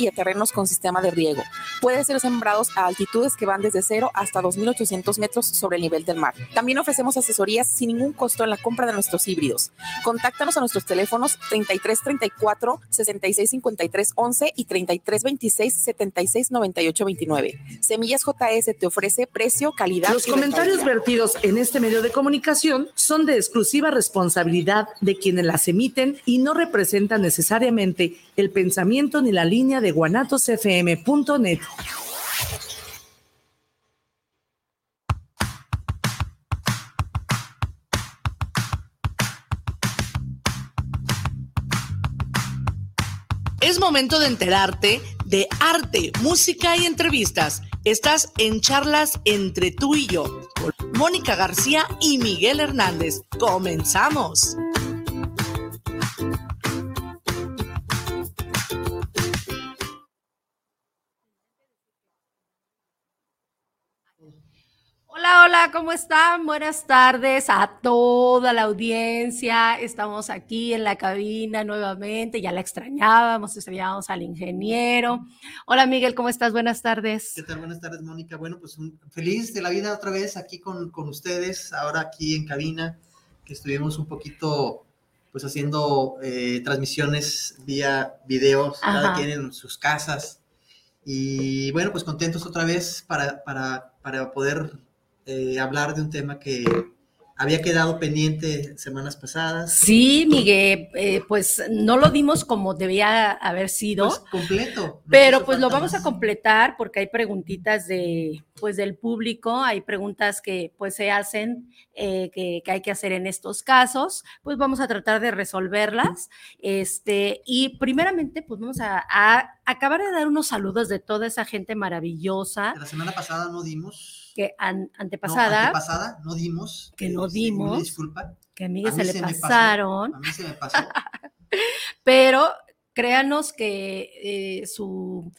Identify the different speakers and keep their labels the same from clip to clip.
Speaker 1: y a terrenos con sistema de riego. Pueden ser sembrados a altitudes que van desde 0 hasta 2.800 metros sobre el nivel del mar. También ofrecemos asesorías sin ningún costo en la compra de nuestros híbridos. Contáctanos a nuestros teléfonos 3334 6653 11 y 3326 76 98 29. Semillas JS te ofrece precio, calidad.
Speaker 2: Los comentarios vertidos en este medio de comunicación son de exclusiva responsabilidad de quienes las emiten y no representan necesariamente el pensamiento ni la línea de guanatosfm.net. Es momento de enterarte de arte, música y entrevistas. Estás en charlas entre tú y yo, con Mónica García y Miguel Hernández. Comenzamos.
Speaker 3: Hola, hola, ¿cómo están? Buenas tardes a toda la audiencia. Estamos aquí en la cabina nuevamente, ya la extrañábamos, extrañábamos al ingeniero. Hola Miguel, ¿cómo estás? Buenas tardes.
Speaker 4: ¿Qué tal? Buenas tardes, Mónica. Bueno, pues feliz de la vida otra vez aquí con, con ustedes, ahora aquí en cabina, que estuvimos un poquito pues haciendo eh, transmisiones vía videos, cada quien en sus casas. Y bueno, pues contentos otra vez para, para, para poder eh, hablar de un tema que había quedado pendiente semanas pasadas.
Speaker 3: Sí, Miguel, eh, pues no lo dimos como debía haber sido. Pues
Speaker 4: completo.
Speaker 3: pero pues lo vamos a completar porque hay preguntitas de, pues del público, hay preguntas que pues se hacen eh, que, hay que hacer en estos casos, pues vamos a tratar de resolverlas. Este, y primeramente pues vamos a, acabar de dar unos saludos de toda esa gente maravillosa.
Speaker 4: La semana pasada no dimos
Speaker 3: que antepasada. No,
Speaker 4: antepasada no dimos.
Speaker 3: Que no dimos.
Speaker 4: disculpa.
Speaker 3: Que a mí, se, le pasaron.
Speaker 4: a mí se me pasó.
Speaker 3: Pero créanos que eh, su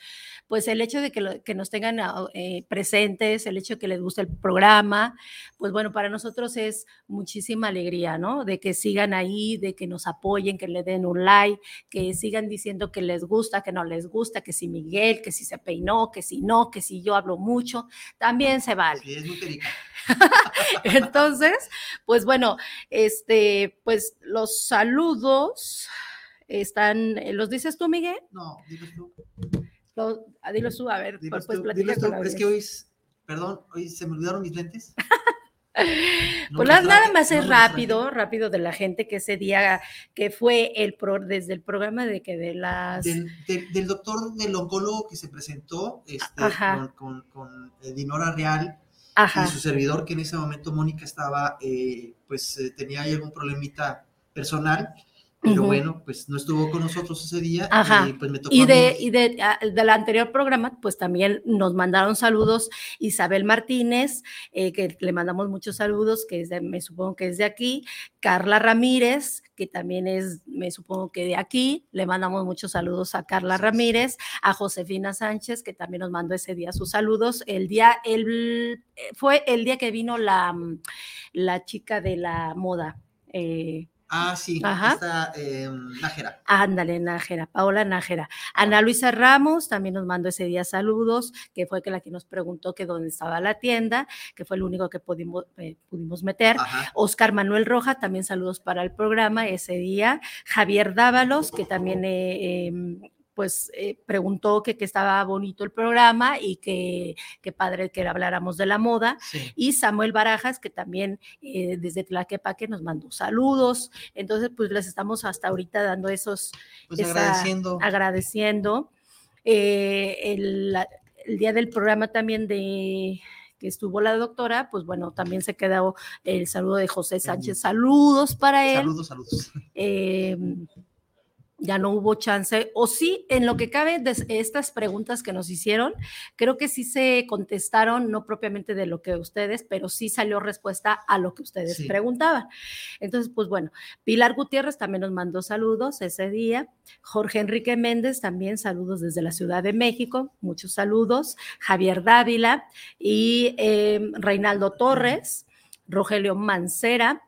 Speaker 3: pues el hecho de que, nos tengan ah, eh, presentes, el hecho de que les guste el programa, pues bueno, para nosotros es muchísima alegría, ¿no? De que sigan ahí, de que nos apoyen, que le den un like, que sigan diciendo que les gusta, que no les gusta, que si Miguel, que si se peinó, que si no, que si yo hablo mucho, también se vale.
Speaker 4: Sí, es muy
Speaker 3: Entonces, pues bueno, este, pues los saludos están, ¿los dices tú, Miguel?
Speaker 4: No, dilos tú.
Speaker 3: Ah, dilo tú, a ver,
Speaker 4: pues, pues Es que hoy, perdón, hoy se me olvidaron mis lentes.
Speaker 3: pues nada más es rápido, rápido de la gente que ese día que fue el pro, desde el programa de que de las
Speaker 4: del, del, doctor del oncólogo que se presentó este, con, con, eh, Dinora Real y su servidor que en ese momento Mónica estaba eh, pues eh, tenía algún problemita personal pero bueno, pues no estuvo con nosotros ese día y pues me tocó.
Speaker 3: Y, de, y de, ah, del anterior programa, pues también nos mandaron saludos Isabel Martínez, eh, que le mandamos muchos saludos, que es de, me supongo que es de aquí, Carla Ramírez, que también es, me supongo que de aquí, le mandamos muchos saludos a Carla Ramírez, a Josefina Sánchez, que también nos mandó ese día sus saludos. El día, el, eh, fue el día que vino la, la chica de la moda. Eh,
Speaker 4: Ah, sí, está eh, Nájera.
Speaker 3: Ándale, Nájera, Paola Nájera. Ana Luisa Ramos también nos mandó ese día saludos, que fue que la que nos preguntó que dónde estaba la tienda, que fue el único que pudimos, eh, pudimos meter. Oscar Manuel Roja, también saludos para el programa ese día. Javier Dávalos, que también eh, em, pues eh, preguntó que, que, estaba bonito el programa y que, que padre que habláramos de la moda. Y Samuel Barajas, que también eh, desde Tlaquepaque nos mandó saludos. Entonces, pues les estamos hasta ahorita dando esos...
Speaker 4: Pues agradeciendo.
Speaker 3: Agradeciendo. Eh, el, el día del programa también de que estuvo la doctora, pues bueno, también se quedó el saludo de José Sánchez. Saludos para él.
Speaker 4: Saludos, saludos.
Speaker 3: Eh, ya no hubo chance, o sí, en lo que cabe de estas preguntas que nos hicieron, creo que sí se contestaron, no propiamente de lo que ustedes, pero sí salió respuesta a lo que ustedes preguntaban. Entonces, pues bueno, Pilar Gutiérrez también nos mandó saludos ese día, Jorge Enrique Méndez también saludos desde la Ciudad de México, muchos saludos, Javier Dávila y em, Reinaldo Torres, Rogelio Mancera,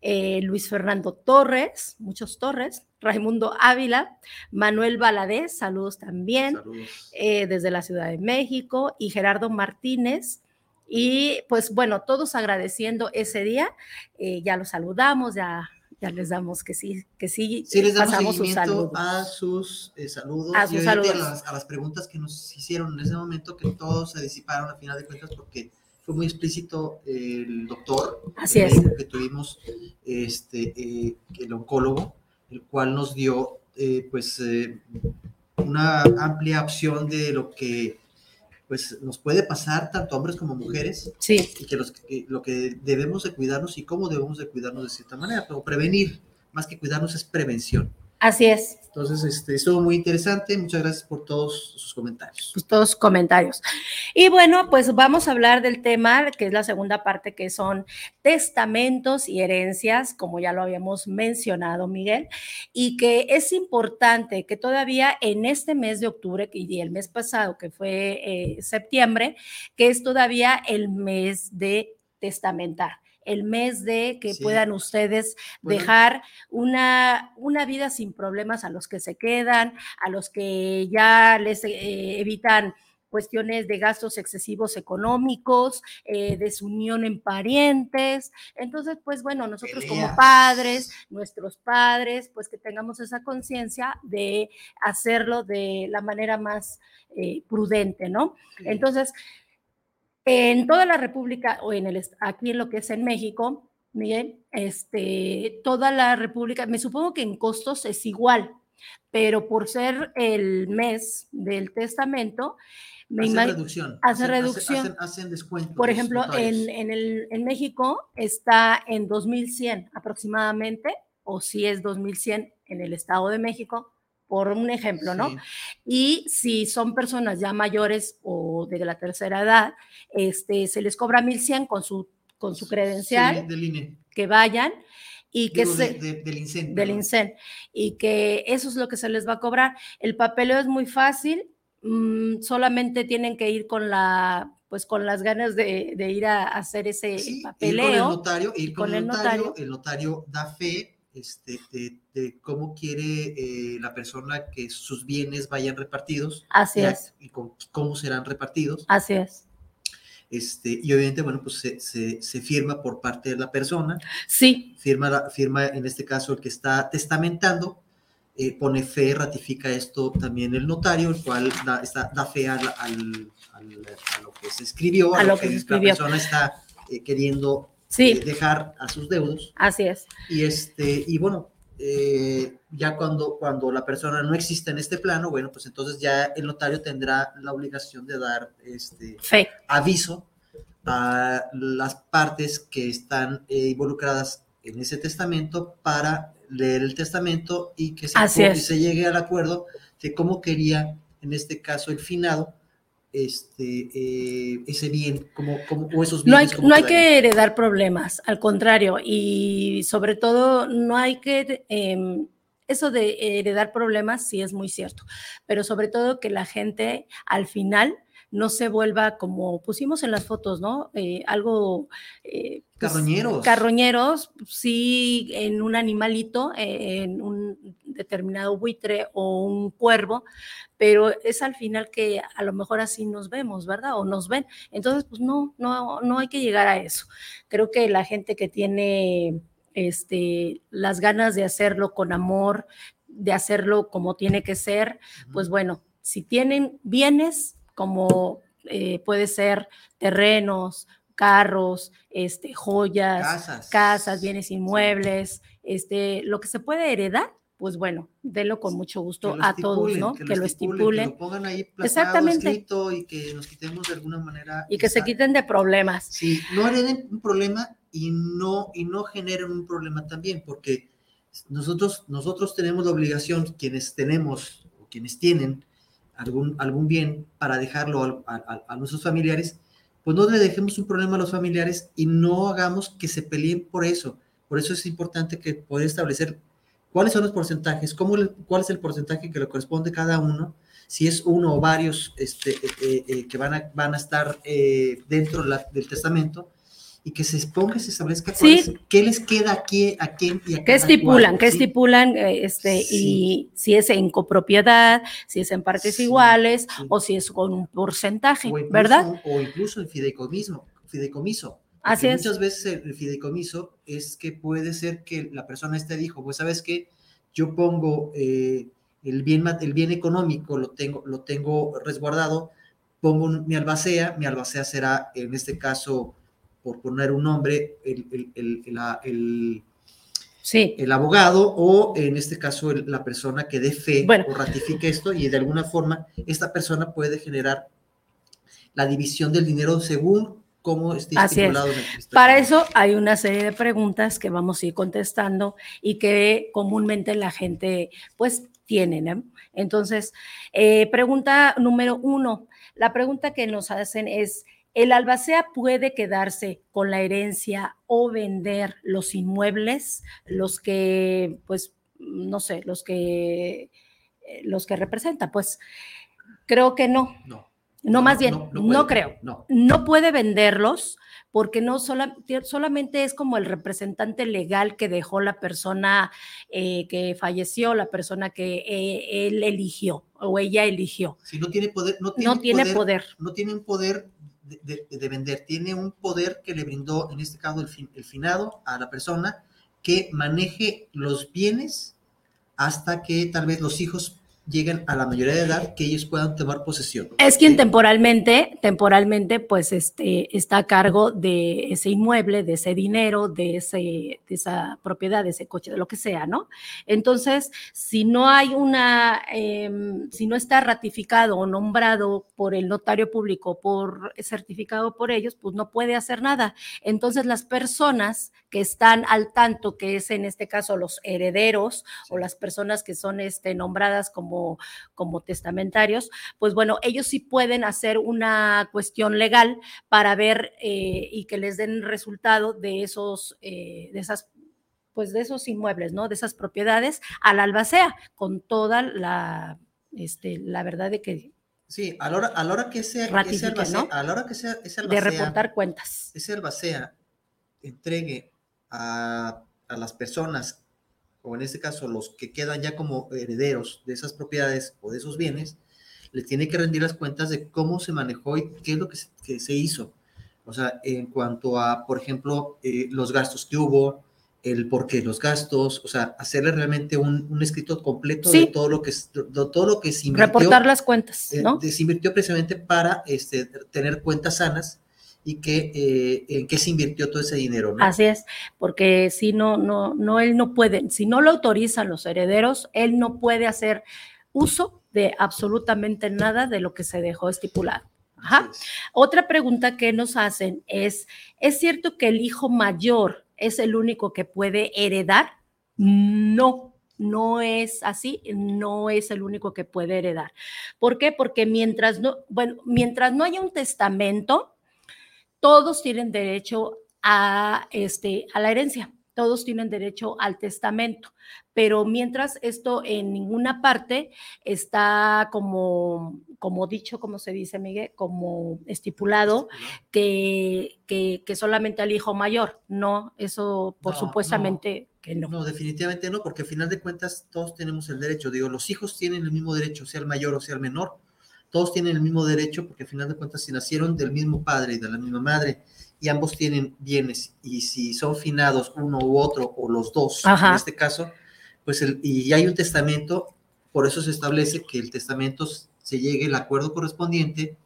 Speaker 3: eh, Luis Fernando Torres, muchos Torres, Raimundo Ávila, Manuel Valadez, saludos también, eh, desde la Ciudad de México, y Gerardo Martínez. Y pues bueno, todos agradeciendo ese día, eh, ya los saludamos, ya, ya les damos que sí, que sí,
Speaker 4: sí les damos pasamos sus saludos. a sus eh, saludos,
Speaker 3: a, sus saludos. A,
Speaker 4: las, a las preguntas que nos hicieron en ese momento, que todos se disiparon a final de cuentas porque fue muy explícito el doctor
Speaker 3: Así es.
Speaker 4: que tuvimos, este, eh, el oncólogo, el cual nos dio eh, pues eh, una amplia opción de lo que pues nos puede pasar tanto hombres como mujeres
Speaker 3: sí.
Speaker 4: y que, los, que lo que debemos de cuidarnos y cómo debemos de cuidarnos de cierta manera, pero prevenir, más que cuidarnos es prevención.
Speaker 3: Así es.
Speaker 4: Entonces, este, estuvo muy interesante. Muchas gracias por todos sus comentarios.
Speaker 3: Pues todos sus comentarios. Y bueno, pues vamos a hablar del tema, que es la segunda parte, que son testamentos y herencias, como ya lo habíamos mencionado, Miguel, y que es importante que todavía en este mes de octubre y el mes pasado, que fue eh, septiembre, que es todavía el mes de testamentar el mes de que puedan ustedes dejar una, una vida sin problemas a los que se quedan, a los que ya les eh, evitan cuestiones de gastos excesivos económicos, eh, desunión en parientes. Entonces, pues bueno, nosotros como padres, nuestros padres, pues que tengamos esa conciencia de hacerlo de la manera más eh, prudente, ¿no? Entonces, en toda la República, o en el, aquí en lo que es en México, Miguel, este, toda la República, me supongo que en costos es igual, pero por ser el mes del testamento,
Speaker 4: me hace reducción.
Speaker 3: Hace reducción.
Speaker 4: Hacen, descuento.
Speaker 3: Por ejemplo, en, en, el, en México está en 2100 aproximadamente, o si es 2100 en el Estado de México, por un ejemplo, ¿no? Y si son personas ya mayores o de la tercera edad, este, se les cobra 1100 con su, con su credencial,
Speaker 4: del INE.
Speaker 3: que vayan y que se,
Speaker 4: del INSEN.
Speaker 3: Del INSEN, y que eso es lo que se les va a cobrar. El papeleo es muy fácil, mm, solamente tienen que ir con la pues con las ganas de, ir a hacer ese papeleo.
Speaker 4: Ir con el notario, ir con, el notario, el notario da fe este, de, cómo quiere eh, la persona que sus bienes vayan repartidos.
Speaker 3: Así es.
Speaker 4: Y cómo serán repartidos.
Speaker 3: Así es.
Speaker 4: Este, y obviamente, bueno, pues se, se, firma por parte de la persona.
Speaker 3: Sí.
Speaker 4: Firma, firma en este caso el que está testamentando, eh, pone fe, ratifica esto también el notario, el cual da, está, da fe al, al, a lo que se escribió,
Speaker 3: a, lo, que, la
Speaker 4: persona está eh, queriendo
Speaker 3: sí.
Speaker 4: dejar a sus deudos.
Speaker 3: Así es.
Speaker 4: Y, este, y bueno, eh, ya cuando, cuando la persona no existe en este plano, bueno, pues entonces ya el notario tendrá la obligación de dar este aviso a las partes que están eh, involucradas en ese testamento para leer el testamento y que se, se llegue al acuerdo de cómo quería, en este caso, el finado este, eh, ese bien, como, como, o esos bienes.
Speaker 3: No hay, no hay que heredar problemas, al contrario, y sobre todo no hay que... Em, eso de heredar problemas sí es muy cierto, pero sobre todo que la gente al final no se vuelva como pusimos en las fotos, ¿no? Eh, algo...
Speaker 4: Eh, pues, carroñeros.
Speaker 3: Carroñeros, sí, en un animalito, en un determinado buitre o un cuervo, pero es al final que a lo mejor así nos vemos, ¿verdad? O nos ven. Entonces, pues no, no, no hay que llegar a eso. Creo que la gente que tiene este, las ganas de hacerlo con amor, de hacerlo como tiene que ser, pues bueno, si tienen bienes, como eh, puede ser terrenos, carros, este, joyas, casas. bienes inmuebles, este, lo que se puede heredar, pues bueno, denlo con mucho gusto a todos, ¿no?
Speaker 4: Que, lo estipulen. Que lo pongan ahí
Speaker 3: Exactamente.
Speaker 4: y que nos quitemos de alguna manera.
Speaker 3: Y que se quiten de problemas.
Speaker 4: Sí, no hereden un problema y no, y no generen un problema también, porque nosotros, nosotros tenemos la obligación, quienes tenemos o quienes tienen algún, algún bien para dejarlo a, nuestros familiares, pues no le dejemos un problema a los familiares y no hagamos que se peleen por eso. Por eso es importante que poder establecer cuáles son los porcentajes, cómo cuál es el porcentaje que le corresponde a cada uno, si es uno o varios este, eh, eh, eh, que van a, van a estar dentro del testamento y que se exponga, se establezca qué les queda aquí, a quién y a
Speaker 3: ¿Qué estipulan? ¿Qué estipulan? Eh, este, Y si es en copropiedad, si es en partes iguales o si es con un porcentaje, ¿verdad?
Speaker 4: O incluso el fideicomiso. fideicomiso. Así es. Muchas veces el, fideicomiso es que puede ser que la persona este dijo, pues sabes qué, yo pongo eh, el, bien, el bien económico, lo tengo, lo tengo resguardado, pongo mi albacea, mi albacea será en este caso por poner un nombre, el, el, el, sí. el abogado o en este caso la persona que dé fe o ratifique esto y de alguna forma esta persona puede generar la división del dinero según cómo esté estipulado. En
Speaker 3: el Para eso hay una serie de preguntas que vamos a ir contestando y que comúnmente la gente pues tiene. Entonces, eh, pregunta número uno. La pregunta que nos hacen es, el albacea puede quedarse con la herencia o vender los inmuebles, los que, pues, no sé, los que, eh, los que representa. Pues creo que no. No. No, más bien, no, creo. No. no. puede venderlos porque no solamente es como el representante legal que dejó la persona eh, que falleció, la persona que eh, él eligió o ella eligió.
Speaker 4: Si no tiene poder, no
Speaker 3: tiene, poder,
Speaker 4: No tiene un poder de, vender, tiene un poder que le brindó, en este caso, el, el finado a la persona que maneje los bienes hasta que tal vez los hijos lleguen a la mayoría de edad que ellos puedan tomar posesión.
Speaker 3: Es quien temporalmente, temporalmente, pues este, está a cargo de ese inmueble, de ese dinero, de, ese, de esa propiedad, de ese coche, de lo que sea, ¿no? Entonces, si no hay una, em, si no está ratificado o nombrado por el notario público, por certificado por ellos, pues no puede hacer nada. Entonces, las personas que están al tanto, que es en este caso los herederos o las personas que son este, nombradas como como, testamentarios, pues bueno, ellos sí pueden hacer una cuestión legal para ver eh, y que les den resultado de esos, eh, de esas pues de esos inmuebles, ¿no? De esas propiedades al albacea, con toda la, este, la verdad de que
Speaker 4: Sí, a la hora, a la hora que sea, albacea, a la hora que sea ese albacea,
Speaker 3: de reportar cuentas.
Speaker 4: Ese albacea entregue a, a, las personas o en este caso los que quedan ya como herederos de esas propiedades o de esos bienes, le tiene que rendir las cuentas de cómo se manejó y qué es lo que se, hizo. O sea, en cuanto a, por ejemplo, eh, los gastos que hubo, el por qué los gastos, o sea, hacerle realmente un, un escrito completo de todo lo que de todo lo que se
Speaker 3: invirtió. Reportar las cuentas, eh, ¿no?
Speaker 4: se invirtió precisamente para este, tener cuentas sanas y que, eh, en qué se invirtió todo ese dinero. ¿no?
Speaker 3: Así es, porque si no, no, no, él no puede, si no lo autorizan los herederos, él no puede hacer uso de absolutamente nada de lo que se dejó estipulado. Ajá. Otra pregunta que nos hacen es, ¿es cierto que el hijo mayor es el único que puede heredar? No, no es así, no es el único que puede heredar. ¿Por qué? Porque mientras no, bueno, mientras no haya un testamento, todos tienen derecho a, este, a la herencia, todos tienen derecho al testamento, pero mientras esto en ninguna parte está como, como dicho, como se dice, Miguel, como estipulado, que, que, solamente al hijo mayor, no, eso por supuestamente que no.
Speaker 4: No, definitivamente no, porque al final de cuentas todos tenemos el derecho, digo, los hijos tienen el mismo derecho, sea el mayor o sea el menor, todos tienen el mismo derecho porque al final de cuentas si nacieron del mismo padre y de la misma madre y ambos tienen bienes y si son finados uno u otro o los dos en este caso, pues el, y hay un testamento, por eso se establece que el testamento se llegue el acuerdo correspondiente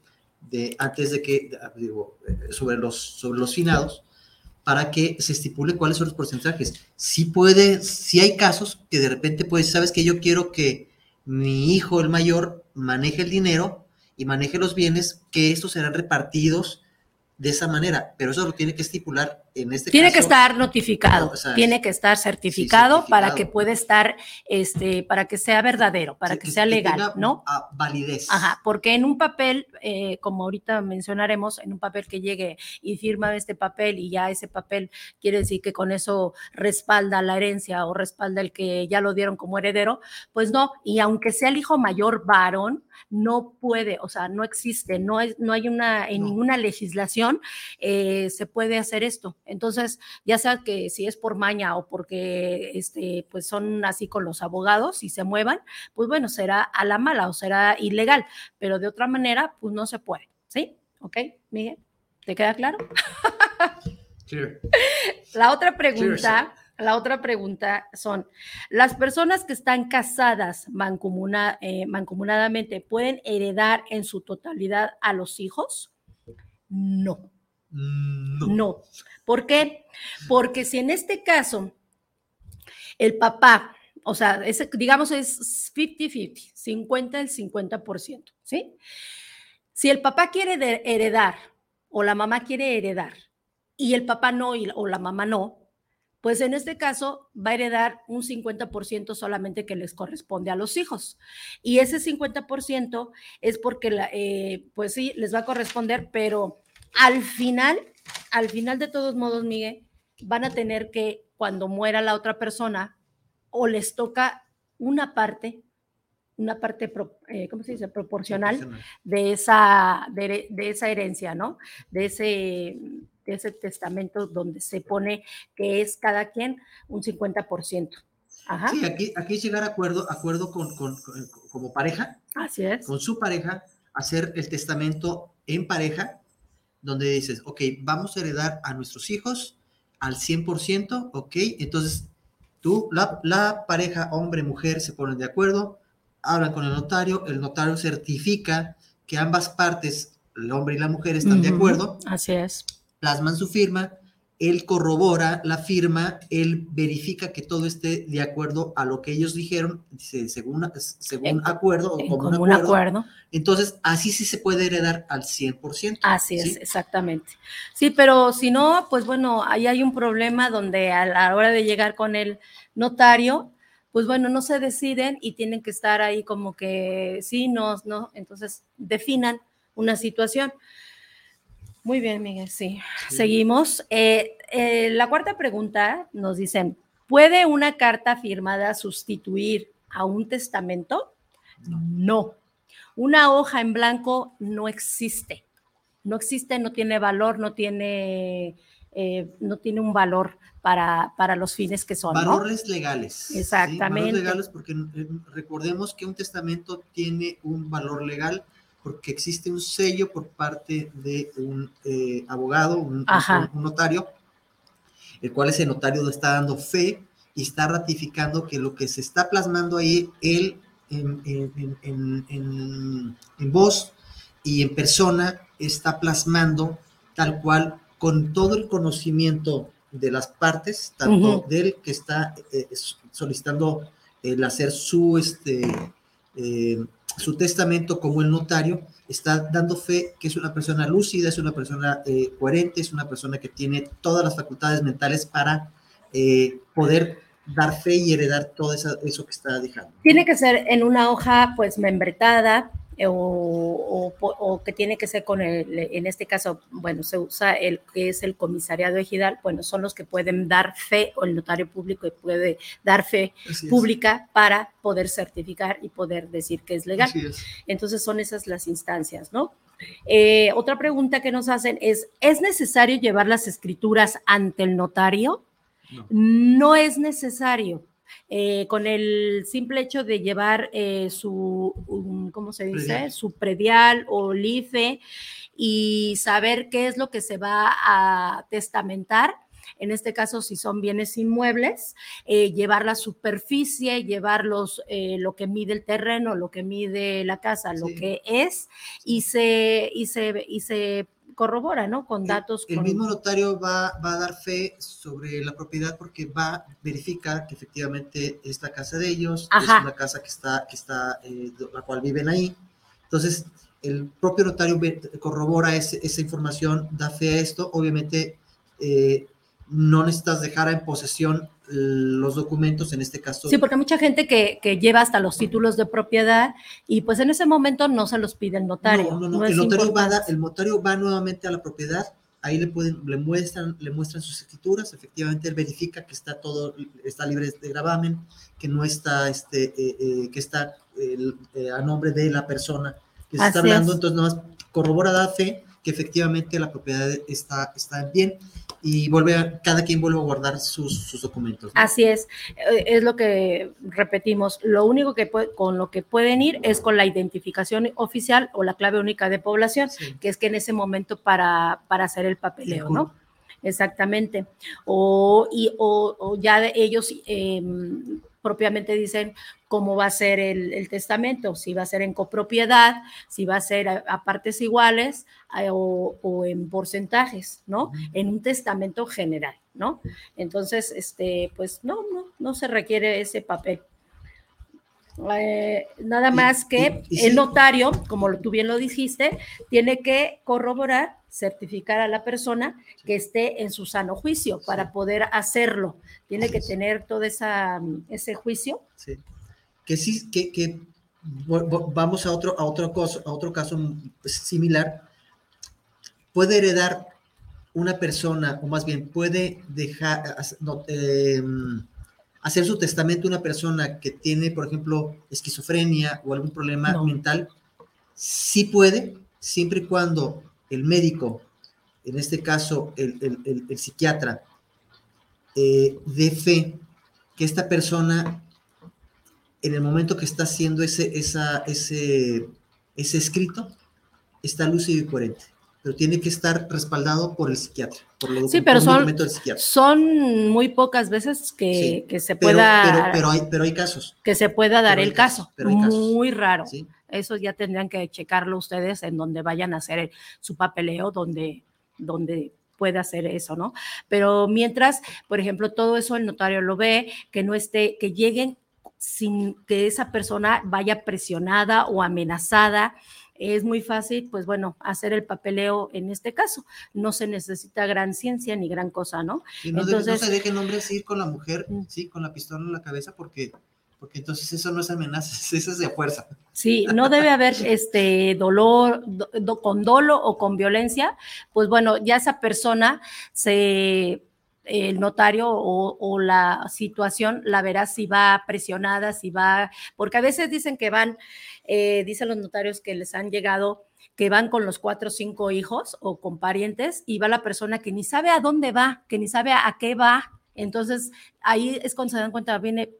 Speaker 4: de antes de que digo sobre los sobre los finados para que se estipule cuáles son los porcentajes. Si puede, si hay casos que de repente pues sabes que yo quiero que mi hijo el mayor maneje el dinero y maneje los bienes, que estos serán repartidos de esa manera, pero eso lo tiene que estipular en este
Speaker 3: tiene
Speaker 4: caso,
Speaker 3: que estar notificado,
Speaker 4: o sea,
Speaker 3: tiene que estar certificado,
Speaker 4: sí,
Speaker 3: para que pueda estar, este, para que sea verdadero, para
Speaker 4: sí,
Speaker 3: que sea legal,
Speaker 4: tenga,
Speaker 3: ¿no?
Speaker 4: ah, validez.
Speaker 3: Ajá, porque en un papel, eh, como ahorita mencionaremos, en un papel que llegue y firma este papel y ya ese papel quiere decir que con eso respalda la herencia o respalda el que ya lo dieron como heredero, pues no, y aunque sea el hijo mayor varón, no puede, o sea, no existe, no, es, no hay una, en
Speaker 4: No.
Speaker 3: ninguna legislación eh, se puede hacer esto. Entonces, ya sea que si es por maña o porque este, pues son así con los abogados y se muevan, pues bueno, será a la mala o será ilegal, pero de otra manera, pues no se puede, ¿sí? ¿Ok, Miguel? ¿Te queda claro?
Speaker 4: Clear.
Speaker 3: La otra pregunta, la otra pregunta son, ¿las personas que están casadas mancomuna- eh, mancomunadamente pueden heredar en su totalidad a los hijos? No.
Speaker 4: Mm, No.
Speaker 3: ¿Por qué? Porque si en este caso el papá, o sea, digamos es 50-50, 50 el 50%, ¿sí? Si el papá quiere heredar o la mamá quiere heredar y el papá no y- o la mamá no, pues en este caso va a heredar un 50% solamente que les corresponde a los hijos. Y ese 50% es porque, la, eh, pues sí, les va a corresponder, pero al final, al final de todos modos, Miguel, van a tener que, cuando muera la otra persona, o les toca una parte, una parte, pro- eh, ¿cómo se dice? Proporcional de esa, de, de esa herencia, ¿no? De ese, de ese testamento donde se pone que es cada quien un 50%. Ajá,
Speaker 4: Sí, aquí, aquí llegar a acuerdo, acuerdo con, con- con- como pareja,
Speaker 3: así es.
Speaker 4: con su pareja, hacer el testamento en pareja, donde dices, ok, vamos a heredar a nuestros hijos al 100%, ok, entonces tú, la, la pareja, hombre, mujer, se ponen de acuerdo, hablan con el notario, el notario certifica que ambas partes, el hombre y la mujer, están de acuerdo,
Speaker 3: Así es.
Speaker 4: plasman su firma, él corrobora la firma, él verifica que todo esté de acuerdo a lo que ellos dijeron, según, según
Speaker 3: En
Speaker 4: acuerdo o como
Speaker 3: común acuerdo.
Speaker 4: Entonces, así sí se puede heredar al 100%.
Speaker 3: Así es, exactamente. Sí, pero si no, pues bueno, ahí hay un problema donde a la hora de llegar con el notario, pues bueno, no se deciden y tienen que estar ahí como que sí, no, no, entonces definan una situación. Muy bien, Miguel, sí.
Speaker 4: Sí.
Speaker 3: Seguimos. Eh, eh, la cuarta pregunta nos dicen, ¿puede una carta firmada sustituir a un testamento?
Speaker 4: No.
Speaker 3: no. Una hoja en blanco no existe. No existe, no tiene valor, no tiene, eh, no tiene un valor para, para los fines que son. ¿no?
Speaker 4: Valores legales. ¿sí?
Speaker 3: Exactamente.
Speaker 4: Valores legales porque eh, recordemos que un testamento tiene un valor legal porque existe un sello por parte de un eh, abogado, un,
Speaker 3: Ajá.
Speaker 4: un- un notario, el cual ese notario le está dando fe y está ratificando que lo que se está plasmando ahí, él en, en- en- en- voz y en persona está plasmando tal cual con todo el conocimiento de las partes, tanto
Speaker 3: Ujú.
Speaker 4: del que está eh, solicitando el hacer su, este, eh, su testamento como el notario, está dando fe que es una persona lúcida, es una persona eh, coherente, es una persona que tiene todas las facultades mentales para eh, poder dar fe y heredar todo esa- eso que está dejando.
Speaker 3: Tiene que ser en una hoja pues membretada o, o que tiene que ser con el, en este caso, bueno, se usa el que es el comisariado ejidal, bueno, son los que pueden dar fe o el notario público puede dar fe
Speaker 4: Así es.
Speaker 3: pública para poder certificar y poder decir que es legal.
Speaker 4: Es.
Speaker 3: Entonces son esas las instancias, ¿no? Eh, otra pregunta que nos hacen es, ¿es necesario llevar las escrituras ante el notario?
Speaker 4: No.
Speaker 3: No es necesario. Eh, con el simple hecho de llevar eh, su, um, ¿cómo se dice?
Speaker 4: Predial.
Speaker 3: Su predial o LIFE y saber qué es lo que se va a testamentar. En este caso, si son bienes inmuebles, eh, llevar la superficie, llevar los, eh, lo que mide el terreno, lo que mide la casa, lo que es, y se, y se, y se corrobora, ¿no? Con
Speaker 4: El-
Speaker 3: datos.
Speaker 4: El,
Speaker 3: con-
Speaker 4: mismo notario va, va a dar fe sobre la propiedad porque va a verificar que efectivamente es la casa de ellos,
Speaker 3: Ajá.
Speaker 4: es una casa que está, que está, eh, la cual viven ahí. Entonces, el propio notario corrobora ese- esa información, da fe a esto. Obviamente, eh, no necesitas dejar en posesión los documentos, en este caso.
Speaker 3: Sí, porque hay mucha gente que, que, lleva hasta los títulos de propiedad y pues en ese momento no se los pide el notario.
Speaker 4: No, no, no. el, notario va el notario va nuevamente a la propiedad, ahí le pueden, le muestran, le muestran sus escrituras, efectivamente él verifica que está todo, está libre de gravamen, que no está, este, eh, eh, que está eh, a nombre de la persona que se está hablando, entonces nada más corrobora da fe que efectivamente la propiedad está, está bien y vuelve a, cada quien vuelve a guardar sus, documentos.
Speaker 3: Así es, eh, es lo que repetimos, lo único que con lo que pueden ir es con la identificación oficial o la clave única de población, que es que en ese momento para, para hacer el papeleo, ¿no? Exactamente. O, y, o, ya ellos em, propiamente dicen cómo va a ser el, testamento, si va a ser en copropiedad, si va a ser a, partes iguales o, en porcentajes, ¿no? En un testamento general, ¿no? Entonces, este, pues no, no, no se requiere ese papel. Eh, nada más que el notario, como tú bien lo dijiste, tiene que corroborar, certificar a la persona que esté en su sano juicio para poder hacerlo. Tiene que tener todo esa, ese juicio.
Speaker 4: Sí. Que sí, que, vamos a otro, a otro caso, a otro caso similar. Puede heredar una persona, o más bien puede dejar, no, eh, hacer su testamento una persona que tiene, por ejemplo, esquizofrenia o algún problema mental, sí puede, siempre y cuando el médico, en este caso el, psiquiatra, eh, dé fe que esta persona, en el momento que está haciendo ese, esa, ese, ese escrito, está lúcido y coherente pero tiene que estar respaldado por el psiquiatra. Por
Speaker 3: sí, pero son, son muy pocas veces que, se pueda...
Speaker 4: Pero, hay, pero hay casos.
Speaker 3: Que se pueda dar el caso. Muy raro. Eso ya tendrían que checarlo ustedes en donde vayan a hacer su papeleo, donde, donde puede hacer eso, ¿no? Pero mientras, por ejemplo, todo eso el notario lo ve, que no esté, que lleguen sin que esa persona vaya presionada o amenazada es muy fácil, pues bueno, hacer el papeleo en este caso. No se necesita gran ciencia ni gran cosa, ¿no?
Speaker 4: Y no, entonces, no se dejen hombres ir con la mujer, mm. sí, con la pistola en la cabeza, porque, porque entonces eso no es amenaza, eso es de fuerza.
Speaker 3: Sí, no debe haber este dolor, con dolo o con violencia, pues bueno, ya esa persona se el notario o, la situación la verá si va presionada, si va, porque a veces dicen que van, eh, dicen los notarios que les han llegado que van con los cuatro o cinco hijos o con parientes y va la persona que ni sabe a dónde va, que ni sabe a, qué va. Entonces ahí es cuando se dan cuenta, viene,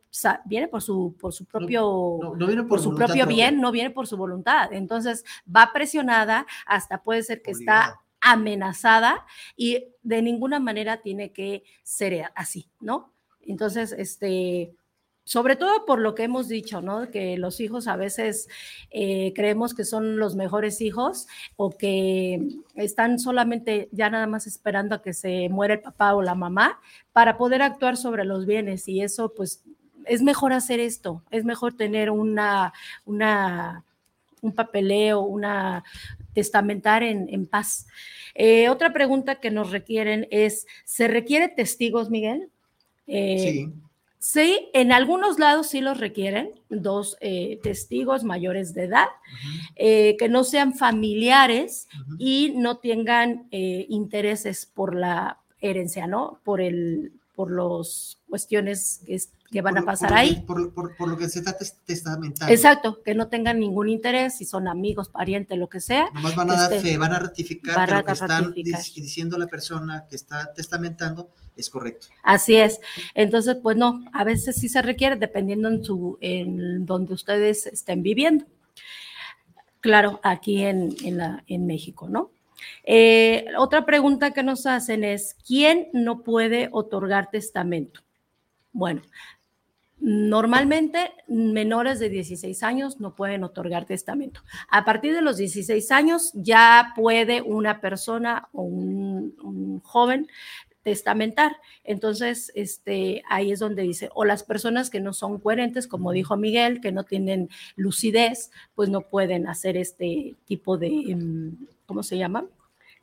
Speaker 3: viene por su, por su propio, por, su propio bien, no viene por su voluntad. Entonces va presionada, hasta puede ser que está amenazada y de ninguna manera tiene que ser así, ¿no? Entonces, este, sobre todo por lo que hemos dicho, ¿no? Que los hijos a veces eh, creemos que son los mejores hijos o que están solamente ya nada más esperando a que se muera el papá o la mamá para poder actuar sobre los bienes y eso pues es mejor hacer esto, es mejor tener una, una un papeleo, una testamentar en, paz. Eh, otra pregunta que nos requieren es, ¿se requiere testigos, Miguel?
Speaker 4: Eh, sí.
Speaker 3: Sí, en algunos lados sí los requieren, dos eh, testigos mayores de edad, que no sean familiares y no tengan intereses por la herencia, ¿no? Por el, por las cuestiones que, que van a pasar ahí.
Speaker 4: Por, lo que se está testamentando.
Speaker 3: Exacto, que no tengan ningún interés, si son amigos, parientes, lo que sea.
Speaker 4: Nomás van a dar este, fe, van a ratificar que lo que están diciendo la persona que está testamentando es correcto.
Speaker 3: Así es. Entonces, pues no, a veces sí se requiere, dependiendo en, su, en donde ustedes estén viviendo. Claro, aquí en, en, la, en México, ¿no? Eh, otra pregunta que nos hacen es, ¿quién no puede otorgar testamento? Bueno, Normalmente menores de 16 años no pueden otorgar testamento. A partir de los 16 años ya puede una persona o un, joven testamentar. Entonces, este, ahí es donde dice, o las personas que no son coherentes, como dijo Miguel, que no tienen lucidez, pues no pueden hacer este tipo de, em, ¿cómo se llama?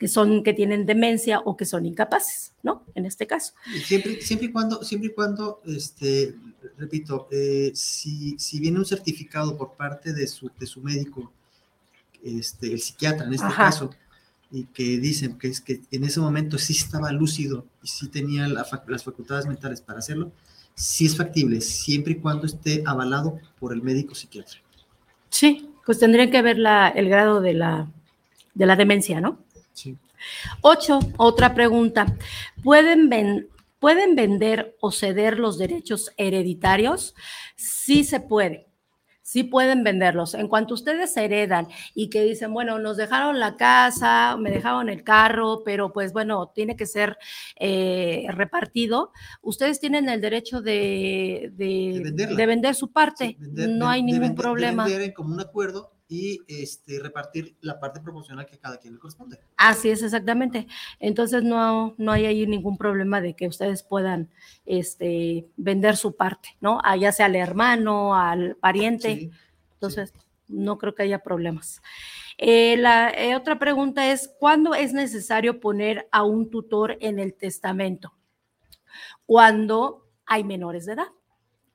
Speaker 3: que son, que tienen demencia o que son incapaces, ¿no? En este caso.
Speaker 4: Siempre, siempre y cuando, siempre y cuando, este, repito, eh, si, si viene un certificado por parte de su, de su médico, este, el psiquiatra en este caso, y que dicen que es que en ese momento sí estaba lúcido y sí tenía las facultades mentales para hacerlo, sí es factible, siempre y cuando esté avalado por el médico psiquiatra.
Speaker 3: Sí, pues tendrían que ver la, el grado de la, de la demencia, ¿no?
Speaker 4: Sí.
Speaker 3: Ocho, otra pregunta. ¿Pueden, ¿Pueden vender o ceder los derechos hereditarios? Sí se puede sí pueden venderlos. En cuanto ustedes heredan y que dicen, bueno, nos dejaron la casa, me dejaron el carro, pero pues bueno, tiene que ser eh, repartido, ustedes tienen el derecho de, de, vender su parte. no hay ningún problema.
Speaker 4: Vender como un acuerdo y este, repartir la parte proporcional que cada quien le corresponde.
Speaker 3: Así es, exactamente. Entonces no, no hay ahí ningún problema de que ustedes puedan este, vender su parte, ¿no? Ah, ya sea al hermano, al pariente. Entonces, no creo que haya problemas. Eh, la eh, otra pregunta es, ¿cuándo es necesario poner a un tutor en el testamento? Cuando hay menores de edad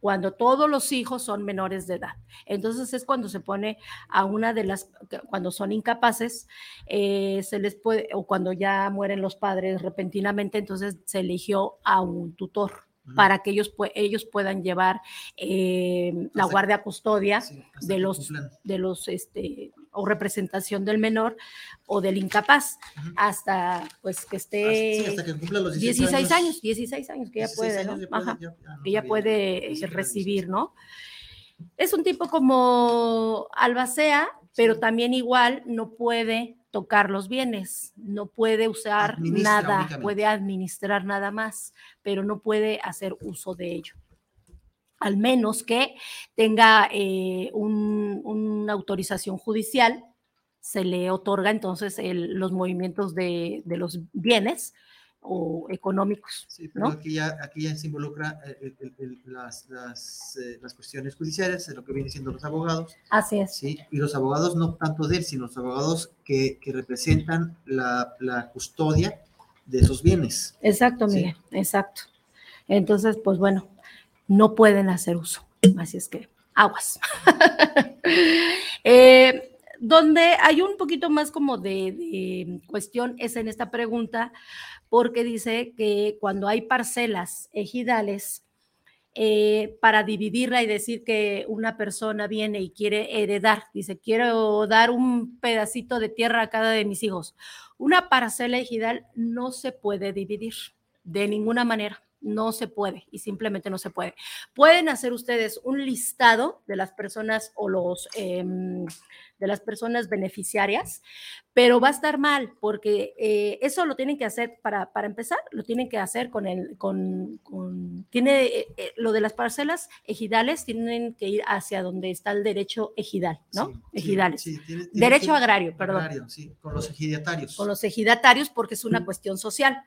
Speaker 3: cuando todos los hijos son menores de edad. Entonces es cuando se pone a una de las, cuando son incapaces, eh, se les puede, o cuando ya mueren los padres repentinamente, entonces se eligió a un tutor para que ellos, ellos puedan llevar eh, la guardia custodia de los, de los, este, o representación del menor o del incapaz hasta pues que esté
Speaker 4: hasta, que cumpla los
Speaker 3: 16, años, 16 años que ya puede, ¿no? que ya puede recibir, ¿no? Es un tipo como albacea, pero también igual no puede tocar los bienes, no puede usar nada, puede administrar nada más, pero no puede hacer uso de ello. Al menos que tenga eh, una autorización judicial, se le otorga entonces los movimientos de, de los bienes o económicos.
Speaker 4: Sí, pero aquí, ya, aquí ya se involucra eh, las, las, eh, las, cuestiones judiciales, de lo que vienen siendo los abogados.
Speaker 3: Así es.
Speaker 4: Sí, y los abogados no tanto de él, sino los abogados que, que representan la, la, custodia de esos bienes.
Speaker 3: Exacto, Miguel, exacto. Entonces, pues bueno, no pueden hacer uso. Así es que, aguas. eh, donde hay un poquito más como de, cuestión es en esta pregunta, porque dice que cuando hay parcelas ejidales, eh, para dividirla y decir que una persona viene y quiere heredar, dice, quiero dar un pedacito de tierra a cada de mis hijos. Una parcela ejidal no se puede dividir de ninguna manera no se puede y simplemente no se puede. Pueden hacer ustedes un listado de las personas o los em, de las personas beneficiarias, pero va a estar mal porque eh, eso lo tienen que hacer para, para empezar, lo tienen que hacer con el, con, tiene eh, eh, lo de las parcelas ejidales, tienen que ir hacia donde está el derecho ejidal, ¿no? ejidales. derecho agrario, perdón.
Speaker 4: sí, con los ejidatarios.
Speaker 3: Con los ejidatarios porque es una cuestión social.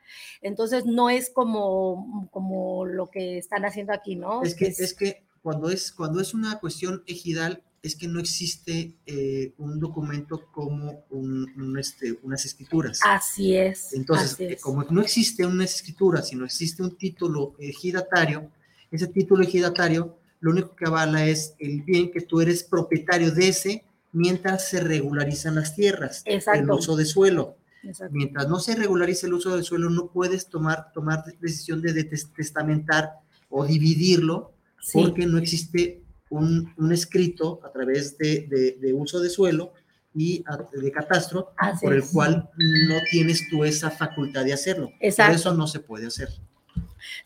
Speaker 3: Entonces no es como, como lo que están haciendo aquí, ¿no?
Speaker 4: Es que, es que cuando es, cuando es una cuestión ejidal, es que no existe eh, un documento como un, este, unas escrituras.
Speaker 3: Así es.
Speaker 4: Entonces, como no existe una escritura, sino existe un título ejidatario, ese título ejidatario lo único que avala es el bien que tú eres propietario de ese mientras se regularizan las tierras, el uso de suelo. Mientras no se regularice el uso del suelo, no puedes tomar, tomar decisión de, testamentar o dividirlo porque no existe un, escrito a través de, de, uso de suelo y de catastro por el cual no tienes tú esa facultad de hacerlo. Por eso no se puede hacer.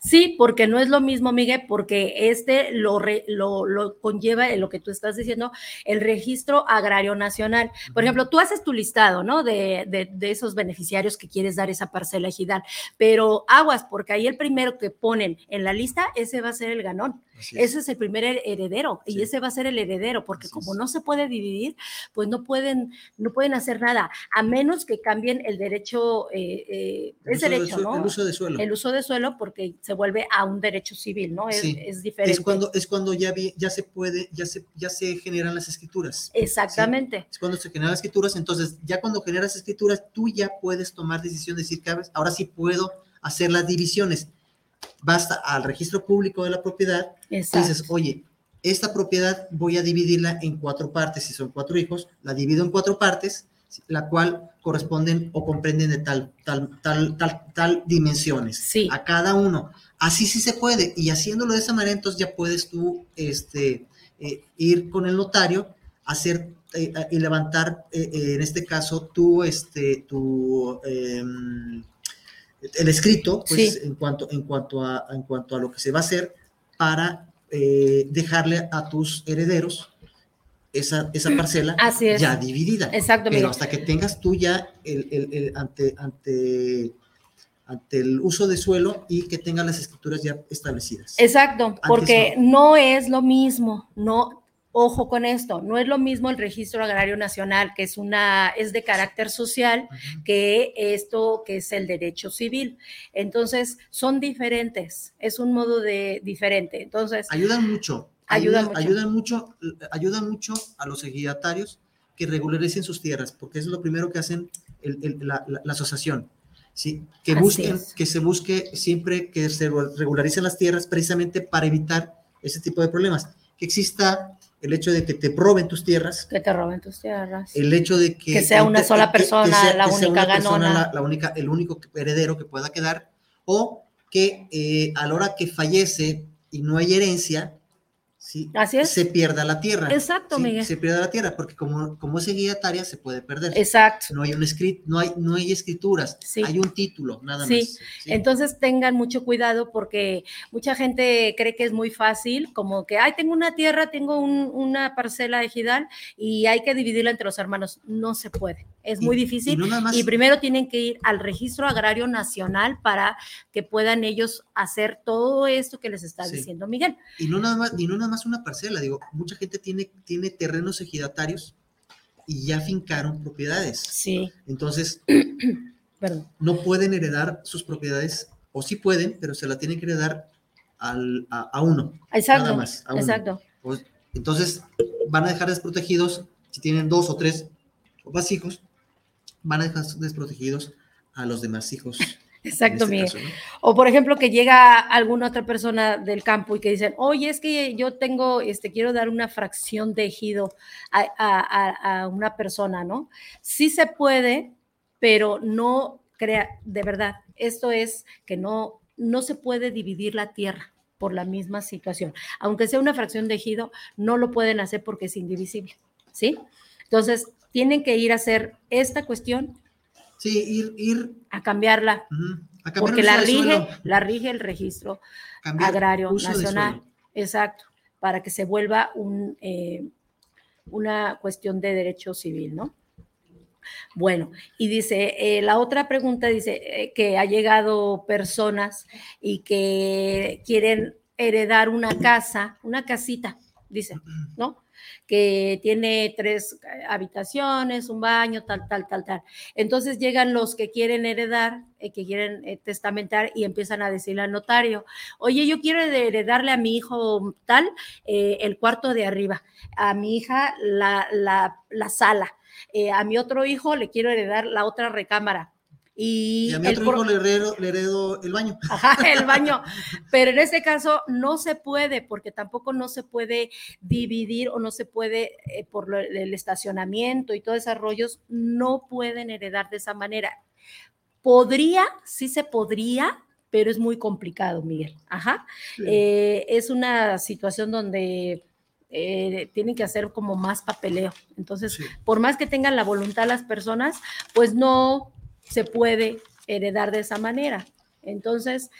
Speaker 3: Sí, porque no es lo mismo, Miguel, porque este lo, lo, lo, conlleva en lo que tú estás diciendo, el registro agrario nacional. Por ejemplo, tú haces tu listado, ¿no? De, de, de, esos beneficiarios que quieres dar esa parcela ejidal, pero aguas, porque ahí el primero que ponen en la lista, ese va a ser el ganón. Ese es el primer heredero y ese va a ser el heredero, porque como no se puede dividir, pues no pueden, no pueden hacer nada, a menos que cambien el derecho, eh, eh, es derecho, ¿no?
Speaker 4: El uso de suelo.
Speaker 3: El uso de suelo porque se vuelve a un derecho civil, ¿no? Es, es diferente.
Speaker 4: Es cuando, es cuando ya, ya se puede, ya se, ya se generan las escrituras.
Speaker 3: Exactamente.
Speaker 4: Es cuando se generan las escrituras, entonces ya cuando generas escrituras, tú ya puedes tomar decisión de decir, ahora sí puedo hacer las divisiones basta al registro público de la propiedad, dices, oye, esta propiedad voy a dividirla en cuatro partes, si son cuatro hijos, la divido en cuatro partes, la cual corresponden o comprenden de tal, tal, tal, tal, tal dimensiones
Speaker 3: sí.
Speaker 4: a cada uno. Así sí se puede, y haciéndolo de esa manera, entonces ya puedes tú este, eh, ir con el notario, hacer eh, y levantar, eh, en este caso, tú, este, tu em, el escrito, pues en, cuanto, en, cuanto a, en cuanto a lo que se va a hacer para eh, dejarle a tus herederos esa, esa parcela ya dividida.
Speaker 3: Exactamente.
Speaker 4: Pero hasta que tengas tú ya el, el, ante, ante, ante el uso de suelo y que tengas las escrituras ya establecidas.
Speaker 3: Exacto, porque no es lo mismo, no Ojo con esto, no es lo mismo el registro agrario nacional, que es una, es de carácter social, que esto que es el derecho civil. Entonces, son diferentes, es un modo de diferente. Entonces,
Speaker 4: ayudan mucho. Ayudan, ayudan mucho. Ayudan mucho, a los ejidatarios que regularicen sus tierras, porque eso es lo primero que hacen la, asociación. ¿sí? Que busquen, que se busque siempre que se regularicen las tierras precisamente para evitar ese tipo de problemas. Que exista el hecho de que te roben tus tierras.
Speaker 3: Que te roben tus tierras.
Speaker 4: El hecho de que...
Speaker 3: Que sea una sola persona la única ganona.
Speaker 4: la, única, el único heredero que pueda quedar, o que eh, a la hora que fallece y no hay herencia, ¿sí?
Speaker 3: Así es.
Speaker 4: se pierda la tierra.
Speaker 3: Exacto, Miguel.
Speaker 4: Se pierda la tierra, porque como, como es guiataria se puede perder.
Speaker 3: Exacto.
Speaker 4: No hay un escrit, no hay, no hay escrituras, hay un título, nada
Speaker 3: más. Sí. Entonces tengan mucho cuidado porque mucha gente cree que es muy fácil, como que, ay, tengo una tierra, tengo una parcela ejidal y hay que dividirla entre los hermanos. No se puede, es muy difícil. Y, primero tienen que ir al registro agrario nacional para que puedan ellos hacer todo esto que les está diciendo Miguel.
Speaker 4: Y no nada más, y no nada más una parcela, digo, mucha gente tiene, tiene terrenos ejidatarios y ya fincaron propiedades.
Speaker 3: Sí.
Speaker 4: Entonces, no pueden heredar sus propiedades, o sí pueden, pero se la tienen que heredar al, a, uno.
Speaker 3: Exacto. Nada más. Exacto.
Speaker 4: Pues, entonces, van a dejar desprotegidos, si tienen dos o tres o más hijos, van a dejar desprotegidos a los demás hijos.
Speaker 3: Exacto, este Miguel. O por ejemplo, que llega alguna otra persona del campo y que dicen, oye, es que yo tengo, este, quiero dar una fracción de ejido a, una persona, ¿no? Sí se puede, pero no crea, de verdad, esto es que no, no se puede dividir la tierra por la misma situación. Aunque sea una fracción de ejido, no lo pueden hacer porque es indivisible, ¿sí? Entonces, tienen que ir a hacer esta cuestión
Speaker 4: Sí, ir, ir
Speaker 3: a cambiarla. porque la rige, la rige el registro agrario nacional. Exacto, para que se vuelva un, eh, una cuestión de derecho civil, ¿no? Bueno, y dice, eh, la otra pregunta dice eh, que ha llegado personas y que quieren heredar una casa, una casita, dice, ¿no? Que tiene tres habitaciones, un baño, tal, tal, tal, tal. Entonces llegan los que quieren heredar, eh, que quieren eh, testamentar y empiezan a decirle al notario, oye, yo quiero heredarle a mi hijo tal eh, el cuarto de arriba, a mi hija la, la, la sala, a mi otro hijo le quiero heredar la otra recámara y,
Speaker 4: a mi otro hijo le heredo, el baño.
Speaker 3: Ajá, el baño. Pero en este caso no se puede, porque tampoco no se puede dividir o no se puede, eh, por el estacionamiento y todos esos rollos, no pueden heredar de esa manera. Podría, sí se podría, pero es muy complicado, Miguel. Ajá. Eh, es una situación donde eh, tienen que hacer como más papeleo. Entonces, por más que tengan la voluntad las personas, pues no, se puede heredar de esa manera. Entonces,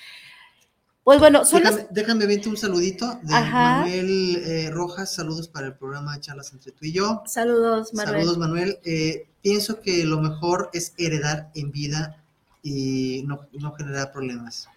Speaker 3: pues bueno,
Speaker 4: déjame, déjame un saludito de Manuel eh, Rojas, saludos para el programa de charlas entre tú y yo.
Speaker 3: Saludos, Manuel.
Speaker 4: Saludos, Manuel. Eh, pienso que lo mejor es heredar en vida y no, no generar problemas.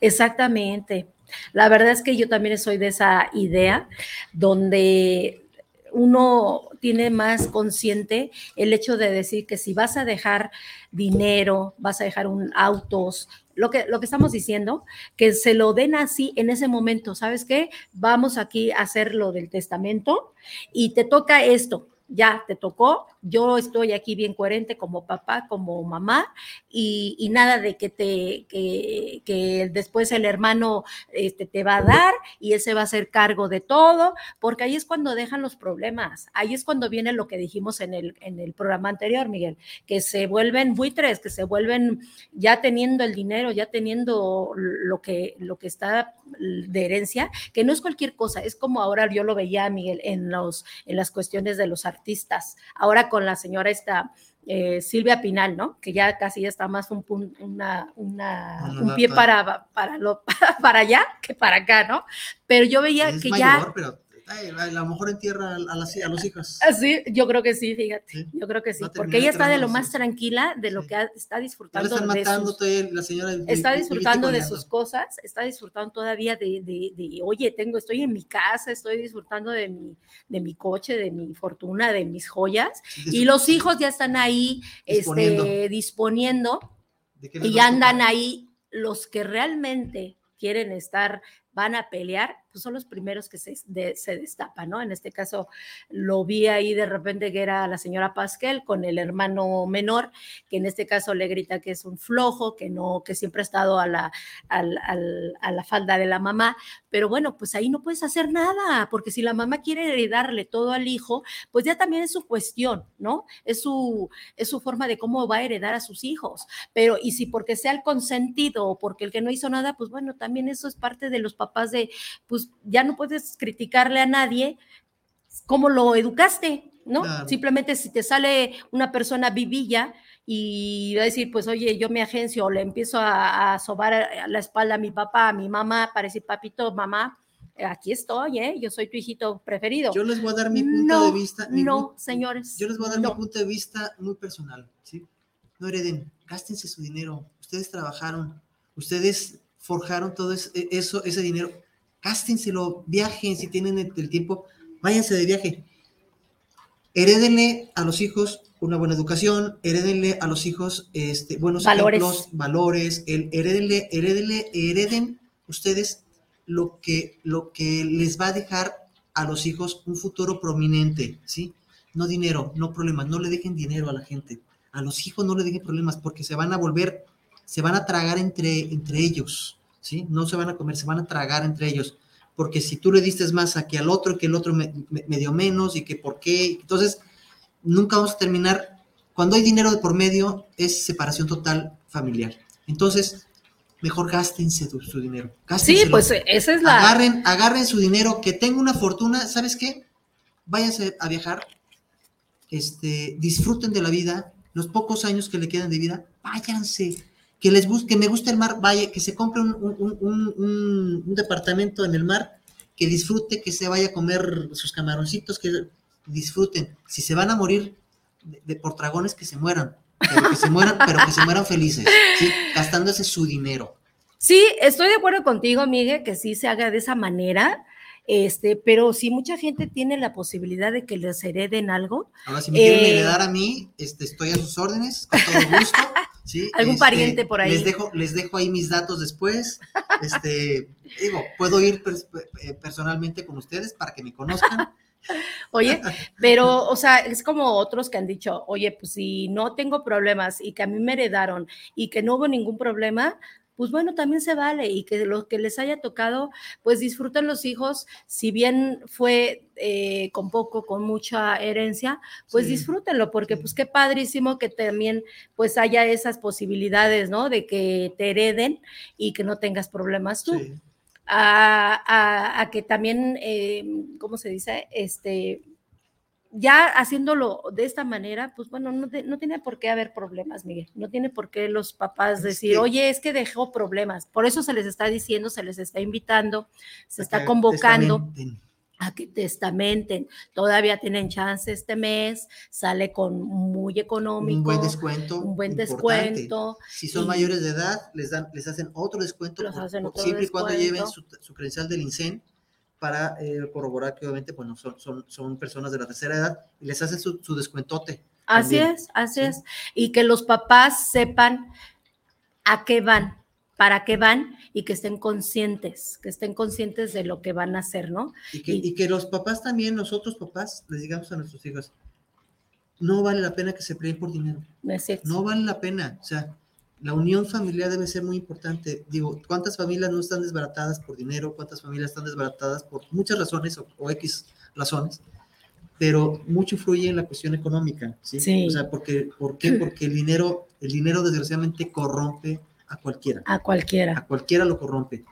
Speaker 3: Exactamente. La verdad es que yo también soy de esa idea donde uno tiene más consciente el hecho de decir que si vas a dejar dinero, vas a dejar un autos, lo que, lo que estamos diciendo, que se lo den así en ese momento, ¿sabes qué? Vamos aquí a hacer lo del testamento y te toca esto, ya te tocó, yo estoy aquí bien coherente como papá, como mamá, y, nada de que te que, después el hermano este, te va a dar y él se va a hacer cargo de todo, porque ahí es cuando dejan los problemas, ahí es cuando viene lo que dijimos en el, en el programa anterior, Miguel, que se vuelven buitres, que se vuelven ya teniendo el dinero, ya teniendo lo que, lo que está de herencia, que no es cualquier cosa, es como ahora yo lo veía, Miguel, en, los, en las cuestiones de los artistas, ahora con la señora esta eh, Silvia Pinal, ¿no? Que ya casi ya está más un, una, un pie para, para, lo, para allá que para acá, ¿no? Pero yo veía que ya
Speaker 4: a lo mejor entierra a, a, los hijos.
Speaker 3: Ah, sí, yo creo que sí, fíjate. Yo creo que sí. porque ella está de lo más tranquila, de lo que está disfrutando.
Speaker 4: de
Speaker 3: sus,
Speaker 4: la señora.
Speaker 3: Está disfrutando de sus cosas, está disfrutando todavía de, de, oye, tengo, estoy en mi casa, estoy disfrutando de mi, de mi coche, de mi fortuna, de mis joyas. y los hijos ya están ahí disponiendo, este, disponiendo y ya andan ahí los que realmente quieren estar, van a pelear, pues, son los primeros que se, se destapan, ¿no? En este caso lo vi ahí de repente que era la señora Pasquel con el hermano menor, que en este caso le grita que es un flojo, que no, que siempre ha estado a la, a la falda de la mamá, pero bueno, pues ahí no puedes hacer nada, porque si la mamá quiere heredarle todo al hijo, pues ya también es su cuestión, ¿no? Es su, es su forma de cómo va a heredar a sus hijos, pero y si porque sea el consentido o porque el que no hizo nada, pues bueno, también eso es parte de los papás de, pues ya no puedes criticarle a nadie cómo lo educaste, ¿no? Simplemente si te sale una persona vivilla y va a decir, pues oye, yo me agencio o le empiezo a, sobar la espalda a mi papá, a mi mamá, para decir, papito, mamá, aquí estoy, ¿eh? Yo soy tu hijito preferido.
Speaker 4: Yo les voy a dar mi punto de vista.
Speaker 3: no, señores.
Speaker 4: Yo les voy a dar mi punto de vista muy personal, ¿sí? No hereden, gástense su dinero. Ustedes trabajaron, ustedes forjaron todo eso, ese dinero gástenselo, viajen si tienen el, tiempo, váyanse de viaje. Herédenle a los hijos una buena educación, herédenle a los hijos este, buenos valores. ejemplos, valores, el, herédenle, herédenle, hereden ustedes lo que, lo que les va a dejar a los hijos un futuro prominente, ¿sí? No dinero, no problemas, no le dejen dinero a la gente. A los hijos no le dejen problemas porque se van a volver, se van a tragar entre, entre ellos. ¿Sí? No se van a comer, se van a tragar entre ellos. Porque si tú le diste más a que al otro, que el otro me, dio menos y que por qué, entonces nunca vamos a terminar. Cuando hay dinero de por medio, es separación total familiar. Entonces, mejor gástense su, dinero.
Speaker 3: Sí, pues esa es la.
Speaker 4: Agarren, agarren su dinero, que tenga una fortuna, ¿sabes qué? Váyanse a viajar, este, disfruten de la vida, los pocos años que le quedan de vida, váyanse que les guste, que me guste el mar, vaya, que se compre un, departamento en el mar, que disfrute, que se vaya a comer sus camaroncitos, que disfruten. Si se van a morir de, por dragones, que se mueran, pero que se mueran, pero que se mueran felices, gastándose su dinero.
Speaker 3: Sí, estoy de acuerdo contigo, Miguel, que sí se haga de esa manera. Este, pero si mucha gente tiene la posibilidad de que les hereden algo.
Speaker 4: Ahora, si me quieren eh, heredar a mí, este, estoy a sus órdenes, con todo gusto.
Speaker 3: Algún este, pariente por ahí.
Speaker 4: Les dejo, les dejo ahí mis datos después. Este, digo, puedo ir personalmente con ustedes para que me conozcan.
Speaker 3: Oye, pero, o sea, es como otros que han dicho, oye, pues si no tengo problemas y que a mí me heredaron y que no hubo ningún problema, pues bueno, también se vale y que lo que les haya tocado, pues disfruten los hijos, si bien fue eh, con poco, con mucha herencia, pues disfrútenlo, porque pues qué padrísimo que también pues haya esas posibilidades, ¿no? De que te hereden y que no tengas problemas tú. A, que también, eh, ¿cómo se dice? Este, ya haciéndolo de esta manera, pues bueno, no, no, tiene por qué haber problemas, Miguel. No tiene por qué los papás decir, oye, es que dejó problemas. Por eso se les está diciendo, se les está invitando, se está convocando. a que testamenten. Todavía tienen chance este mes, sale con muy económico.
Speaker 4: Un buen descuento.
Speaker 3: Un buen descuento.
Speaker 4: Si son mayores de edad, les dan, les hacen otro descuento, siempre y cuando lleven su, credencial del INSEN para eh, corroborar que obviamente bueno, son, son, son, personas de la tercera edad y les hacen su, su descuentote.
Speaker 3: Así es, así es. Y que los papás sepan a qué van, para qué van y que estén conscientes, que estén conscientes de lo que van a hacer, ¿no?
Speaker 4: Y que, y, que los papás también, nosotros papás, les digamos a nuestros hijos, no vale la pena que se peleen por dinero. No vale la pena, o sea, la unión familiar debe ser muy importante. Digo, ¿cuántas familias no están desbaratadas por dinero? ¿Cuántas familias están desbaratadas por muchas razones o, o X razones? Pero mucho influye en la cuestión económica, ¿sí? ¿sí? O sea, porque, ¿por qué? Porque el dinero, el dinero desgraciadamente corrompe a cualquiera.
Speaker 3: A cualquiera.
Speaker 4: A cualquiera lo corrompe.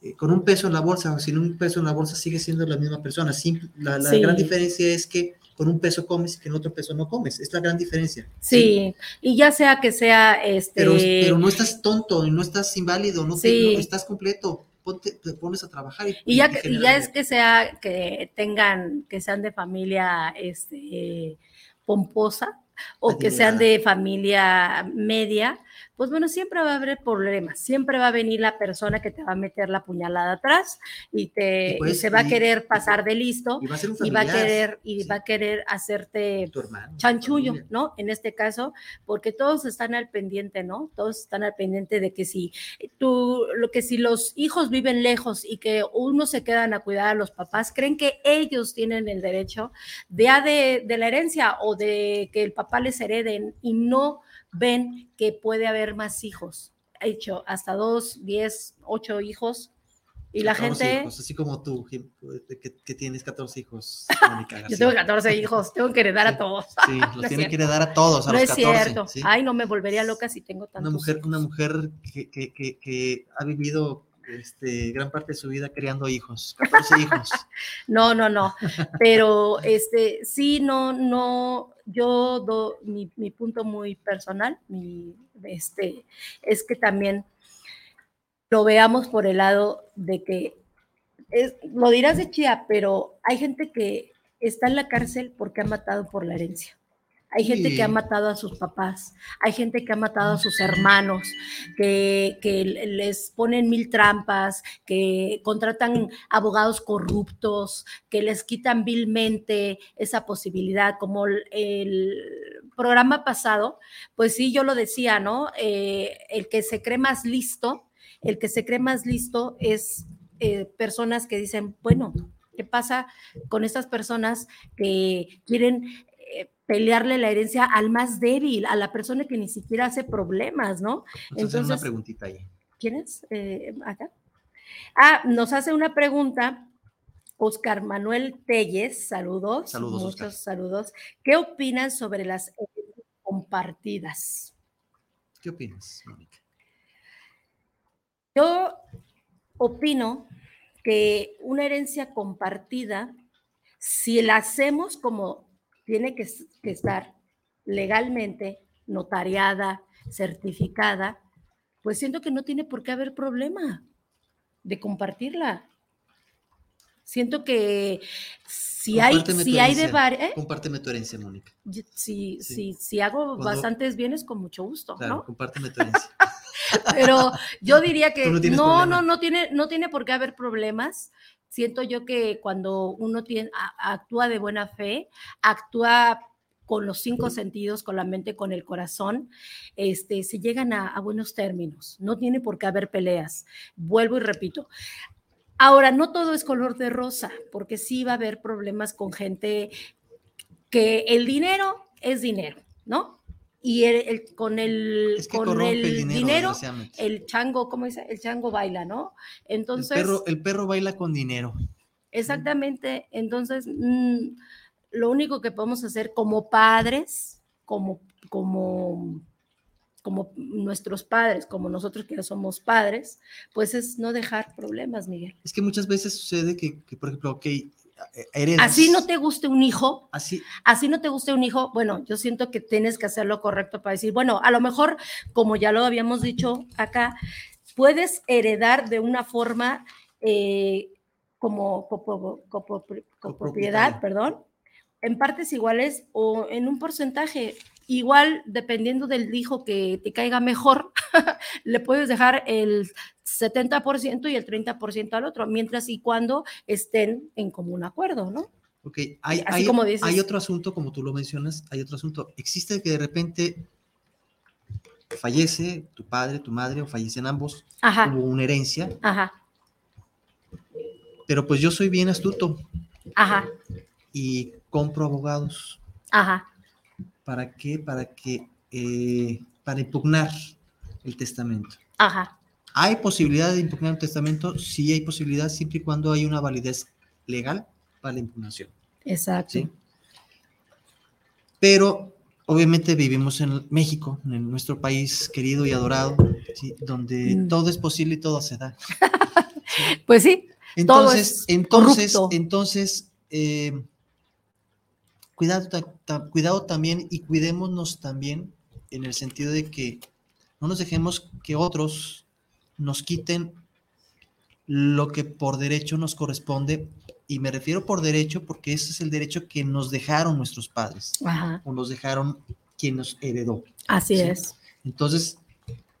Speaker 4: Eh, con un peso en la bolsa o sin un peso en la bolsa sigue siendo la misma persona. la, gran diferencia es que con un peso comes y que en otro peso no comes. Es la gran diferencia.
Speaker 3: Sí, y ya sea que sea este.
Speaker 4: Pero, no estás tonto y no estás inválido, no, estás completo. te pones a trabajar.
Speaker 3: Y, ya, ya es que sea que tengan, que sean de familia este, pomposa o que sean de familia media, pues bueno, siempre va a haber problemas, siempre va a venir la persona que te va a meter la puñalada atrás y te pues, se va a querer pasar de listo y va a, querer y va a querer hacerte chanchullo, ¿no? En este caso, porque todos están al pendiente, ¿no? Todos están al pendiente de que si tú lo que si los hijos viven lejos y que uno se quedan a cuidar a los papás, creen que ellos tienen el derecho de, de, de la herencia o de que el papá les hereden y no ven que puede haber más hijos. He hecho hasta dos, diez, ocho hijos. Y la gente.
Speaker 4: así como tú, que, tienes 14 hijos.
Speaker 3: Yo tengo 14 hijos, tengo que heredar a todos.
Speaker 4: Sí, los tiene que heredar a todos, a no los 14. es cierto.
Speaker 3: Ay, no me volvería loca si tengo tantos.
Speaker 4: Una mujer, una mujer que, que ha vivido este, gran parte de su vida criando hijos, 14 hijos.
Speaker 3: No, no, no, pero este, sí, no, no, yo do mi, mi punto muy personal, mi, este, es que también lo veamos por el lado de que, es, lo dirás de chía, pero hay gente que está en la cárcel porque ha matado por la herencia. Hay gente que ha matado a sus papás, hay gente que ha matado a sus hermanos, que, les ponen mil trampas, que contratan abogados corruptos, que les quitan vilmente esa posibilidad, como el, programa pasado, pues sí, yo lo decía, ¿no? Eh, el que se cree más listo, el que se cree más listo es eh, personas que dicen, bueno, ¿qué pasa con estas personas que quieren pelearle la herencia al más débil, a la persona que ni siquiera hace problemas, ¿no?
Speaker 4: Entonces, una preguntita ahí.
Speaker 3: ¿Quién es? Eh, acá. Ah, nos hace una pregunta Oscar Manuel Telles, saludos.
Speaker 4: Saludos.
Speaker 3: Muchos saludos. ¿Qué opinas sobre las compartidas?
Speaker 4: ¿Qué opinas, Mónica?
Speaker 3: Yo opino que una herencia compartida, si la hacemos como tiene que, estar legalmente notariada, certificada, pues siento que no tiene por qué haber problema de compartirla. Siento que si hay, si hay de varias... ¿eh?
Speaker 4: Compárteme tu herencia, Mónica.
Speaker 3: Si, sí. si hago bastantes bienes, con mucho gusto,
Speaker 4: claro, compárteme tu herencia.
Speaker 3: Pero yo diría que no, no, no tiene, no tiene por qué haber problemas siento yo que cuando uno tiene, actúa de buena fe, actúa con los cinco sentidos, con la mente, con el corazón, este, se llegan a, buenos términos. No tiene por qué haber peleas. Vuelvo y repito. Ahora, no todo es color de rosa, porque sí va a haber problemas con gente que el dinero es dinero, ¿no? Y el, con el, con el, dinero, el chango, ¿cómo dice? El chango baila, ¿no? Entonces...
Speaker 4: El perro, el perro baila con dinero.
Speaker 3: Exactamente. Entonces, mm, lo único que podemos hacer como padres, como, como, como nuestros padres, como nosotros que somos padres, pues es no dejar problemas, Miguel.
Speaker 4: Es que muchas veces sucede que, que por ejemplo, ok,
Speaker 3: Así no te guste un hijo,
Speaker 4: así.
Speaker 3: así no te guste un hijo, bueno, yo siento que tienes que hacer lo correcto para decir, bueno, a lo mejor, como ya lo habíamos dicho acá, puedes heredar de una forma eh, como copropiedad, perdón, en partes iguales o en un porcentaje igual, dependiendo del hijo que te caiga mejor, le puedes dejar el 70% y el 30% al otro, mientras y cuando estén en común acuerdo, ¿no?
Speaker 4: Ok, hay, hay, como hay otro asunto, como tú lo mencionas, hay otro asunto. Existe que de repente fallece tu padre, tu madre, o fallecen ambos, Ajá. hubo una herencia. Ajá. Pero pues yo soy bien astuto. Ajá. Y compro abogados. Ajá. ¿Para qué? Para que, eh, para impugnar el testamento. Ajá. ¿Hay posibilidad de impugnar un testamento? Sí hay posibilidad, siempre y cuando hay una validez legal para la impugnación.
Speaker 3: Exacto.
Speaker 4: Pero obviamente vivimos en México, en nuestro país querido y adorado, donde mm. todo es posible y todo se da.
Speaker 3: Pues sí.
Speaker 4: Entonces, entonces, entonces, eh, cuidado, cuidado también y cuidémonos también en el sentido de que no nos dejemos que otros nos quiten lo que por derecho nos corresponde, y me refiero por derecho porque ese es el derecho que nos dejaron nuestros padres, o nos dejaron quien nos heredó.
Speaker 3: Así es.
Speaker 4: Entonces,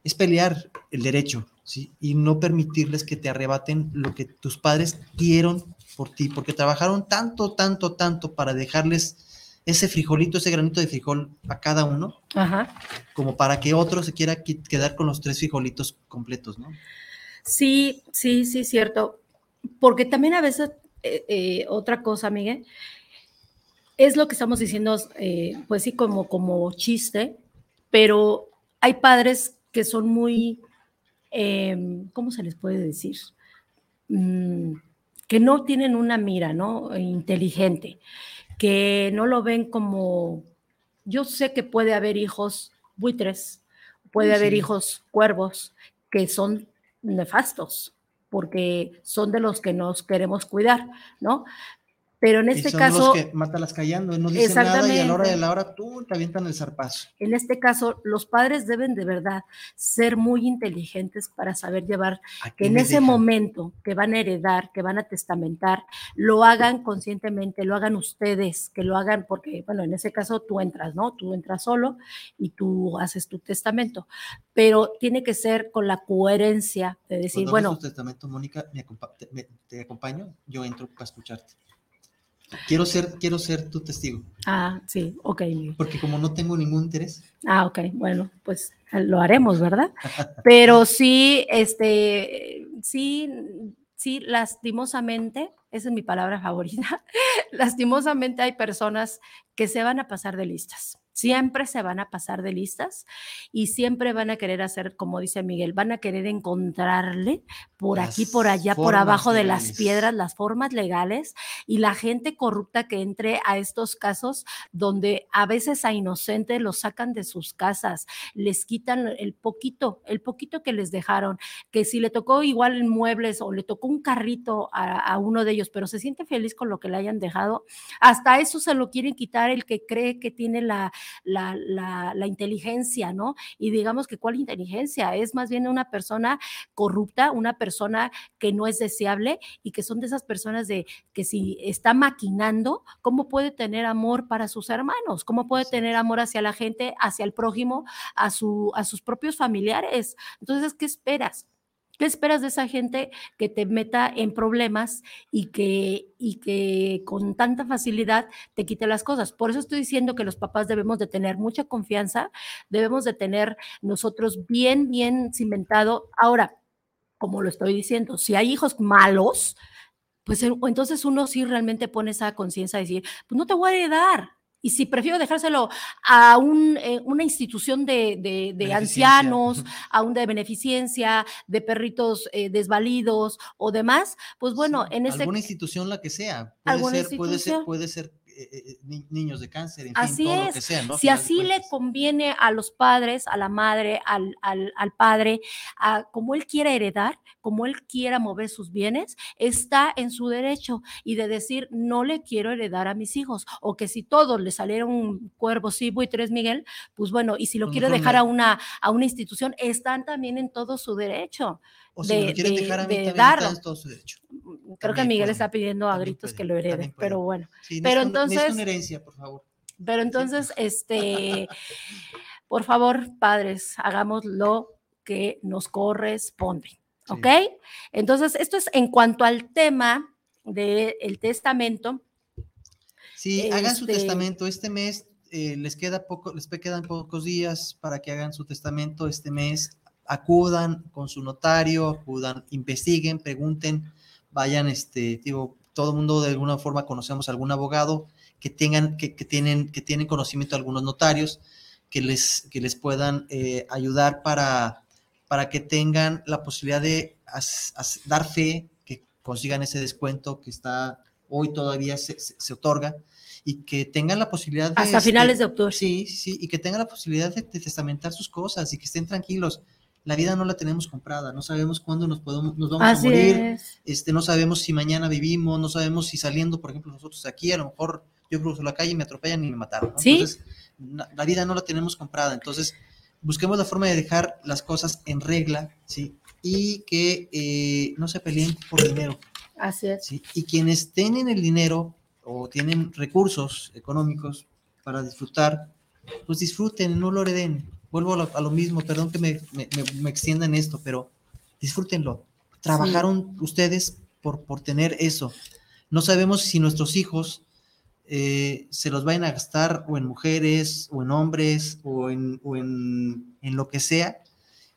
Speaker 4: es pelear el derecho, ¿sí? Y no permitirles que te arrebaten lo que tus padres dieron por ti, porque trabajaron tanto, tanto, tanto para dejarles ese frijolito, ese granito de frijol a cada uno, como para que otro se quiera quedar con los tres frijolitos completos, ¿no?
Speaker 3: Sí, sí, sí, cierto. Porque también a veces, eh, eh, otra cosa, Miguel, es lo que estamos diciendo, eh, pues sí, como, como chiste, pero hay padres que son muy, em, ¿cómo se les puede decir? Mm, que no tienen una mira, ¿no? Inteligente, que no lo ven como, yo sé que puede haber hijos buitres, puede haber hijos cuervos, que son nefastos, porque son de los que nos queremos cuidar, ¿no? Pero en este caso. Los
Speaker 4: que mátalas callando, no dicen nada y a la hora de la hora tú te avientan el zarpazo.
Speaker 3: En este caso, los padres deben de verdad ser muy inteligentes para saber llevar que en ese momento que van a heredar, que van a testamentar, lo hagan conscientemente, lo hagan ustedes, que lo hagan porque, bueno, en ese caso tú entras, ¿no? Tú entras solo y tú haces tu testamento, pero tiene que ser con la coherencia de decir, bueno.
Speaker 4: Tu testamento, Mónica, te acompaño, yo entro para escucharte. Quiero ser, quiero ser tu testigo.
Speaker 3: Ah, sí, ok.
Speaker 4: Porque como no tengo ningún interés.
Speaker 3: Ah, ok, bueno, pues lo haremos, ¿verdad? Pero sí, este, sí, sí, lastimosamente, esa es mi palabra favorita, lastimosamente hay personas que se van a pasar de listas siempre se van a pasar de listas y siempre van a querer hacer, como dice Miguel, van a querer encontrarle por aquí, por allá, por abajo de las piedras, las formas legales y la gente corrupta que entre a estos casos donde a veces a inocentes los sacan de sus casas, les quitan el poquito, el poquito que les dejaron, que si le tocó igual muebles o le tocó un carrito a, a uno de ellos, pero se siente feliz con lo que le hayan dejado, hasta eso se lo quieren quitar el que cree que tiene la la, la, inteligencia, ¿no? Y digamos que cuál inteligencia, es más bien una persona corrupta, una persona que no es deseable y que son de esas personas de que si está maquinando, ¿cómo puede tener amor para sus hermanos? ¿Cómo puede tener amor hacia la gente, hacia el prójimo, a, su, a sus propios familiares? Entonces, ¿qué esperas? ¿Qué esperas de esa gente que te meta en problemas y que, y que con tanta facilidad te quite las cosas? Por eso estoy diciendo que los papás debemos de tener mucha confianza, debemos de tener nosotros bien, bien cimentado. Ahora, como lo estoy diciendo, si hay hijos malos, pues entonces uno sí realmente pone esa conciencia de decir, pues no te voy a heredar, y si prefiero dejárselo a eh, una institución de, ancianos, a un de beneficencia, de perritos eh, desvalidos o demás, pues bueno, en este...
Speaker 4: Alguna institución, la que sea. Puede, ser, puede ser, puede ser eh, eh, niños de cáncer, en
Speaker 3: así
Speaker 4: fin,
Speaker 3: todo lo que sea, ¿no? Si así le conviene a los padres, a la madre, al, al, padre, a, como él quiera heredar, como él quiera mover sus bienes, está en su derecho y de decir, no le quiero heredar a mis hijos, o que si todos le salieron cuervos, sí, tres Miguel, pues bueno, y si lo pues quiere dejar a una, a una institución, están también en todo su derecho.
Speaker 4: O si de, lo quieren dejar a mí, de, todo su derecho
Speaker 3: Creo que Miguel está pidiendo a gritos que lo herede, pero bueno. pero entonces...
Speaker 4: una herencia, por favor.
Speaker 3: Pero entonces, este, por favor, padres, hagamos lo que nos corresponde. ¿Ok? Entonces, esto es en cuanto al tema del testamento.
Speaker 4: Sí, hagan su este testamento. Este mes eh, les queda poco, les quedan pocos días para que hagan su testamento este mes. Acudan con su notario, acudan, investiguen, pregunten, vayan, este, digo, todo el mundo de alguna forma conocemos a algún abogado que tengan, que, tienen, que tienen conocimiento de algunos notarios que les, que les puedan eh, ayudar para, para que tengan la posibilidad de dar fe, que consigan ese descuento que está hoy todavía se, se, otorga y que tengan la posibilidad de...
Speaker 3: Hasta este, finales de octubre.
Speaker 4: Sí, sí, y que tengan la posibilidad de, testamentar sus cosas y que estén tranquilos. La vida no la tenemos comprada, no sabemos cuándo nos, podemos, nos vamos a morir, este, no sabemos si mañana vivimos, no sabemos si saliendo, por ejemplo, nosotros aquí, a lo mejor yo cruzo la calle y me atropellan y me mataron. Entonces, la vida no la tenemos comprada, entonces busquemos la forma de dejar las cosas en regla, ¿sí? Y que eh, no se peleen por dinero.
Speaker 3: Así es.
Speaker 4: ¿sí? Y quienes tienen el dinero o tienen recursos económicos para disfrutar, pues disfruten, no lo hereden. Vuelvo a lo, mismo, perdón que me, me, me, extienda en esto, pero disfrútenlo. Trabajaron ustedes por, por tener eso. No sabemos si nuestros hijos eh, se los vayan a gastar o en mujeres o en hombres o en, o en, en lo que sea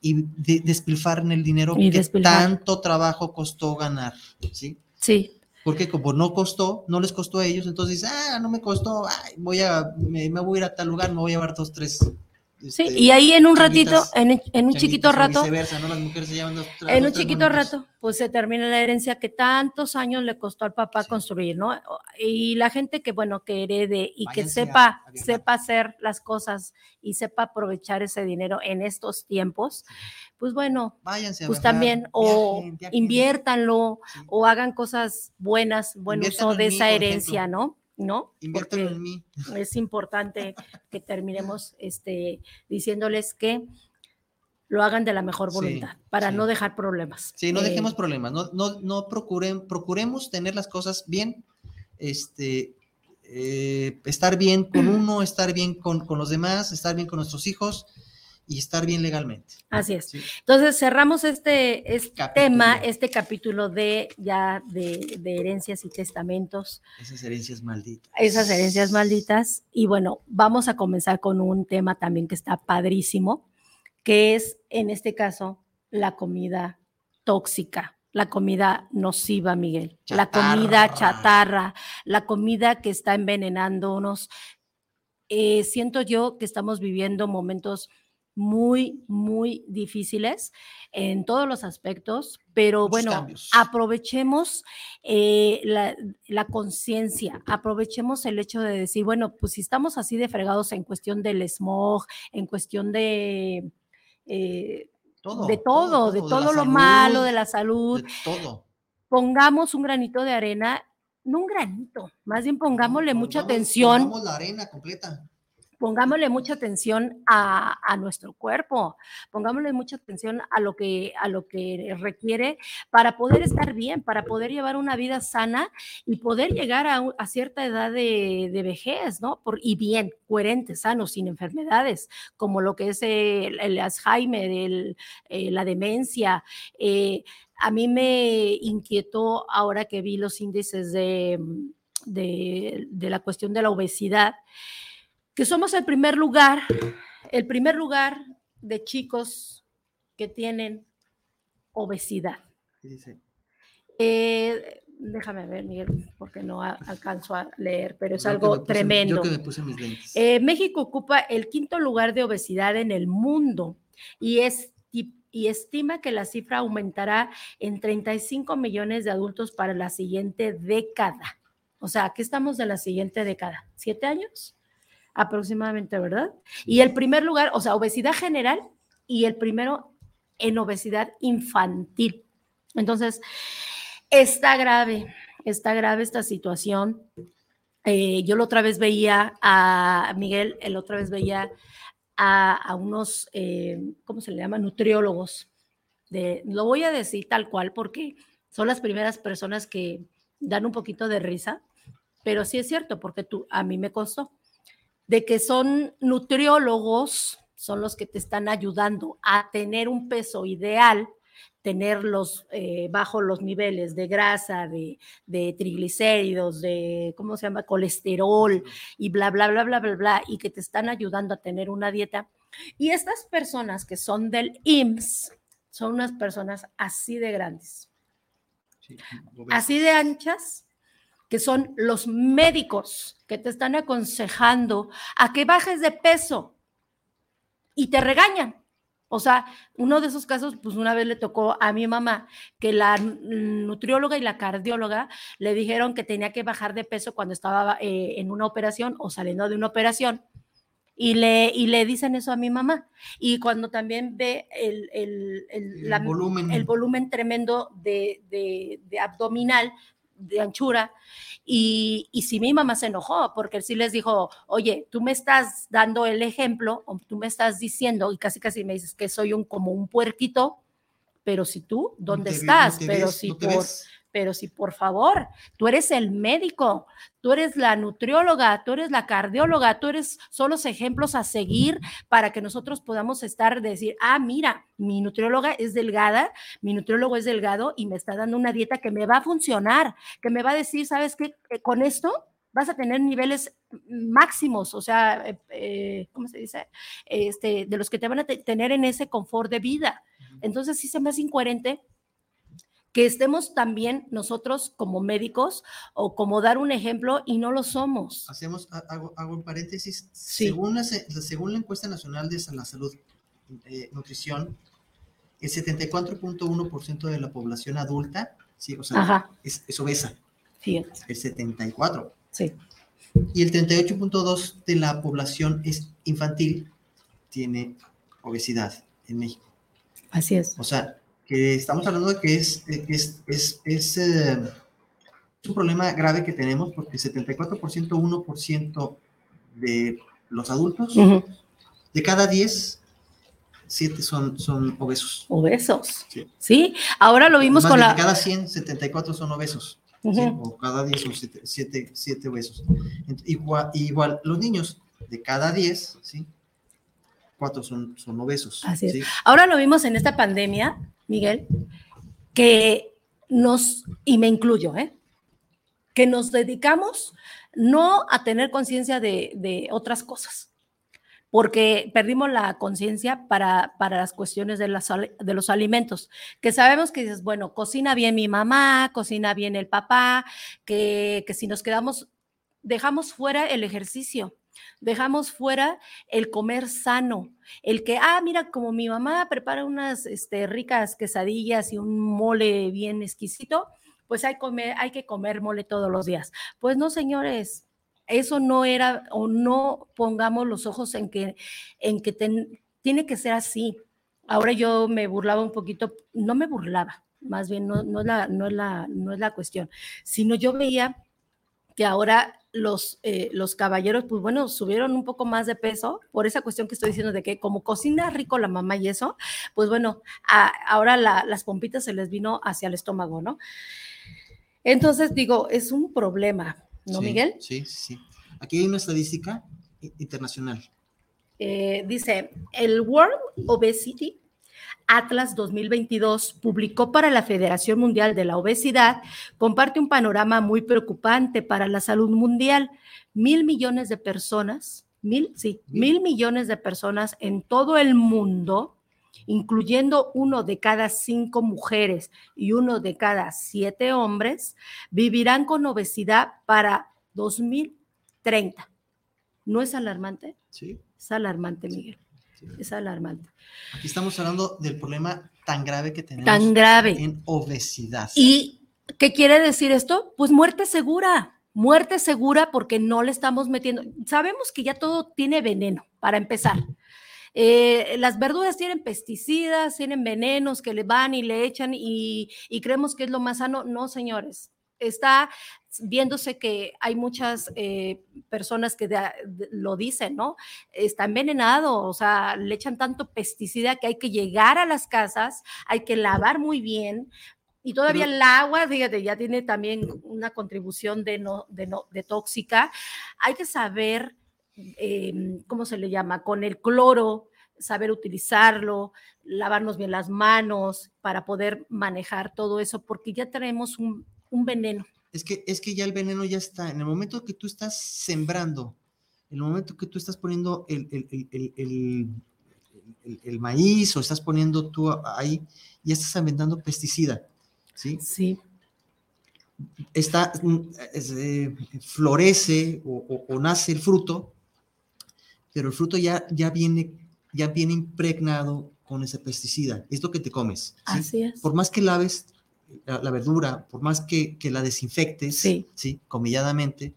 Speaker 4: y despilfarren el dinero que tanto trabajo costó ganar, ¿sí?
Speaker 3: Sí.
Speaker 4: Porque como no costó, no les costó a ellos, entonces, ah, no me costó, voy a, me, me, voy a ir a tal lugar, me voy a llevar dos, tres
Speaker 3: sí, este, y ahí en un ratito, en, un chiquito rato, en un chiquito rato, pues se termina la herencia que tantos años le costó al papá construir, ¿no? Y la gente que, bueno, que herede y que sepa, sepa hacer las cosas y sepa aprovechar ese dinero en estos tiempos, pues bueno, pues también, o inviértanlo, o hagan cosas buenas, buen uso de esa herencia, ¿no? ¿No?
Speaker 4: en mí.
Speaker 3: Es importante que terminemos este, diciéndoles que lo hagan de la mejor voluntad para no dejar problemas.
Speaker 4: Sí, no dejemos eh, problemas, no, no, no procuren, procuremos tener las cosas bien, este, eh, estar bien con uno, estar bien con, con los demás, estar bien con nuestros hijos y estar bien legalmente.
Speaker 3: Así es. Entonces cerramos este, este tema, este capítulo de ya de, herencias y testamentos.
Speaker 4: Esas herencias malditas.
Speaker 3: Esas herencias malditas. Y bueno, vamos a comenzar con un tema también que está padrísimo, que es en este caso la comida tóxica. La comida nociva, Miguel. La comida chatarra, la comida que está envenenándonos. Eh, siento yo que estamos viviendo momentos muy, muy difíciles en todos los aspectos, pero bueno, aprovechemos eh, la, conciencia, aprovechemos el hecho de decir, bueno, pues si estamos así de fregados en cuestión del smog, en cuestión de... Eh, todo, de todo, de todo lo malo, de la salud.
Speaker 4: todo.
Speaker 3: Pongamos un granito de arena, no un granito, más bien pongámosle mucha atención.
Speaker 4: Pongamos la arena completa
Speaker 3: pongámosle mucha atención a, nuestro cuerpo, pongámosle mucha atención a lo, que, a lo que requiere para poder estar bien, para poder llevar una vida sana y poder llegar a, cierta edad de, vejez, ¿no? Por, y bien, coherente, sano, sin enfermedades, como lo que es el, Alzheimer, eh, la demencia. Eh, a mí me inquietó ahora que vi los índices de, de, de la cuestión de la obesidad que somos el primer lugar, el primer lugar de chicos que tienen obesidad. Eh, déjame ver, Miguel, porque no alcanzo a leer, pero es algo tremendo. Eh, México ocupa el quinto lugar de obesidad en el mundo y es y estima que la cifra aumentará en 35 millones de adultos para la siguiente década. O sea, aquí estamos de la siguiente década. ¿Siete años? Aproximadamente, ¿verdad? Y el primer lugar, o sea, obesidad general y el primero en obesidad infantil. Entonces, está grave, está grave esta situación. Eh, yo la otra vez veía a Miguel, el otra vez veía a, unos, eh, ¿cómo se le llama? Nutriólogos. De, lo voy a decir tal cual porque son las primeras personas que dan un poquito de risa, pero sí es cierto, porque tú, a mí me costó, de que son nutriólogos, son los que te están ayudando a tener un peso ideal, tenerlos eh, bajo los niveles de grasa, de, de, triglicéridos, de, ¿cómo se llama?, colesterol y bla, bla, bla, bla, bla, bla, y que te están ayudando a tener una dieta. Y estas personas que son del IMSS son unas personas así de grandes, así de anchas, que son los médicos que te están aconsejando a que bajes de peso y te regañan. O sea, uno de esos casos, pues una vez le tocó a mi mamá que la nutrióloga y la cardióloga le dijeron que tenía que bajar de peso cuando estaba eh, en una operación o saliendo de una operación. Y le, y le dicen eso a mi mamá. Y cuando también ve el, el, el, volumen. el volumen. tremendo de, de, de abdominal, de anchura. Y, y si mi mamá se enojó, porque sí les dijo, oye, tú me estás dando el ejemplo, o tú me estás diciendo, y casi casi me dices que soy un como un puerquito, pero si tú, ¿dónde estás? pero si por, pero si por favor, tú eres el médico, tú eres la nutrióloga, tú eres la cardióloga, tú eres son los ejemplos a seguir para que nosotros podamos estar, decir, ah, mira, mi nutrióloga es delgada, mi nutriólogo es delgado y me está dando una dieta que me va a funcionar, que me va a decir, ¿sabes qué? Eh, con esto vas a tener niveles máximos, o sea, eh, eh, ¿cómo se dice? Este, de los que te van a tener en ese confort de vida. Entonces sí se me hace incoherente que estemos también nosotros como médicos o como dar un ejemplo y no lo somos.
Speaker 4: Hacemos, hago, un paréntesis, según, la, según la encuesta nacional de la salud, eh, nutrición, el 74.1% de la población adulta, sí, o sea, es, obesa. El 74.
Speaker 3: Sí.
Speaker 4: Y el 38.2% de la población es infantil tiene obesidad en México.
Speaker 3: Así es.
Speaker 4: O sea, estamos hablando de que es, es, es, es, eh, un problema grave que tenemos porque 74%, 1% de los adultos, de cada 10, 7 son, son obesos.
Speaker 3: Obesos. Sí. ahora lo vimos con la...
Speaker 4: De cada 100, 74 son obesos. O cada 10 son 7, 7, obesos. Igual, igual, los niños, de cada 10, ¿sí? 4 son, son obesos.
Speaker 3: Así es. Ahora lo vimos en esta pandemia, Miguel, que nos, y me incluyo, ¿eh? que nos dedicamos no a tener conciencia de, otras cosas, porque perdimos la conciencia para, para, las cuestiones de, las, de los alimentos, que sabemos que dices, bueno, cocina bien mi mamá, cocina bien el papá, que, que si nos quedamos, dejamos fuera el ejercicio, Dejamos fuera el comer sano, el que, ah, mira, como mi mamá prepara unas este, ricas quesadillas y un mole bien exquisito, pues hay, comer, hay que comer mole todos los días. Pues no, señores, eso no era, o no pongamos los ojos en que, en que tiene que ser así. Ahora yo me burlaba un poquito, no me burlaba, más bien no, no, la, no, la, no es la cuestión, sino yo veía que ahora los, eh, los caballeros, pues bueno, subieron un poco más de peso por esa cuestión que estoy diciendo de que como cocina rico la mamá y eso, pues bueno, ahora las pompitas se les vino hacia el estómago, ¿no? Entonces digo, es un problema, ¿no, Miguel?
Speaker 4: Sí, sí. Aquí hay una estadística internacional.
Speaker 3: Eh, dice, el World Obesity Atlas 2022 publicó para la Federación Mundial de la Obesidad, comparte un panorama muy preocupante para la salud mundial. Mil millones de personas, mil, sí, mil millones de personas en todo el mundo, incluyendo uno de cada cinco mujeres y uno de cada siete hombres, vivirán con obesidad para 2030. ¿No es alarmante?
Speaker 4: Sí.
Speaker 3: Es alarmante, Miguel. Es alarmante.
Speaker 4: Aquí estamos hablando del problema tan grave que tenemos
Speaker 3: tan grave.
Speaker 4: en obesidad.
Speaker 3: ¿Y qué quiere decir esto? Pues muerte segura. Muerte segura porque no le estamos metiendo. Sabemos que ya todo tiene veneno, para empezar. Eh, las verduras tienen pesticidas, tienen venenos que le van y le echan y, y creemos que es lo más sano. No, señores, está viéndose que hay muchas eh, personas que lo dicen, ¿no? Está envenenado, o sea, le echan tanto pesticida que hay que llegar a las casas, hay que lavar muy bien, Y todavía el agua, fíjate, ya tiene también una contribución de, no, de, no, de tóxica. Hay que saber, em, ¿cómo se le llama? Con el cloro, saber utilizarlo, lavarnos bien las manos para poder manejar todo eso, porque ya tenemos un, un veneno.
Speaker 4: Es que, es que ya el veneno ya está. En el momento que tú estás sembrando, en el momento que tú estás poniendo el, el, el, el maíz o estás poniendo tú ahí, ya estás aventando pesticida ¿sí?
Speaker 3: Sí.
Speaker 4: Está, eh, florece o, nace el fruto, pero el fruto ya, ya, viene, ya viene impregnado con ese pesticida. Es lo que te comes.
Speaker 3: Así es.
Speaker 4: Por más que laves la, verdura, por más que, que la desinfectes,
Speaker 3: sí.
Speaker 4: ¿sí? comilladamente,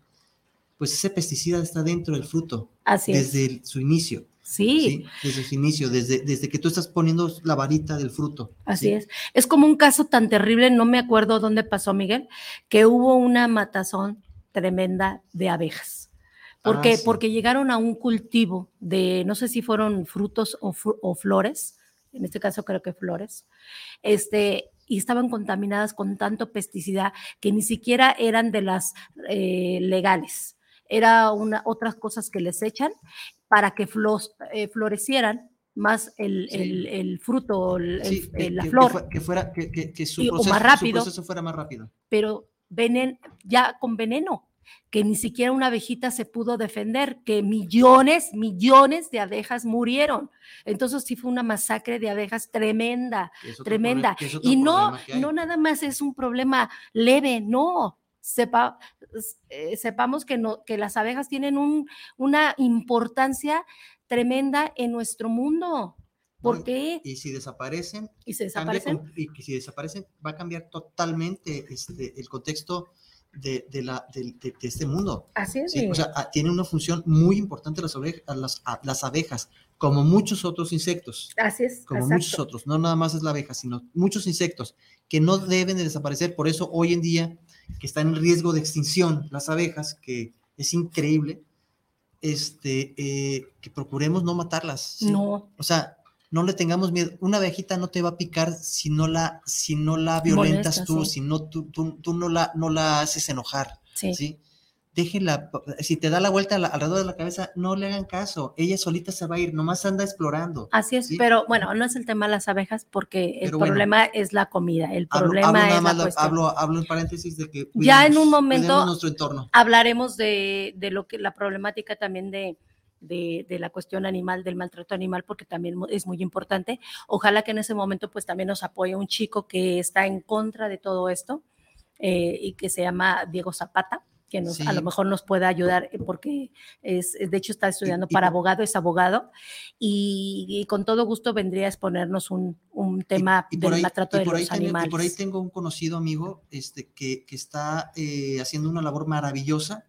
Speaker 4: pues ese pesticida está dentro del fruto.
Speaker 3: Así
Speaker 4: desde su inicio.
Speaker 3: Sí.
Speaker 4: Desde su inicio, desde, desde que tú estás poniendo la varita del fruto.
Speaker 3: Así es. Es como un caso tan terrible, no me acuerdo dónde pasó, Miguel, que hubo una matazón tremenda de abejas. ¿Por qué?
Speaker 4: Ah, sí.
Speaker 3: Porque llegaron a un cultivo de, no sé si fueron frutos o, o, flores, en este caso creo que flores, este, y estaban contaminadas con tanto pesticida que ni siquiera eran de las eh, legales. Era una, otras cosas que les echan para que flos, eh, florecieran más el,
Speaker 4: Sí.
Speaker 3: el, el fruto, el-
Speaker 4: Sí,
Speaker 3: la
Speaker 4: que-
Speaker 3: flor,
Speaker 4: que fue- que fuera, que, que- su,
Speaker 3: Y-
Speaker 4: proceso,
Speaker 3: más
Speaker 4: su
Speaker 3: rápido.
Speaker 4: proceso fuera más rápido.
Speaker 3: pero venen ya con veneno, que ni siquiera una abejita se pudo defender, que millones, millones de abejas murieron. Entonces sí fue una masacre de abejas tremenda. tremenda.
Speaker 4: problema-
Speaker 3: Y no, no nada más es un problema leve, no. Sepa, eh, sepamos que, no, que las abejas tienen un, una importancia tremenda en nuestro mundo. ¿Por qué?
Speaker 4: Y si desaparecen,
Speaker 3: Y se
Speaker 4: cambia
Speaker 3: desaparecen.
Speaker 4: y si desaparecen, va a cambiar totalmente este, el contexto de, de la, de, este mundo.
Speaker 3: Así es.
Speaker 4: O sea, a- tiene una función muy importante las, abejas, las, a- las abejas, como muchos otros insectos.
Speaker 3: Así es.
Speaker 4: como
Speaker 3: exacto.
Speaker 4: muchos otros, no nada más es la abeja, sino muchos insectos que no deben de desaparecer. Por eso hoy en día que están en riesgo de extinción las abejas, que es increíble, este, eh, que procuremos no matarlas. ¿sí?
Speaker 3: No,
Speaker 4: O sea, no le tengamos miedo. Una abejita no te va a picar si no la, si no la violentas tú,
Speaker 3: sí.
Speaker 4: si no tú, tú, tú no, la, no la haces enojar.
Speaker 3: sí.
Speaker 4: ¿sí? Déjenla, si te da la vuelta alrededor de la cabeza, no le hagan caso. Ella solita se va a ir, nomás anda explorando.
Speaker 3: Así es,
Speaker 4: Sí.
Speaker 3: pero bueno, no es el tema de las abejas porque el
Speaker 4: Pero bueno.
Speaker 3: problema es la comida, el
Speaker 4: Hablo,
Speaker 3: problema
Speaker 4: hablo
Speaker 3: es
Speaker 4: nada
Speaker 3: la
Speaker 4: más, la-
Speaker 3: cuestión.
Speaker 4: hablo, hablo en paréntesis de que
Speaker 3: Ya en un
Speaker 4: cuidemos-
Speaker 3: momento-
Speaker 4: cuidemos nuestro entorno.
Speaker 3: Hablaremos de, de lo que la problemática también de, de, de la cuestión animal, del maltrato animal, porque también es muy importante. Ojalá que en ese momento pues también nos apoye un chico que está en contra de todo esto eh, y que se llama Diego Zapata que nos, a
Speaker 4: Sí.
Speaker 3: lo mejor nos pueda ayudar eh, porque es, de hecho está estudiando para abogado, es abogado y, y con todo gusto vendría a exponernos un, un tema
Speaker 4: Y- y
Speaker 3: del
Speaker 4: ahí-
Speaker 3: maltrato de los
Speaker 4: tengo- y
Speaker 3: animales.
Speaker 4: por ahí tengo un conocido amigo este, que, que está eh, haciendo una labor maravillosa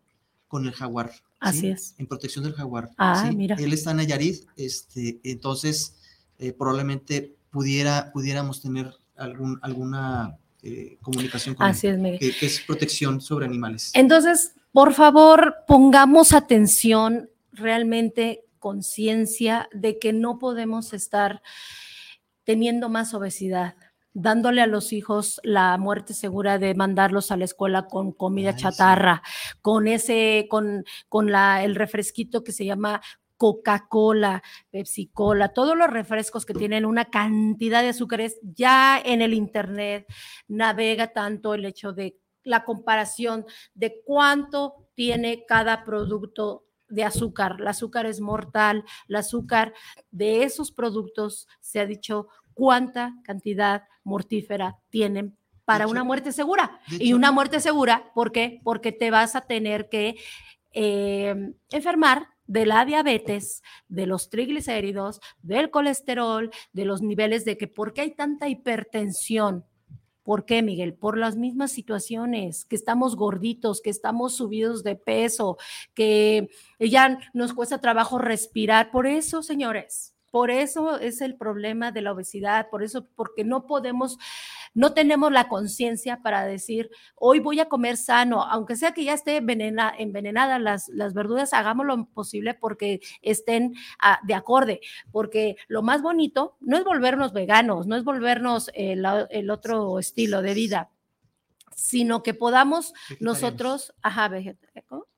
Speaker 4: con el jaguar. ¿sí?
Speaker 3: Así es.
Speaker 4: En protección del jaguar.
Speaker 3: Ah,
Speaker 4: ¿sí?
Speaker 3: mira.
Speaker 4: Él está en Nayarit, este, entonces eh, probablemente pudiera, pudiéramos tener algún, alguna eh, comunicación con
Speaker 3: Así
Speaker 4: él,
Speaker 3: es, Miguel.
Speaker 4: que, que es protección sobre animales.
Speaker 3: Entonces, por favor, pongamos atención, realmente conciencia de que no podemos estar teniendo más obesidad, dándole a los hijos la muerte segura de mandarlos a la escuela con comida
Speaker 4: Ay, sí.
Speaker 3: chatarra, con ese, con, con la, el refresquito que se llama Coca-Cola, Pepsi Cola, todos los refrescos que tienen una cantidad de azúcares, ya en el Internet navega tanto el hecho de la comparación de cuánto tiene cada producto de azúcar. El azúcar es mortal, el azúcar de esos productos se ha dicho cuánta cantidad mortífera tienen para una muerte segura. Y una muerte segura, ¿por qué? Porque te vas a tener que eh, enfermar de la diabetes, de los triglicéridos, del colesterol, de los niveles de que, ¿por qué hay tanta hipertensión? ¿Por qué, Miguel? Por las mismas situaciones, que estamos gorditos, que estamos subidos de peso, que ya nos cuesta trabajo respirar. Por eso, señores, por eso es el problema de la obesidad, por eso, porque no podemos no tenemos la conciencia para decir, hoy voy a comer sano, aunque sea que ya esté envenena, envenenada las, las verduras, hagamos lo posible porque estén ah, de acorde, porque lo más bonito no es volvernos veganos, no es volvernos el, el otro estilo de vida, sino que podamos nosotros, ajá,
Speaker 4: vegetarianos.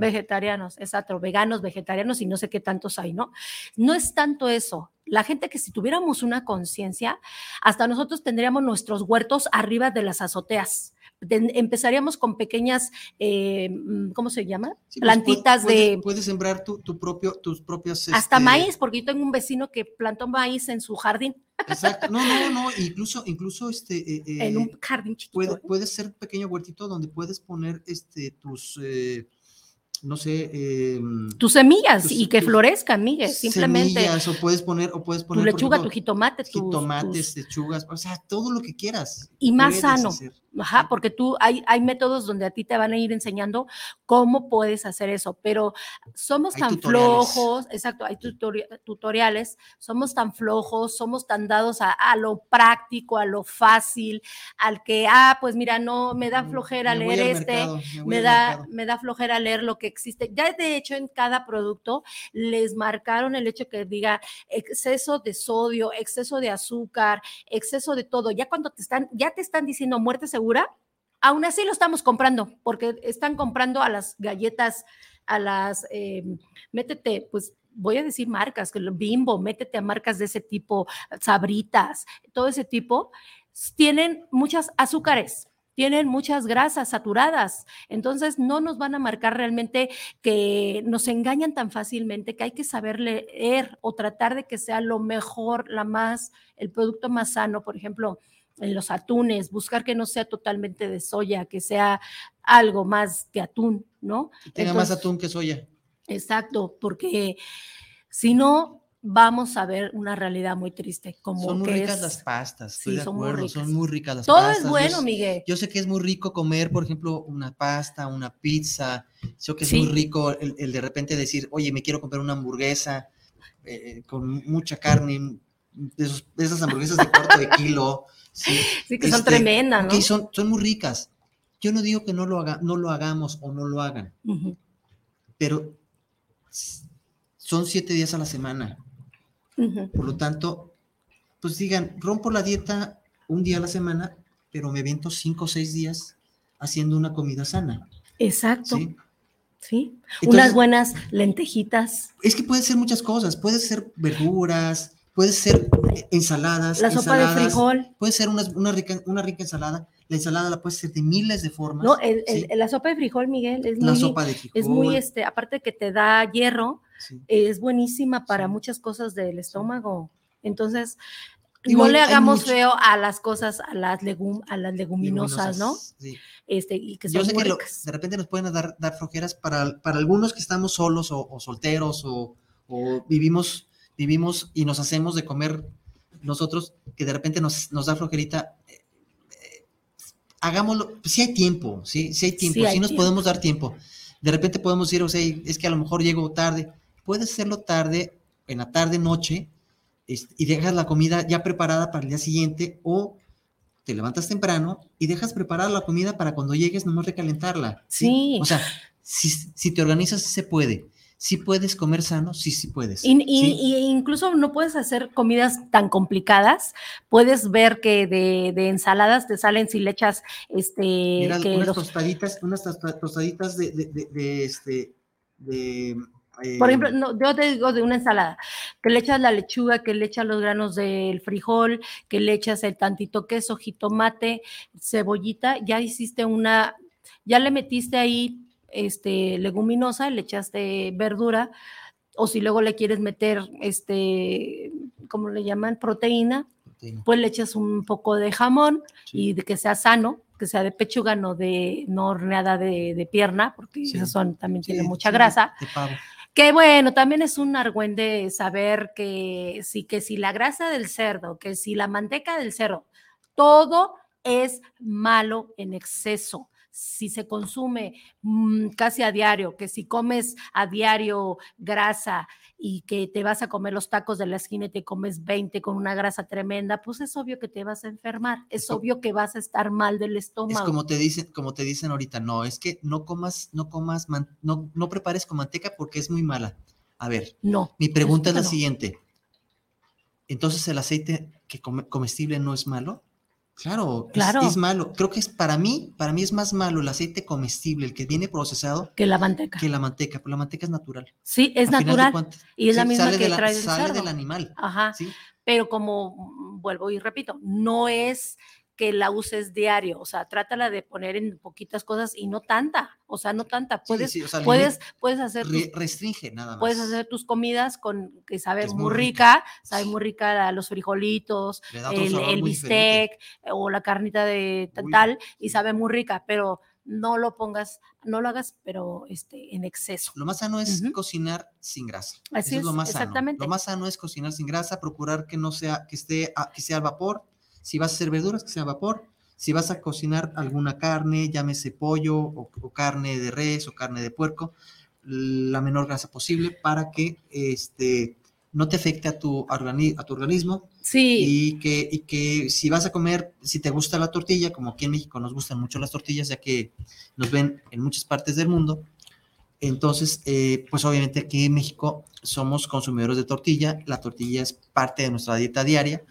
Speaker 3: Vegetarianos, exacto, veganos, vegetarianos y no sé qué tantos hay, ¿no? No es tanto eso. La gente que si tuviéramos una conciencia, hasta nosotros tendríamos nuestros huertos arriba de las azoteas. Empezaríamos con pequeñas, eh, mm, ¿cómo se llama?
Speaker 4: Sí, pues,
Speaker 3: Plantitas
Speaker 4: puede-
Speaker 3: de...
Speaker 4: Puedes sembrar tu, tu propio, tus propios...
Speaker 3: Hasta
Speaker 4: este,
Speaker 3: maíz, porque yo tengo un vecino que plantó maíz en su jardín,
Speaker 4: Exacto. No, no, no. Incluso, incluso este... eh,
Speaker 3: en
Speaker 4: eh,
Speaker 3: un jardín chiquito.
Speaker 4: puede,
Speaker 3: ¿eh?
Speaker 4: puede ser un pequeño huertito donde puedes poner este, tus, eh, no sé, eh,
Speaker 3: Tus semillas
Speaker 4: tus-
Speaker 3: y que florezcan, Miguel, simplemente.
Speaker 4: semillas, o puedes poner, o puedes
Speaker 3: Tu
Speaker 4: poner, por
Speaker 3: lechuga,
Speaker 4: ejemplo,
Speaker 3: tu jitomate,
Speaker 4: jitomates,
Speaker 3: tus-
Speaker 4: lechugas, o sea, todo lo que quieras.
Speaker 3: Y más sano.
Speaker 4: hacer.
Speaker 3: Ajá, porque tú hay, hay métodos donde a ti te van a ir enseñando cómo puedes hacer eso, pero somos
Speaker 4: Hay
Speaker 3: tan
Speaker 4: tutoriales.
Speaker 3: flojos, exacto, hay tutori- tutoriales, somos tan flojos, somos tan dados a, a lo práctico, a lo fácil, al que, ah, pues mira, no, me da flojera
Speaker 4: me
Speaker 3: leer este,
Speaker 4: mercado, me
Speaker 3: me da, me da flojera leer lo que existe. Ya de hecho en cada producto les marcaron el hecho que diga exceso de sodio, exceso de azúcar, exceso de todo. Ya cuando te están, ya te están diciendo muerte segura, aún así lo estamos comprando, porque están comprando a las galletas, a las, eh, métete, pues voy a decir marcas, que bimbo, métete a marcas de ese tipo, sabritas, todo ese tipo, tienen muchas azúcares. Tienen muchas grasas saturadas, entonces no nos van a marcar realmente que nos engañan tan fácilmente que hay que saber leer o tratar de que sea lo mejor, la más, el producto más sano, por ejemplo, en los atunes, buscar que no sea totalmente de soya, que sea algo más que atún, ¿no?
Speaker 4: Que tenga más atún que soya.
Speaker 3: Exacto, porque si no, vamos a ver una realidad muy triste, como
Speaker 4: Son muy
Speaker 3: que
Speaker 4: ricas
Speaker 3: es-
Speaker 4: las pastas, estoy
Speaker 3: Sí,
Speaker 4: de
Speaker 3: son muy
Speaker 4: acuerdo,
Speaker 3: ricas.
Speaker 4: son muy ricas las
Speaker 3: Todo
Speaker 4: pastas.
Speaker 3: es
Speaker 4: Yo
Speaker 3: bueno,
Speaker 4: s-
Speaker 3: Miguel.
Speaker 4: Yo sé que es muy rico comer, por ejemplo, una pasta, una pizza. Sé que es
Speaker 3: Sí.
Speaker 4: muy rico el, el de repente decir, oye, me quiero comer una hamburguesa eh, con mucha carne, esos- esas hamburguesas de cuarto de kilo. Sí,
Speaker 3: Sí, que son
Speaker 4: Este,
Speaker 3: tremendas, ¿no?
Speaker 4: ok, son, son muy ricas. Yo no digo que no lo, haga, no lo hagamos o no lo hagan,
Speaker 3: Ujú,
Speaker 4: pero s- son siete días a la semana. Por lo tanto, pues digan, rompo la dieta un día a la semana, pero me viento cinco o seis días haciendo una comida sana.
Speaker 3: Exacto,
Speaker 4: ¿sí?
Speaker 3: sí.
Speaker 4: Entonces-
Speaker 3: Unas buenas lentejitas,
Speaker 4: Es que puede ser muchas cosas, puede ser verduras, puede ser ensaladas.
Speaker 3: la sopa de frijol,
Speaker 4: Puede ser una, una, rica, una rica ensalada. La ensalada la puede ser de miles de formas.
Speaker 3: ¿no? El- la sopa de frijol, Miguel, es
Speaker 4: la
Speaker 3: muy,
Speaker 4: sopa de frijol.
Speaker 3: es muy, este, aparte que te da hierro,
Speaker 4: sí.
Speaker 3: es buenísima para
Speaker 4: Sí.
Speaker 3: muchas cosas del estómago. Entonces, no le hagamos feo a las cosas, a las, legum, a las leguminosas, ¿no?
Speaker 4: Sí.
Speaker 3: Este, y que
Speaker 4: Yo sé que lo- de repente nos pueden dar, dar flojeras para, para algunos que estamos solos o, o solteros o, o vivimos, vivimos y nos hacemos de comer nosotros, que de repente nos, nos da flojerita. eh, eh, hagámoslo, si hay tiempo, sí, si hay tiempo, si nos podemos dar tiempo. De repente podemos decir, o sea, es que a lo mejor llego tarde. Puedes hacerlo tarde, en la tarde, noche, este, y dejas la comida ya preparada para el día siguiente o te levantas temprano y dejas preparada la comida para cuando llegues nomás recalentarla.
Speaker 3: Sí.
Speaker 4: O sea, si, si te organizas, se puede. Si puedes comer sano, sí, sí puedes.
Speaker 3: Y, y-
Speaker 4: ¿sí?
Speaker 3: y incluso no puedes hacer comidas tan complicadas. Puedes ver que de, de ensaladas te salen si le echas este
Speaker 4: Mira,
Speaker 3: que
Speaker 4: unas
Speaker 3: los-
Speaker 4: tostaditas, unas tosta- tostaditas de, de, de- de, este, de... eh,
Speaker 3: por ejemplo, no, yo te digo de una ensalada, que le echas la lechuga, que le echas los granos del frijol, que le echas el tantito queso, jitomate, cebollita, ya hiciste una, ya le metiste ahí este leguminosa, le echaste verdura, o si luego le quieres meter este, ¿cómo le llaman? Proteína,
Speaker 4: proteína,
Speaker 3: pues le echas un poco de jamón
Speaker 4: sí.
Speaker 3: y de que sea sano, que sea de pechuga, no de no horneada de, de pierna, porque
Speaker 4: Sí.
Speaker 3: esas son también
Speaker 4: Sí,
Speaker 3: tienen mucha grasa.
Speaker 4: De pavo.
Speaker 3: Que bueno, también es un argüende saber que sí, que si la grasa del cerdo, que si la manteca del cerdo, todo es malo en exceso. Si se consume mm, casi a diario, que si comes a diario grasa y que te vas a comer los tacos de la esquina y te comes 20 con una grasa tremenda, pues es obvio que te vas a enfermar, es obvio que vas a estar mal del estómago.
Speaker 4: Es como te dicen, como te dicen ahorita, no, es que no comas, no comas, no, no prepares con manteca porque es muy mala. A ver,
Speaker 3: no.
Speaker 4: Mi pregunta es la siguiente. Entonces, ¿el aceite que comestible no es malo? Claro, claro. Es, malo. Creo que es para mí, para mí es más malo el aceite comestible, el que viene procesado.
Speaker 3: Que la manteca.
Speaker 4: Que la manteca, pero la manteca es natural.
Speaker 3: Sí, es natural. y es la misma que trae
Speaker 4: Sale del animal.
Speaker 3: Ajá. ¿sí? Pero como mm, vuelvo y repito, no es que la uses diario, o sea, trátala de poner en poquitas cosas y no tanta, o sea, no tanta. Puedes, puedes, puedes hacer.
Speaker 4: restringe nada más.
Speaker 3: Puedes hacer tus comidas con que sabe muy, rica, sabe muy rica los frijolitos, el, bistec o la carnita de tal, y sabe muy rica, pero no lo pongas, no lo hagas, pero este, en exceso.
Speaker 4: Lo más sano es cocinar sin grasa.
Speaker 3: Así es, lo más exactamente.
Speaker 4: Sano. Lo más sano es cocinar sin grasa, procurar que no sea, que esté, que sea al vapor, si vas a hacer verduras, que sea vapor. Si vas a cocinar alguna carne, llámese pollo o, carne de res o carne de puerco, la menor grasa posible para que este, no te afecte a tu, a tu organismo.
Speaker 3: Sí.
Speaker 4: Y que, y que si vas a comer, si te gusta la tortilla, como aquí en México nos gustan mucho las tortillas, ya que nos ven en muchas partes del mundo, entonces, eh, pues obviamente aquí en México somos consumidores de tortilla, la tortilla es parte de nuestra dieta diaria,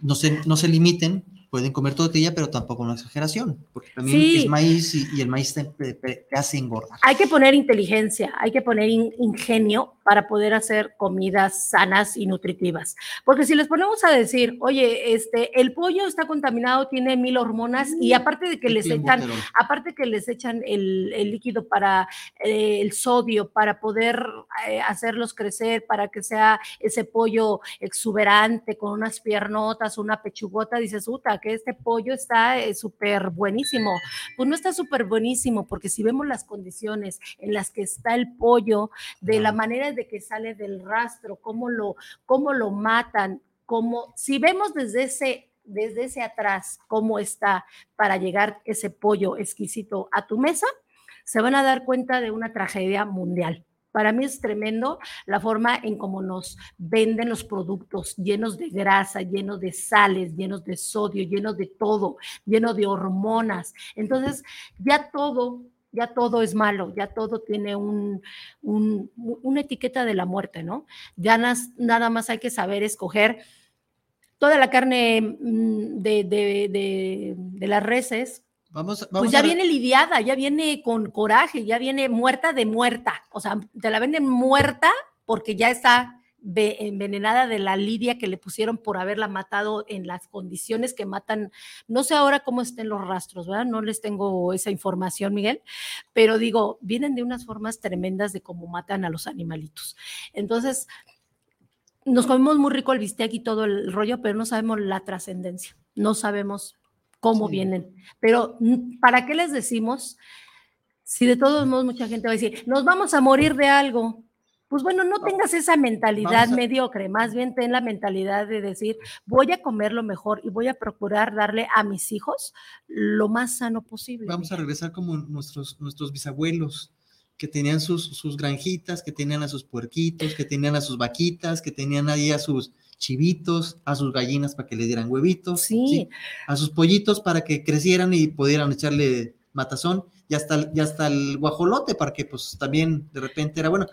Speaker 4: no se, no se limiten, pueden comer tortilla, pero tampoco una exageración, porque también es maíz y, el maíz te, hace engordar.
Speaker 3: Hay que poner inteligencia, hay que poner ingenio para poder hacer comidas sanas y nutritivas. Porque si les ponemos a decir, oye, este, el pollo está contaminado, tiene mil hormonas y aparte de que les echan, aparte que les echan el, líquido para eh, el sodio, para poder eh, hacerlos crecer, para que sea ese pollo exuberante con unas piernotas, una pechugota, dices, puta, que este pollo está eh, súper buenísimo. Pues no está súper buenísimo, porque si vemos las condiciones en las que está el pollo, de la manera de que sale del rastro, cómo lo, cómo lo matan, cómo, si vemos desde ese desde ese atrás cómo está para llegar ese pollo exquisito a tu mesa, se van a dar cuenta de una tragedia mundial. Para mí es tremendo la forma en cómo nos venden los productos llenos de grasa, llenos de sales, llenos de sodio, llenos de todo, llenos de hormonas. Entonces, ya todo ya todo es malo, ya todo tiene un, una etiqueta de la muerte, ¿no? Ya nada más hay que saber escoger toda la carne mm, de, las reses.
Speaker 4: Vamos,
Speaker 3: pues ya viene lidiada, ya viene con coraje, ya viene muerta de muerta. O sea, te la venden muerta porque ya está envenenada de la lidia que le pusieron por haberla matado en las condiciones que matan. No sé ahora cómo estén los rastros, ¿verdad? No les tengo esa información, Miguel, pero digo, vienen de unas formas tremendas de cómo matan a los animalitos. Entonces, nos comemos muy rico el bistec y todo el rollo, pero no sabemos la trascendencia, no sabemos cómo vienen. Pero, ¿para qué les decimos? Si de todos modos mucha gente va a decir, nos vamos a morir de algo, pues bueno, no tengas esa mentalidad mediocre, más bien ten la mentalidad de decir, voy a comer lo mejor y voy a procurar darle a mis hijos lo más sano posible.
Speaker 4: Vamos a regresar como nuestros, nuestros bisabuelos, que tenían sus, sus granjitas, que tenían a sus puerquitos, que tenían a sus vaquitas, que tenían ahí a sus chivitos, a sus gallinas para que le dieran huevitos,
Speaker 3: sí.
Speaker 4: a sus pollitos para que crecieran y pudieran echarle matazón, y hasta, y hasta el guajolote para que pues también de repente era bueno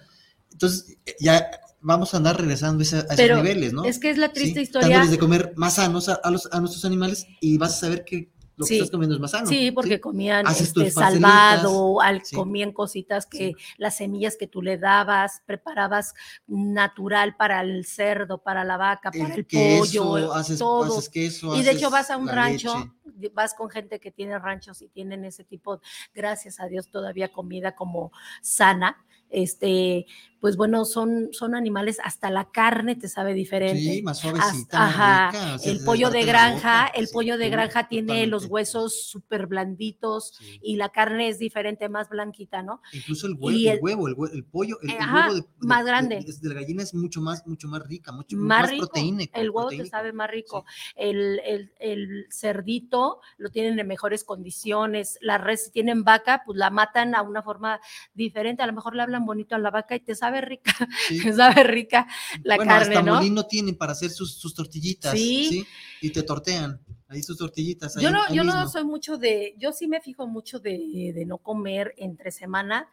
Speaker 4: entonces, ya vamos a andar regresando a, esos niveles, ¿no?
Speaker 3: Es que es la triste historia.
Speaker 4: Dándoles de comer más sanos a, los, a nuestros animales y vas a saber que lo que estás comiendo es más sano.
Speaker 3: Sí, porque comían este, salvado, al, comían cositas que las semillas que tú le dabas, preparabas natural para el cerdo, para la vaca, para el, pollo,
Speaker 4: haces,
Speaker 3: todo.
Speaker 4: queso,
Speaker 3: y de hecho vas a un rancho, vas con gente que tiene ranchos y tienen ese tipo, gracias a Dios, todavía comida como sana este, pues bueno, son, son animales, hasta la carne te sabe diferente.
Speaker 4: Sí, más suavecita.
Speaker 3: ajá, el pollo de granja, el pollo de granja tiene los huesos súper blanditos y la carne es diferente, más blanquita, ¿no?
Speaker 4: Incluso el, huevo, el, el, pollo, el, huevo de,
Speaker 3: más grande.
Speaker 4: De, la gallina es mucho más, mucho más rica, mucho más, proteínico.
Speaker 3: El huevo te sabe más rico. El, el, cerdito lo tienen en mejores condiciones. La res, si tienen vaca, pues la matan a una forma diferente. A lo mejor le hablan bonito a la vaca y te sabe rica, sabe rica la bueno, carne, hasta
Speaker 4: molino tienen para hacer sus, sus tortillitas, ¿Sí? Y te tortean ahí sus tortillitas.
Speaker 3: yo no, yo no soy mucho de, yo sí me fijo mucho de, de no comer entre semana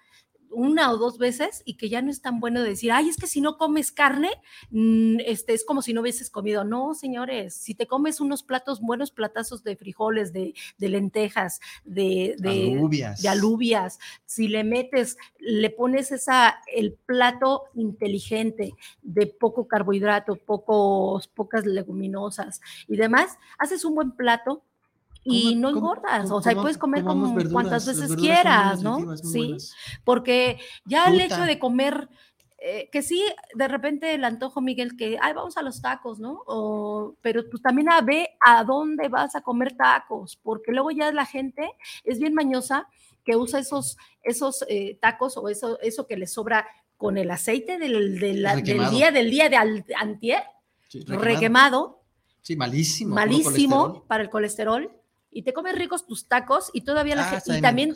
Speaker 3: una o dos veces y que ya no es tan bueno decir, ay, es que si no comes carne, mm, este, es como si no hubieses comido. No, señores, si te comes unos platos, buenos platazos de frijoles, de, lentejas, de, de, alubias. de alubias, si le metes, le pones esa, el plato inteligente de poco carbohidrato, pocos, pocas leguminosas y demás, haces un buen plato y no engordas, o sea, puedes comer como cuantas veces quieras, ¿no? Sí, porque ya el hecho de comer, eh, que sí, de repente el antojo, Miguel, que, ay, vamos a los tacos, ¿no? O, pero tú también a ve a dónde vas a comer tacos, porque luego ya la gente es bien mañosa que usa esos, esos eh, tacos o eso, eso que le sobra con el aceite del, del, día del día de antier, requemado.
Speaker 4: Sí, malísimo.
Speaker 3: Malísimo para el colesterol y te comes ricos tus tacos y todavía la ah, gente, y también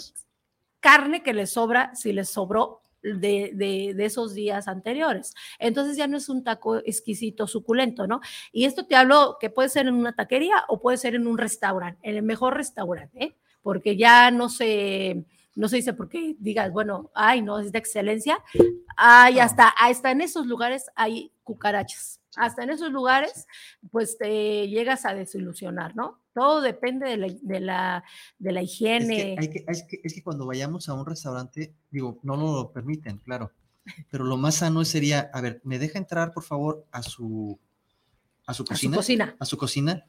Speaker 3: carne que le sobra, si les sobró de, de, esos días anteriores. Entonces ya no es un taco exquisito, suculento, ¿no? Y esto te hablo que puede ser en una taquería o puede ser en un restaurante, en el mejor restaurante, ¿eh? porque ya no se, no se dice porque digas, bueno, ay, no, es de excelencia. Ay, hasta, hasta en esos lugares hay cucarachas. Hasta en esos lugares, pues te llegas a desilusionar, ¿no? Todo depende de la, de la, de la higiene.
Speaker 4: Es que, es, que, es que cuando vayamos a un restaurante, digo, no lo permiten, claro, pero lo más sano sería, a ver, ¿me deja entrar, por favor, a su, a su cocina?
Speaker 3: A su cocina.
Speaker 4: A su cocina,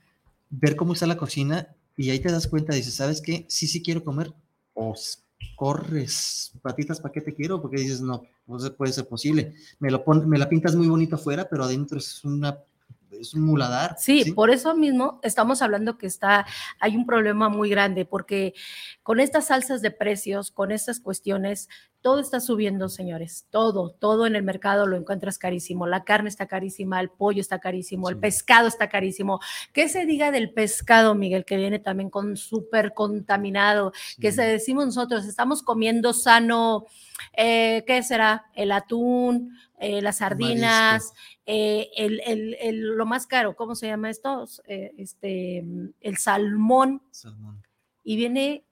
Speaker 4: ver cómo está la cocina y ahí te das cuenta, dices, ¿sabes qué? Sí, sí quiero comer. O corres, patitas, ¿para qué te quiero? Porque dices, no, no se puede ser posible. Me, lo me la pintas muy bonito afuera, pero adentro es una es un muladar.
Speaker 3: Sí, por eso mismo estamos hablando que está, hay un problema muy grande, porque con estas alzas de precios, con estas cuestiones, todo está subiendo, señores, todo, todo en el mercado lo encuentras carísimo, la carne está carísima, el pollo está carísimo, el pescado está carísimo. ¿Qué se diga del pescado, Miguel, que viene también con súper contaminado? Que se decimos nosotros, estamos comiendo sano, eh, ¿qué será? El atún, eh, las sardinas, eh, el, lo más caro, ¿cómo se llama esto? Eh, este, el salmón. Y viene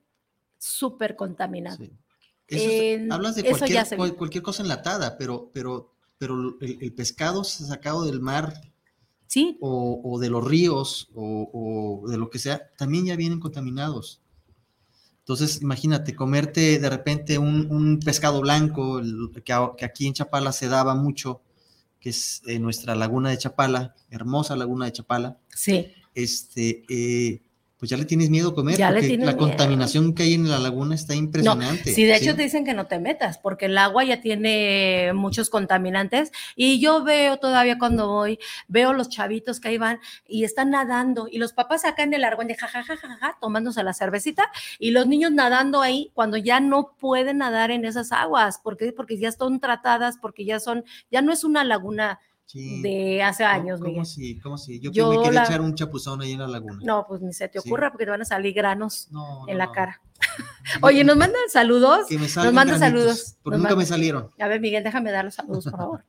Speaker 3: súper contaminado.
Speaker 4: hablas de cualquier, cualquier, cosa enlatada, pero, pero, pero el, pescado sacado del mar
Speaker 3: ¿Sí?
Speaker 4: o, de los ríos o, de lo que sea, también ya vienen contaminados. Entonces, imagínate, comerte de repente un, pescado blanco, que, aquí en Chapala se daba mucho, que es eh, nuestra laguna de Chapala, hermosa laguna de Chapala.
Speaker 3: Sí.
Speaker 4: Este, eh, pues ya le tienes miedo a comer, porque la contaminación que hay en la laguna está impresionante.
Speaker 3: sí, de hecho te dicen que no te metas, porque el agua ya tiene muchos contaminantes. Y yo veo todavía cuando voy, veo los chavitos que ahí van y están nadando, y los papás acá en el argón de jajajaja, tomándose la cervecita, y los niños nadando ahí cuando ya no pueden nadar en esas aguas. ¿Por qué? Porque ya están tratadas, porque ya son, ya no es una laguna de hace años,
Speaker 4: ¿Cómo, ¿cómo si? ¿Cómo si? Yo, me quería echar un chapuzón ahí en la laguna.
Speaker 3: No, pues ni se te ocurra porque te van a salir granos en la cara. Oye, nos mandan saludos. nos mandan saludos.
Speaker 4: Porque nunca me salieron.
Speaker 3: A ver, Miguel, déjame dar los saludos, por favor.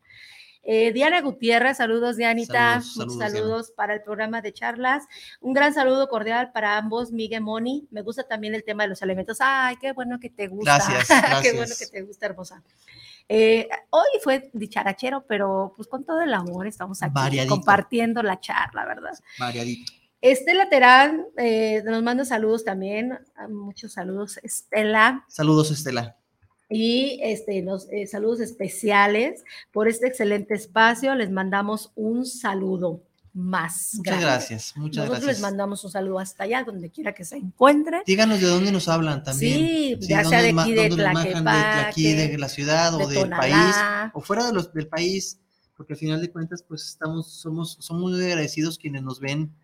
Speaker 3: Eh, Diana Gutiérrez, saludos Dianita, saludos, saludos, para el programa de charlas. Un gran saludo cordial para ambos, Miguel Moni. Me gusta también el tema de los alimentos. Ay, qué bueno que te gusta.
Speaker 4: Gracias, gracias.
Speaker 3: qué bueno que te gusta, hermosa. Eh, hoy fue dicharachero, pero pues con todo el amor estamos aquí compartiendo la charla, ¿verdad?
Speaker 4: Variadito.
Speaker 3: Estela Terán eh, nos manda saludos también, muchos saludos, Estela.
Speaker 4: Saludos, Estela.
Speaker 3: Y este, los eh, saludos especiales por este excelente espacio. Les mandamos un saludo. Más.
Speaker 4: Muchas gracias, muchas
Speaker 3: Nosotros
Speaker 4: les
Speaker 3: mandamos un saludo hasta allá, donde quiera que se encuentren.
Speaker 4: Díganos de dónde nos hablan también.
Speaker 3: Sí, ya sea de aquí de
Speaker 4: aquí de la ciudad o del país o fuera de los, del país, porque al final de cuentas pues estamos somos somos muy agradecidos quienes nos ven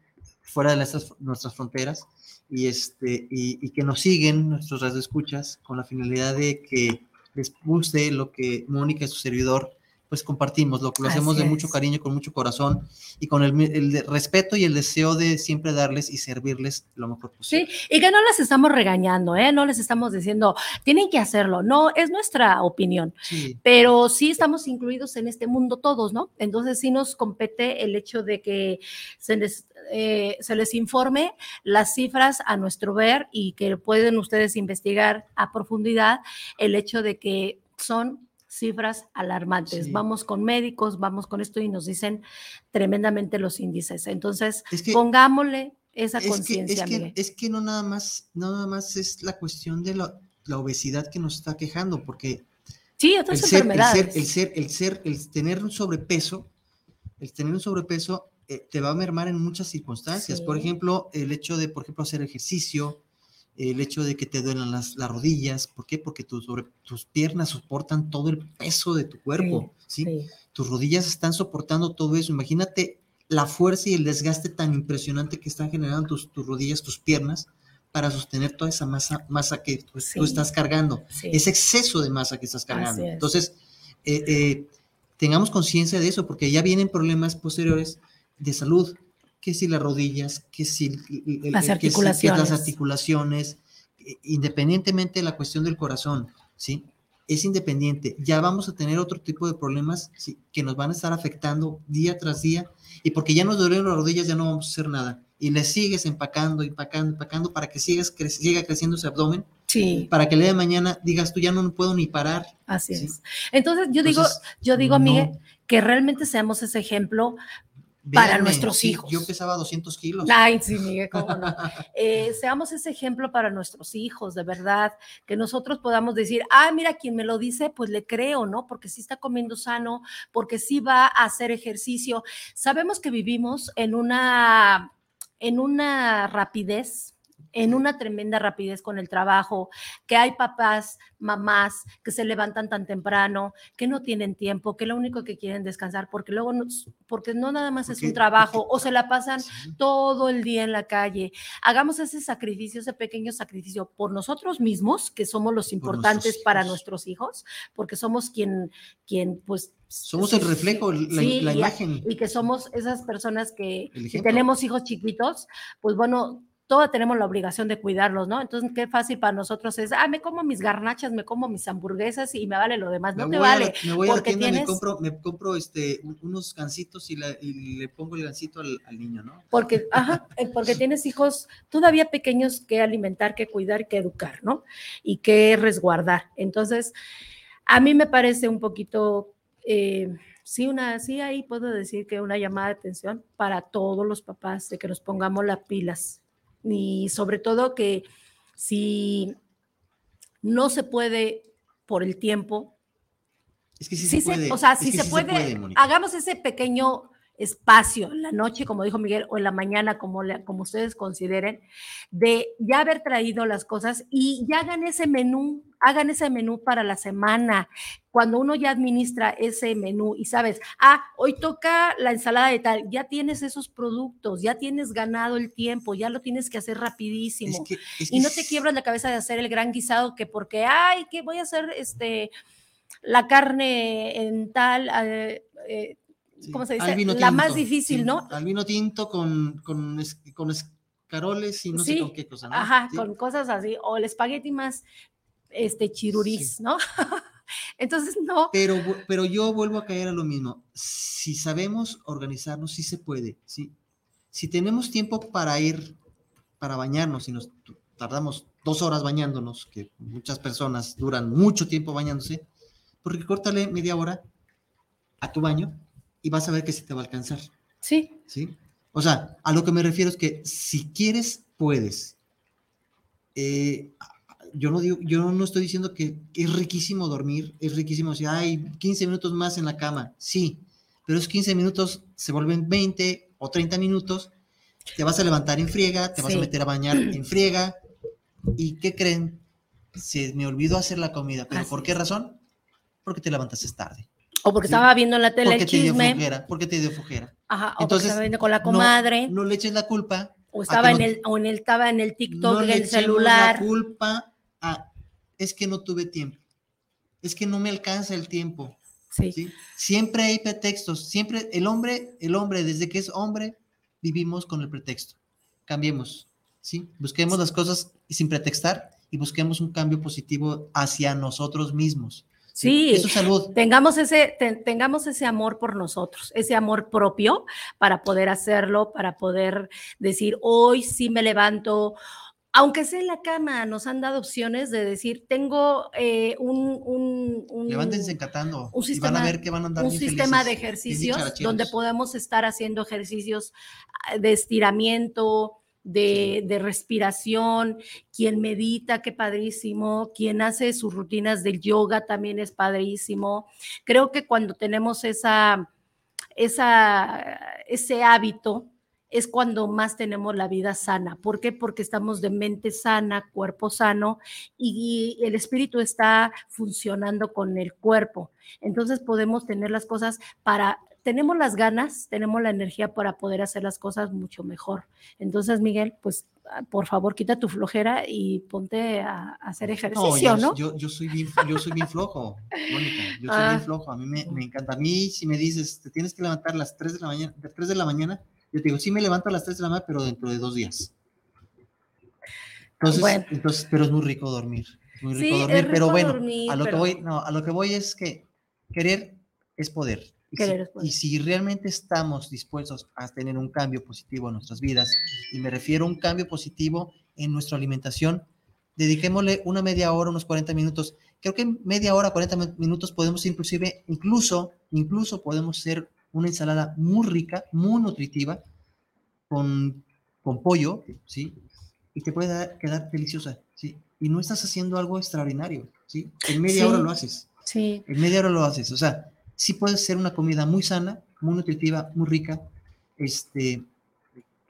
Speaker 4: fuera de nuestras, nuestras fronteras y este y, y que nos siguen nuestros radioescuchas con la finalidad de que les guste lo que Mónica y su servidor pues compartimos, lo, lo hacemos de mucho cariño, con mucho corazón y con el, respeto y el deseo de siempre darles y servirles lo mejor posible.
Speaker 3: Sí, y que no les estamos regañando, ¿eh? no les estamos diciendo, tienen que hacerlo, no, es nuestra opinión, pero sí estamos incluidos en este mundo todos, ¿no? Entonces sí nos compete el hecho de que se les, eh, se les informe las cifras a nuestro ver y que pueden ustedes investigar a profundidad el hecho de que son cifras alarmantes. Vamos con médicos, vamos con esto y nos dicen tremendamente los índices. Entonces, pongámosle esa conciencia.
Speaker 4: Es, que, no nada más, no nada más es la cuestión de la, obesidad que nos está quejando, porque
Speaker 3: sí, otras enfermedades.
Speaker 4: el ser, el ser, el tener un sobrepeso, el tener un sobrepeso eh, te va a mermar en muchas circunstancias. Por ejemplo, el hecho de, por ejemplo, hacer ejercicio, el hecho de que te duelan las, las rodillas, ¿por qué? Porque sobre, tus piernas soportan todo el peso de tu cuerpo, sí, Tus rodillas están soportando todo eso. Imagínate la fuerza y el desgaste tan impresionante que están generando tus, tus rodillas, tus piernas, para sostener toda esa masa, masa que tú, estás cargando, ese exceso de masa que estás cargando. Entonces, eh, eh, tengamos conciencia de eso, porque ya vienen problemas posteriores de salud que si las rodillas, que si
Speaker 3: las articulaciones,
Speaker 4: las articulaciones eh, independientemente de la cuestión del corazón, ¿sí? Es independiente. Ya vamos a tener otro tipo de problemas ¿sí? que nos van a estar afectando día tras día y porque ya nos duelen las rodillas ya no vamos a hacer nada. Y le sigues empacando, empacando, empacando para que sigas siga creciendo ese abdomen.
Speaker 3: Sí.
Speaker 4: Para que el día de mañana digas, tú ya no puedo ni parar.
Speaker 3: Así es. Entonces, yo digo, yo digo, Miguel, que realmente seamos ese ejemplo para nuestros hijos.
Speaker 4: Yo pesaba 200 kilos.
Speaker 3: Ay, sí, Miguel, cómo no. Eh, seamos ese ejemplo para nuestros hijos, de verdad, que nosotros podamos decir, ah, mira, quien me lo dice, pues le creo, ¿no? Porque sí está comiendo sano, porque sí va a hacer ejercicio. Sabemos que vivimos en una, en una rapidez en una tremenda rapidez con el trabajo, que hay papás, mamás que se levantan tan temprano, que no tienen tiempo, que lo único que quieren descansar, porque luego, no, porque no nada más es un trabajo, o se la pasan todo el día en la calle. Hagamos ese sacrificio, ese pequeño sacrificio por nosotros mismos, que somos los importantes para nuestros hijos, porque somos quien, quien pues
Speaker 4: somos el reflejo, la, imagen.
Speaker 3: Y, que somos esas personas que si tenemos hijos chiquitos, pues bueno, todos tenemos la obligación de cuidarlos, ¿no? Entonces, qué fácil para nosotros es, ah, me como mis garnachas, me como mis hamburguesas y me vale lo demás. No te vale.
Speaker 4: me voy a la tienda, me compro, me compro este, unos gancitos y, le pongo el gancito al, niño, ¿no?
Speaker 3: Porque, ajá, eh, porque tienes hijos todavía pequeños que alimentar, que cuidar, que educar, ¿no? Y que resguardar. Entonces, a mí me parece un poquito... Eh, sí, una, sí, ahí puedo decir que una llamada de atención para todos los papás de que nos pongamos las pilas y sobre todo que si no se puede por el tiempo,
Speaker 4: es que sí, se, puede.
Speaker 3: o sea, si se, puede, hagamos ese pequeño espacio en la noche, como dijo Miguel, o en la mañana, como, como ustedes consideren, de ya haber traído las cosas y ya hagan ese menú, hagan ese menú para la semana. Cuando uno ya administra ese menú y sabes, ah, hoy toca la ensalada de tal, ya tienes esos productos, ya tienes ganado el tiempo, ya lo tienes que hacer rapidísimo. y no te quiebras la cabeza de hacer el gran guisado que porque, ay, que voy a hacer este la carne en tal, eh, eh, ¿cómo se dice? La más difícil, ¿no?
Speaker 4: Al vino tinto con, con, con escaroles y no sé con qué cosa, ¿no?
Speaker 3: Ajá, con cosas así, o el espagueti más este chirurís, ¿no? Entonces, no.
Speaker 4: Pero, pero yo vuelvo a caer a lo mismo. Si sabemos organizarnos, sí se puede, ¿sí? Si tenemos tiempo para ir, para bañarnos, y nos tardamos dos horas bañándonos, que muchas personas duran mucho tiempo bañándose, porque córtale media hora a tu baño y vas a ver que se te va a alcanzar.
Speaker 3: Sí.
Speaker 4: Sí. O sea, a lo que me refiero es que si quieres, puedes. Eh, yo no digo, yo no estoy diciendo que es riquísimo dormir, es riquísimo si hay 15 minutos más en la cama, sí, pero esos 15 minutos se vuelven 20 o 30 minutos, te vas a levantar en friega, te vas a meter a bañar en friega. ¿Y qué creen? Se me olvidó hacer la comida. ¿Pero por qué razón? Porque te levantaste tarde.
Speaker 3: O porque estaba viendo la tele
Speaker 4: porque Te dio flojera, porque te dio flojera.
Speaker 3: Ajá, o Entonces, estaba viendo con la comadre.
Speaker 4: No, le eches la culpa.
Speaker 3: O estaba en el, o en el, estaba en el TikTok no del celular.
Speaker 4: la culpa es que no tuve tiempo. Es que no me alcanza el tiempo. Sí. Siempre hay pretextos. Siempre el hombre, el hombre, desde que es hombre, vivimos con el pretexto. Cambiemos. ¿sí? Busquemos las cosas sin pretextar y busquemos un cambio positivo hacia nosotros mismos.
Speaker 3: Sí, salud. Tengamos ese, tengamos ese amor por nosotros, ese amor propio para poder hacerlo, para poder decir, hoy sí me levanto, aunque sea en la cama, nos han dado opciones de decir, tengo eh, un, un,
Speaker 4: Levántense encatando un sistema, van a ver que van a andar
Speaker 3: Un sistema de ejercicios donde podemos estar haciendo ejercicios ah, de estiramiento, de, respiración, quien medita, qué padrísimo, quien hace sus rutinas del yoga también es padrísimo. Creo que cuando tenemos esa, esa, ese hábito, es cuando más tenemos la vida sana. ¿Por qué? Porque estamos de mente sana, cuerpo sano y, el espíritu está funcionando con el cuerpo. Entonces podemos tener las cosas para tenemos las ganas, tenemos la energía para poder hacer las cosas mucho mejor. Entonces, Miguel, pues por favor, quita tu flojera y ponte a, hacer ejercicio, ¿no?
Speaker 4: Yo, yo, soy bien, yo soy bien flojo, Mónica, yo soy bien ah. flojo, a mí me, me, encanta. A mí, si me dices, te tienes que levantar a las 3 de la mañana, de 3 de la mañana, yo te digo, sí me levanto a las 3 de la mañana, pero dentro de dos días. Entonces, entonces pero es muy rico dormir. Muy rico dormir, pero bueno, a lo que voy, no, a lo que voy es que querer es poder. Y si, realmente estamos dispuestos a tener un cambio positivo en nuestras vidas, y me refiero a un cambio positivo en nuestra alimentación, dediquémosle una media hora, unos 40 minutos. Creo que media hora, 40 minutos podemos inclusive, incluso, incluso podemos hacer una ensalada muy rica, muy nutritiva, con, con pollo, ¿sí? Y te puede quedar deliciosa, ¿sí? Y no estás haciendo algo extraordinario, ¿sí? En media hora lo haces.
Speaker 3: Sí.
Speaker 4: En media hora lo haces, o sea, sí puede ser una comida muy sana, muy nutritiva, muy rica. Este,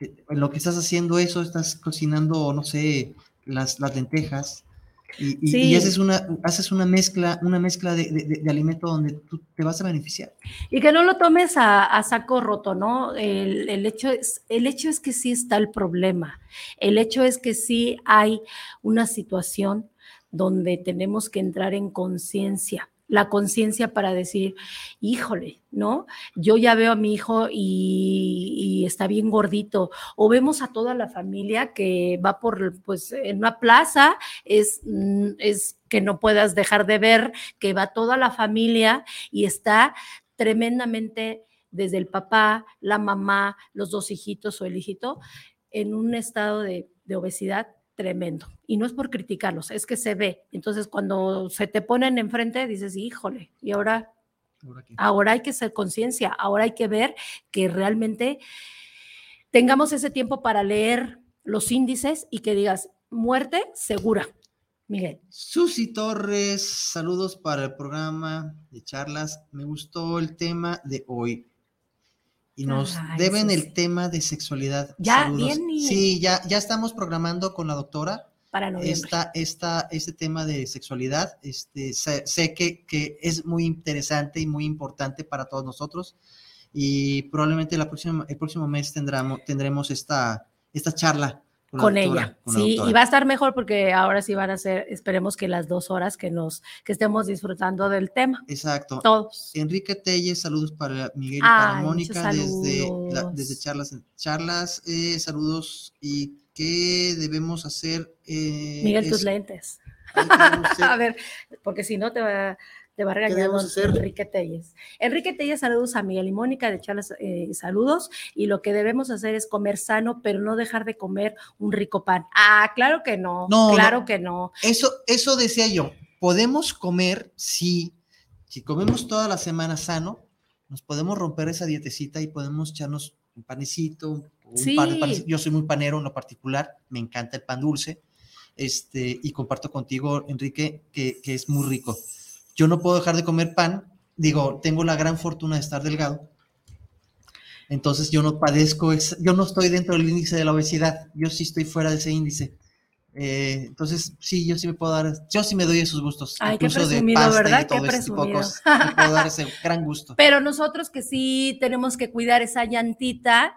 Speaker 4: en lo que estás haciendo eso, estás cocinando, no sé, las, las lentejas, y, haces, una, haces una mezcla, una mezcla de, de, alimento donde tú te vas a beneficiar.
Speaker 3: Y que no lo tomes a, saco roto, ¿no? El, el, hecho es, el hecho es que sí está el problema. El hecho es que sí hay una situación donde tenemos que entrar en conciencia la conciencia para decir, híjole, ¿no? Yo ya veo a mi hijo y, está bien gordito, o vemos a toda la familia que va por, pues, en una plaza, es, mm, es que no puedas dejar de ver que va toda la familia y está tremendamente desde el papá, la mamá, los dos hijitos o el hijito, en un estado de, de obesidad tremendo. Y no es por criticarlos, es que se ve. Entonces, cuando se te ponen enfrente, dices, híjole, y ahora, ahora hay que ser conciencia, ahora hay que ver que realmente tengamos ese tiempo para leer los índices y que digas, muerte segura. Miguel.
Speaker 4: Susi Torres, saludos para el programa de charlas. Me gustó el tema de hoy y nos deben el tema de sexualidad.
Speaker 3: Ya, bien.
Speaker 4: Sí, ya, ya estamos programando con la doctora.
Speaker 3: Para
Speaker 4: Esta, esta, este tema de sexualidad, este, sé, que, que, es muy interesante y muy importante para todos nosotros y probablemente la próxima, el próximo mes tendremos, tendremos esta, esta charla
Speaker 3: con, ella. sí, y va a estar mejor porque ahora sí van a ser, esperemos que las dos horas que nos, que estemos disfrutando del tema.
Speaker 4: Exacto.
Speaker 3: Todos.
Speaker 4: Enrique Telles, saludos para Miguel y para Mónica desde, desde charlas. Charlas, eh, saludos. ¿Y qué debemos hacer?
Speaker 3: Eh, Miguel, tus lentes. a ver, porque si no te va te va a regañar Enrique Telles. Enrique Telles, saludos a Miguel y Mónica de Charlas, eh, saludos. Y lo que debemos hacer es comer sano, pero no dejar de comer un rico pan. Ah, claro que no, claro que no.
Speaker 4: Eso, eso decía yo. Podemos comer, sí, si comemos toda la semana sano, nos podemos romper esa dietecita y podemos echarnos un panecito, un pan, Yo soy muy panero en lo particular, me encanta el pan dulce. Este, y comparto contigo, Enrique, que, que es muy rico yo no puedo dejar de comer pan, digo, tengo la gran fortuna de estar delgado. Entonces yo no padezco, yo no estoy dentro del índice de la obesidad, yo sí estoy fuera de ese índice. Eh, entonces, sí, yo sí me puedo dar, yo sí me doy esos gustos.
Speaker 3: Ay, qué presumido, ¿verdad? qué
Speaker 4: presumido. me puedo dar ese gran gusto.
Speaker 3: Pero nosotros que sí tenemos que cuidar esa llantita,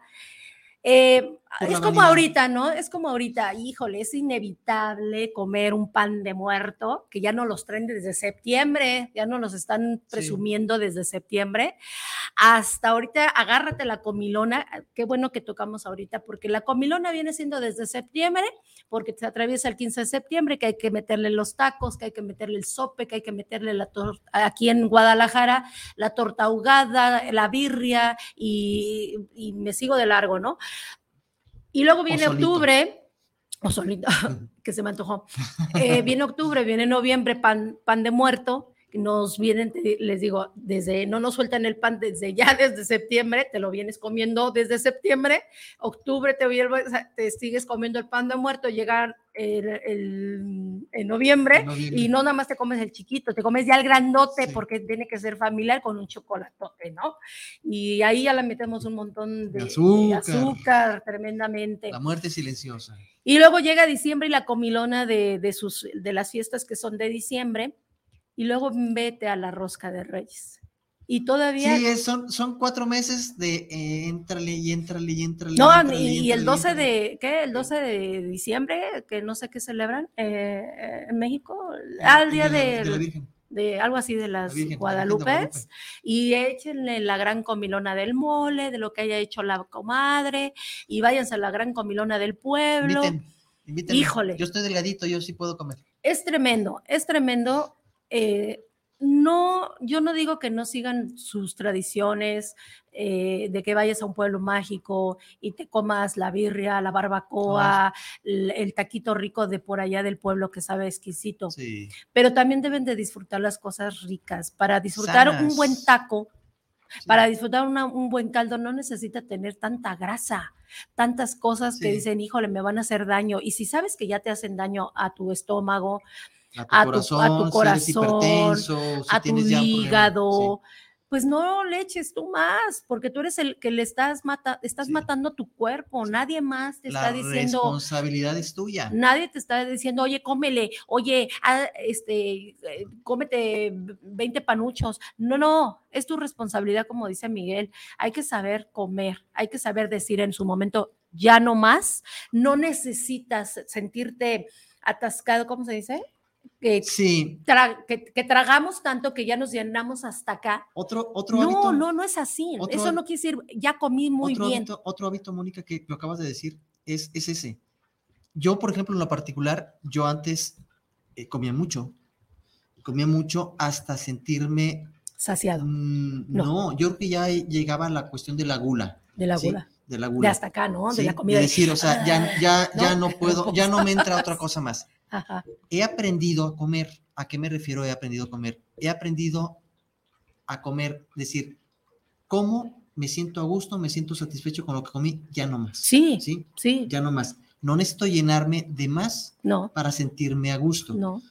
Speaker 3: eh, es como ahorita, ¿no? Es como ahorita, híjole, es inevitable comer un pan de muerto, que ya no los traen desde septiembre, ya no los están presumiendo desde septiembre. Hasta ahorita, agárrate la comilona, qué bueno que tocamos ahorita, porque la comilona viene siendo desde septiembre, porque se atraviesa el 15 de septiembre, que hay que meterle los tacos, que hay que meterle el sope, que hay que meterle la torta, aquí en Guadalajara, la torta ahogada, la birria, y, y me sigo de largo, ¿no? Y luego viene octubre, o solito, que se me antojó. Eh, viene octubre, viene noviembre, pan, pan de muerto. Nos vienen, les digo, desde, no nos sueltan el pan desde ya, desde septiembre, te lo vienes comiendo desde septiembre, octubre te, te sigues comiendo el pan de muerto, llegar el, en noviembre, y no nada más te comes el chiquito, te comes ya el grandote porque tiene que ser familiar con un chocolatote, ¿no? Y ahí ya le metemos un montón de, azúcar. tremendamente.
Speaker 4: La muerte silenciosa.
Speaker 3: Y luego llega diciembre y la comilona de, de, sus, de las fiestas que son de diciembre, y luego vete a la rosca de Reyes. Y todavía.
Speaker 4: Sí, son, son cuatro meses de eh, entrale y entrale y entrale.
Speaker 3: No, y, el 12 de, ¿qué? El 12 de diciembre, que no sé qué celebran eh, en México, al día de, de, algo así de las Guadalupes, y échenle la gran comilona del mole, de lo que haya hecho la comadre, y váyanse a la gran comilona del pueblo.
Speaker 4: Inviten, Híjole. Yo estoy delgadito, yo sí puedo comer.
Speaker 3: Es tremendo, es tremendo. Eh, no, yo no digo que no sigan sus tradiciones, eh, de que vayas a un pueblo mágico y te comas la birria, la barbacoa, el, taquito rico de por allá del pueblo que sabe exquisito. Pero también deben de disfrutar las cosas ricas. Para disfrutar un buen taco, para disfrutar un buen caldo, no necesita tener tanta grasa tantas cosas que dicen, híjole, me van a hacer daño. Y si sabes que ya te hacen daño a tu estómago, a tu, corazón, a tu, hígado. Pues no le eches tú más, porque tú eres el que le estás, mata, estás matando tu cuerpo, nadie más te está diciendo.
Speaker 4: La responsabilidad es tuya.
Speaker 3: Nadie te está diciendo, oye, cómele, oye, ah, este, eh, cómete 20 panuchos. No, no, es tu responsabilidad, como dice Miguel. Hay que saber comer, hay que saber decir en su momento, ya no más. No necesitas sentirte atascado, ¿cómo se dice? Que,
Speaker 4: sí.
Speaker 3: que, tragamos tanto que ya nos llenamos hasta acá.
Speaker 4: Otro, otro
Speaker 3: no,
Speaker 4: hábito.
Speaker 3: No, no, es así. Eso no quiere decir, ya comí muy bien.
Speaker 4: otro hábito, Mónica, que lo acabas de decir, es, es ese. Yo, por ejemplo, en lo particular, yo antes eh, comía mucho. Comía mucho hasta sentirme...
Speaker 3: Saciado.
Speaker 4: Mm, no. yo creo que ya llegaba a la cuestión de la gula.
Speaker 3: De la gula.
Speaker 4: De la gula.
Speaker 3: De hasta acá, ¿no? De la comida.
Speaker 4: De decir, o sea, ya, ya, ya no puedo, ya no me entra otra cosa más. He aprendido a comer. ¿A qué me refiero? He aprendido a comer. He aprendido a comer, decir, ¿cómo me siento a gusto, me siento satisfecho con lo que comí? Ya no más.
Speaker 3: Sí, sí, sí.
Speaker 4: Ya no más. No necesito llenarme de más
Speaker 3: no.
Speaker 4: para sentirme a gusto.
Speaker 3: No.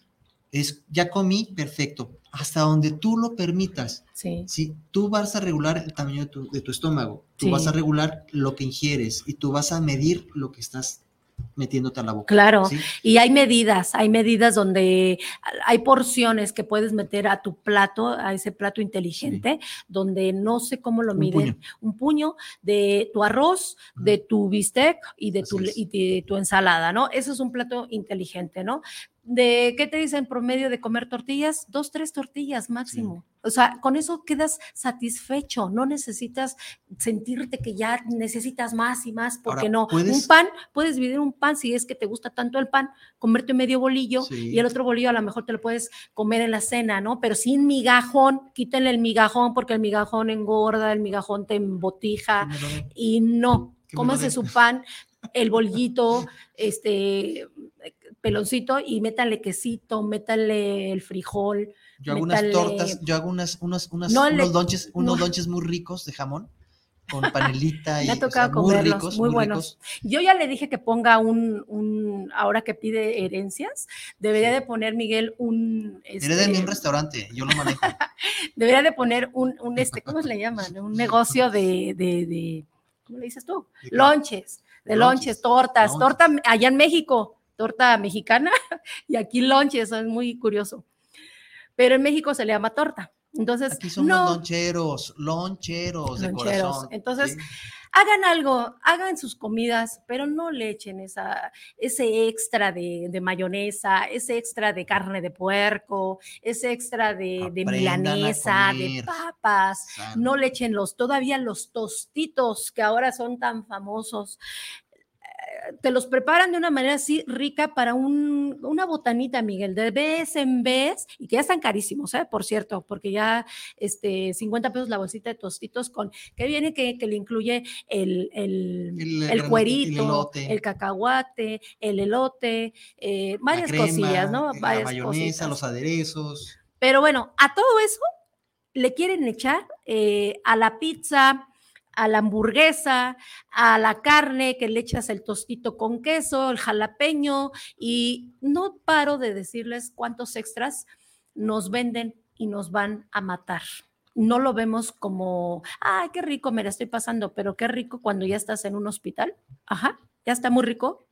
Speaker 4: Es, ya comí, perfecto. Hasta donde tú lo permitas.
Speaker 3: Sí.
Speaker 4: ¿sí? Tú vas a regular el tamaño de tu, estómago, tú vas a regular lo que ingieres y tú vas a medir lo que estás metiéndote a la boca.
Speaker 3: Claro, y hay medidas, hay medidas donde hay porciones que puedes meter a tu plato, a ese plato inteligente, donde no sé cómo lo miden, un puño de tu arroz, de tu bistec y de tu, y de tu ensalada, ¿no? Eso es un plato inteligente, ¿no? de, ¿qué te dicen promedio de comer tortillas? Dos, tres tortillas máximo. O sea, con eso quedas satisfecho, no necesitas sentirte que ya necesitas más y más, porque no. Un pan, puedes dividir un pan si es que te gusta tanto el pan, comerte medio bolillo y el otro bolillo a lo mejor te lo puedes comer en la cena, ¿no? Pero sin migajón, quítenle el migajón porque el migajón engorda, el migajón te embotija y no, cómase su pan, el bolillito, este, peloncito y métale quesito, métale el frijol.
Speaker 4: Yo hago unas tortas, yo hago unas, unas, unos donches, unos donches muy ricos de jamón con panelita y
Speaker 3: Me ha tocado muy ricos, muy, buenos. Yo ya le dije que ponga un, un, ahora que pide herencias, debería de poner Miguel un
Speaker 4: este, un restaurante, yo lo manejo.
Speaker 3: debería de poner un, un este, ¿cómo se le llaman? Un negocio de, de, de ¿cómo le dices tú? Lonches, de lonches, tortas, torta allá en México, torta mexicana y aquí lonches, es muy curioso. Pero en México se le llama torta. Entonces,
Speaker 4: aquí son loncheros, loncheros, de corazón.
Speaker 3: Entonces, hagan algo, hagan sus comidas, pero no le echen esa, ese extra de, mayonesa, ese extra de carne de puerco, ese extra de, de milanesa, de papas. No le echen los, todavía los tostitos que ahora son tan famosos te los preparan de una manera así rica para un, una botanita, Miguel, de vez en vez, y que ya están carísimos, ¿eh? por cierto, porque ya este, 50 pesos la bolsita de tostitos con, que viene que, que le incluye el, el, cuerito, el, cacahuate, el elote, eh, varias cosillas, ¿no?
Speaker 4: Varias la mayonesa, los aderezos.
Speaker 3: Pero bueno, a todo eso le quieren echar eh, a la pizza, a la hamburguesa, a la carne que le echas el tostito con queso, el jalapeño y no paro de decirles cuántos extras nos venden y nos van a matar. No lo vemos como, ay, qué rico me la estoy pasando, pero qué rico cuando ya estás en un hospital. Ajá, ya está muy rico.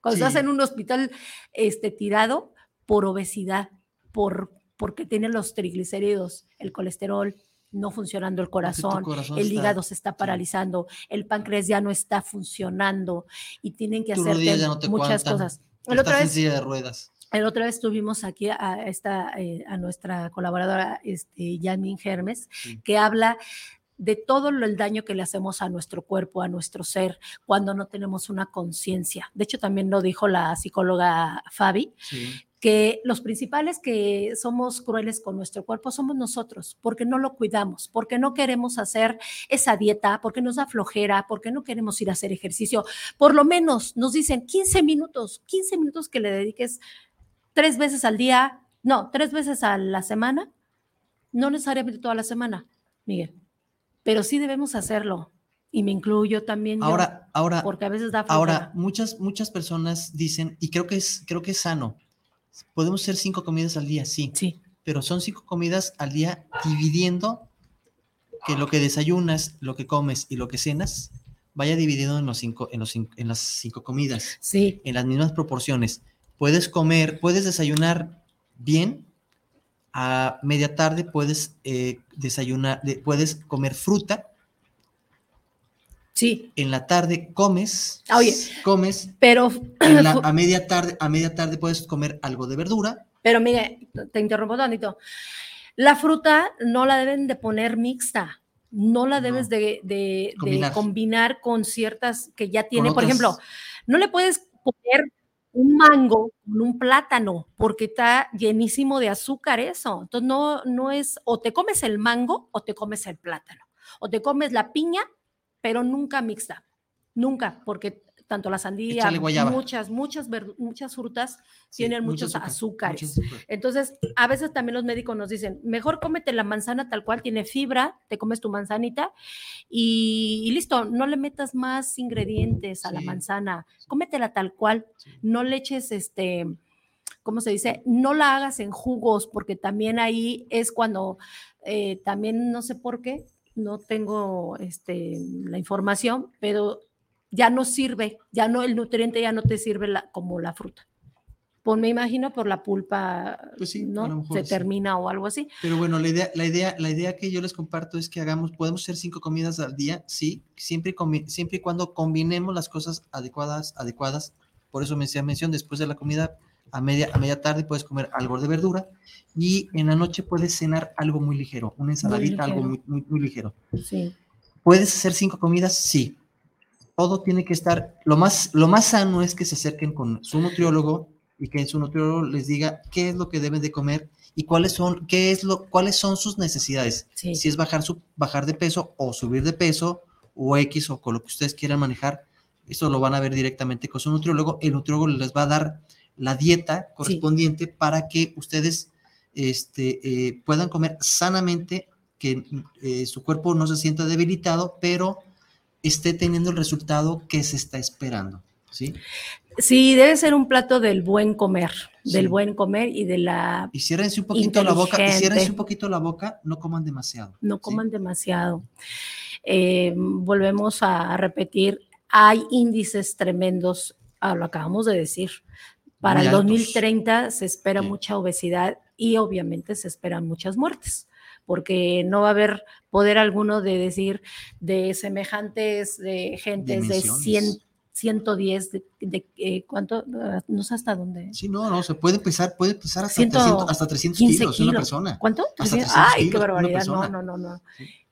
Speaker 3: Cuando estás en un hospital este, tirado por obesidad, por, porque tiene los triglicéridos, el colesterol, no funcionando el corazón, el hígado se está paralizando, el páncreas ya no está funcionando y tienen que hacer muchas cosas.
Speaker 4: El otra vez, de ruedas.
Speaker 3: El otra vez tuvimos aquí a esta eh, a nuestra colaboradora este Janine Germes que habla de todo el daño que le hacemos a nuestro cuerpo, a nuestro ser, cuando no tenemos una conciencia. De hecho, también lo dijo la psicóloga Fabi, que los principales que somos crueles con nuestro cuerpo somos nosotros, porque no lo cuidamos, porque no queremos hacer esa dieta, porque nos da flojera, porque no queremos ir a hacer ejercicio. Por lo menos nos dicen 15 minutos, 15 minutos que le dediques tres veces al día, no, tres veces a la semana, no necesariamente toda la semana, Miguel, pero sí debemos hacerlo. Y me incluyo también.
Speaker 4: Ahora, ahora,
Speaker 3: porque a veces da flojera.
Speaker 4: Ahora, muchas, muchas personas dicen, y creo que es, creo que es sano, Podemos hacer cinco comidas al día, sí.
Speaker 3: Sí.
Speaker 4: Pero son cinco comidas al día dividiendo que lo que desayunas, lo que comes y lo que cenas vaya dividido en, los cinco, en, los, en las cinco comidas.
Speaker 3: Sí.
Speaker 4: En las mismas proporciones. Puedes comer, puedes desayunar bien. A media tarde puedes eh, desayunar, puedes comer fruta
Speaker 3: Sí.
Speaker 4: En la tarde comes.
Speaker 3: Oye.
Speaker 4: Comes.
Speaker 3: Pero.
Speaker 4: a media tarde, a media tarde puedes comer algo de verdura.
Speaker 3: Pero mire, te interrumpo tantito. La fruta no la deben de poner mixta. No la debes de, combinar. con ciertas que ya tiene. Por ejemplo, no le puedes poner un mango con un plátano, porque está llenísimo de azúcar eso. Entonces no, no es, o te comes el mango o te comes el plátano, o te comes la piña pero nunca mixta, nunca, porque tanto la sandía, muchas, muchas, muchas frutas tienen muchos azúcares. Entonces, a veces también los médicos nos dicen, mejor cómete la manzana tal cual, tiene fibra, te comes tu manzanita y, listo, no le metas más ingredientes a la manzana, cómetela tal cual, no le eches este... ¿Cómo se dice? No la hagas en jugos, porque también ahí es cuando, eh, también no sé por qué, no tengo este, la información, pero ya no sirve, ya no, el nutriente ya no te sirve como la fruta. Pues me imagino por la pulpa, pues ¿no? Se termina o algo así.
Speaker 4: Pero bueno, la idea, la, idea, la idea que yo les comparto es que hagamos, podemos hacer cinco comidas al día, sí, siempre, siempre y cuando combinemos las cosas adecuadas, adecuadas. Por eso me decía mención, después de la comida a media, a media tarde puedes comer algo de verdura y en la noche puedes cenar algo muy ligero, una ensaladita, algo muy, muy, ligero.
Speaker 3: Sí.
Speaker 4: ¿Puedes hacer cinco comidas? Sí. Todo tiene que estar, lo más, lo más sano es que se acerquen con su nutriólogo y que su nutriólogo les diga qué es lo que deben de comer y cuáles son, qué es lo, cuáles son sus necesidades. Si es bajar, su, bajar de peso o subir de peso o X o con lo que ustedes quieran manejar, eso lo van a ver directamente con su nutriólogo. El nutriólogo les va a dar la dieta correspondiente para que ustedes este, eh, puedan comer sanamente, que eh, su cuerpo no se sienta debilitado, pero esté teniendo el resultado que se está esperando. ¿sí?
Speaker 3: Sí, debe ser un plato del buen comer, del buen comer y de la.
Speaker 4: Y ciérrense un poquito la boca, y un poquito la boca, no coman demasiado.
Speaker 3: No coman demasiado. eh, volvemos a repetir, hay índices tremendos, ah, lo acabamos de decir. Para el 2030 se espera mucha obesidad y obviamente se esperan muchas muertes porque no va a haber poder alguno de decir de semejantes de gentes de 100 110, de, de eh, cuánto, no sé hasta dónde.
Speaker 4: Sí, no, no, se puede empezar, puede empezar hasta, 300, hasta 300 kilos, una persona.
Speaker 3: ¿Cuánto? Ay, qué barbaridad, no, no, no, no.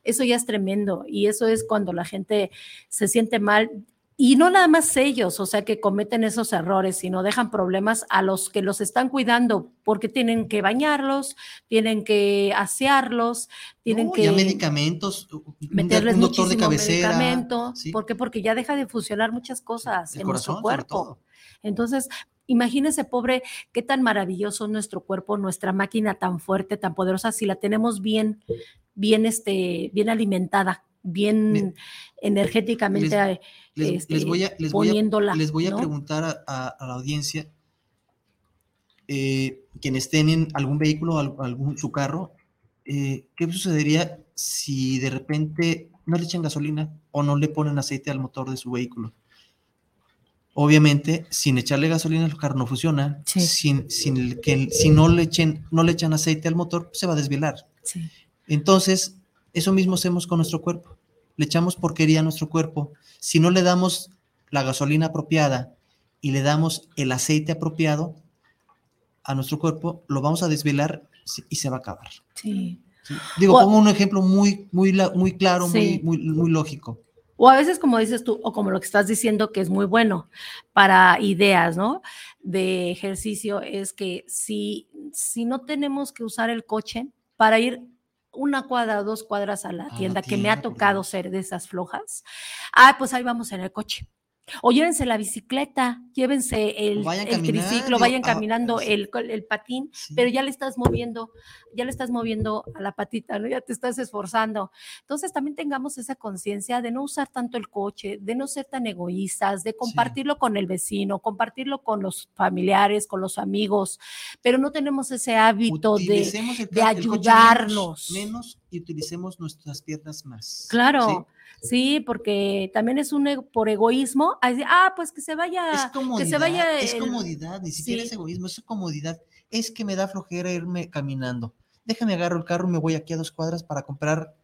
Speaker 3: Eso ya es tremendo y eso es cuando la gente se siente mal y no nada más ellos, o sea, que cometen esos errores, sino dejan problemas a los que los están cuidando, porque tienen que bañarlos, tienen que asearlos, tienen que...
Speaker 4: Ya medicamentos,
Speaker 3: meterles un doctor de cabecera. Medicamento, ¿Por qué? Porque ya deja de funcionar muchas cosas en nuestro cuerpo. Entonces, imagínese, pobre, qué tan maravilloso nuestro cuerpo, nuestra máquina tan fuerte, tan poderosa, si la tenemos bien, bien, este, bien alimentada, bien energéticamente
Speaker 4: les, este, voy a, les voy a, les voy a preguntar a, la audiencia, eh, quienes tienen algún vehículo, algún su carro, eh, ¿qué sucedería si de repente no le echan gasolina o no le ponen aceite al motor de su vehículo? Obviamente, sin echarle gasolina el carro no funciona. Sin, sin que, si no le, echen, no le echan aceite al motor, se va a desvelar. Entonces, eso mismo hacemos con nuestro cuerpo. Le echamos porquería a nuestro cuerpo si no le damos la gasolina apropiada y le damos el aceite apropiado a nuestro cuerpo, lo vamos a desvelar y se va a acabar. Sí. Digo, pongo un ejemplo muy, muy, muy claro, muy, muy, muy lógico.
Speaker 3: O a veces, como dices tú, o como lo que estás diciendo, que es muy bueno para ideas, ¿no? De ejercicio, es que si, si no tenemos que usar el coche para ir una cuadra o dos cuadras a la tienda, que me ha tocado ser de esas flojas, ah, pues ahí vamos en el coche. O llévense la bicicleta, llévense el, triciclo, vayan ah, caminando el, el, patín, pero ya le estás moviendo, ya le estás moviendo a la patita, ¿no? Ya te estás esforzando. Entonces también tengamos esa conciencia de no usar tanto el coche, de no ser tan egoístas, de compartirlo con el vecino, compartirlo con los familiares, con los amigos, pero no tenemos ese hábito de, de ayudarnos.
Speaker 4: menos, y utilicemos nuestras piernas más.
Speaker 3: Claro. Sí, porque también es un por egoísmo. Ah, pues que se vaya.
Speaker 4: Es
Speaker 3: comodidad. Que se vaya
Speaker 4: es comodidad, ni siquiera es egoísmo, es comodidad. Es que me da flojera irme caminando. Déjame agarro el carro y me voy aquí a dos cuadras para comprar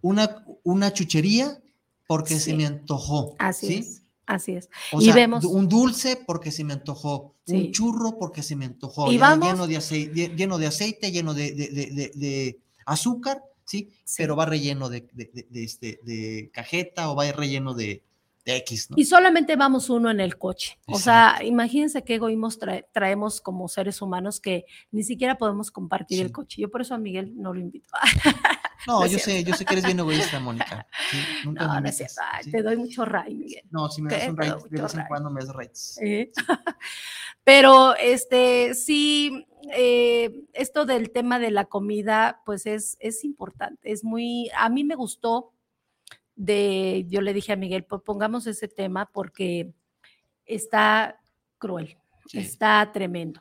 Speaker 4: una, una chuchería porque se me antojó.
Speaker 3: Así es. Así es.
Speaker 4: y vemos un dulce porque se me antojó, un churro porque se me antojó, lleno, de aceite, lleno de aceite, lleno de, de azúcar ¿sí? Pero va relleno de, este, de cajeta o va relleno de, X, ¿no?
Speaker 3: Y solamente vamos uno en el coche. O sea, imagínense qué egoísmos traemos como seres humanos que ni siquiera podemos compartir el coche. Yo por eso a Miguel no lo invito.
Speaker 4: No, yo sé, yo sé que eres bien egoísta, Mónica.
Speaker 3: no, no es cierto. Te doy mucho ray, Miguel.
Speaker 4: No, si me das un ray, de vez en cuando me das rays.
Speaker 3: Pero este sí, eh, esto del tema de la comida, pues es, es importante, es muy, a mí me gustó de, yo le dije a Miguel, pues pongamos ese tema porque está cruel, está tremendo.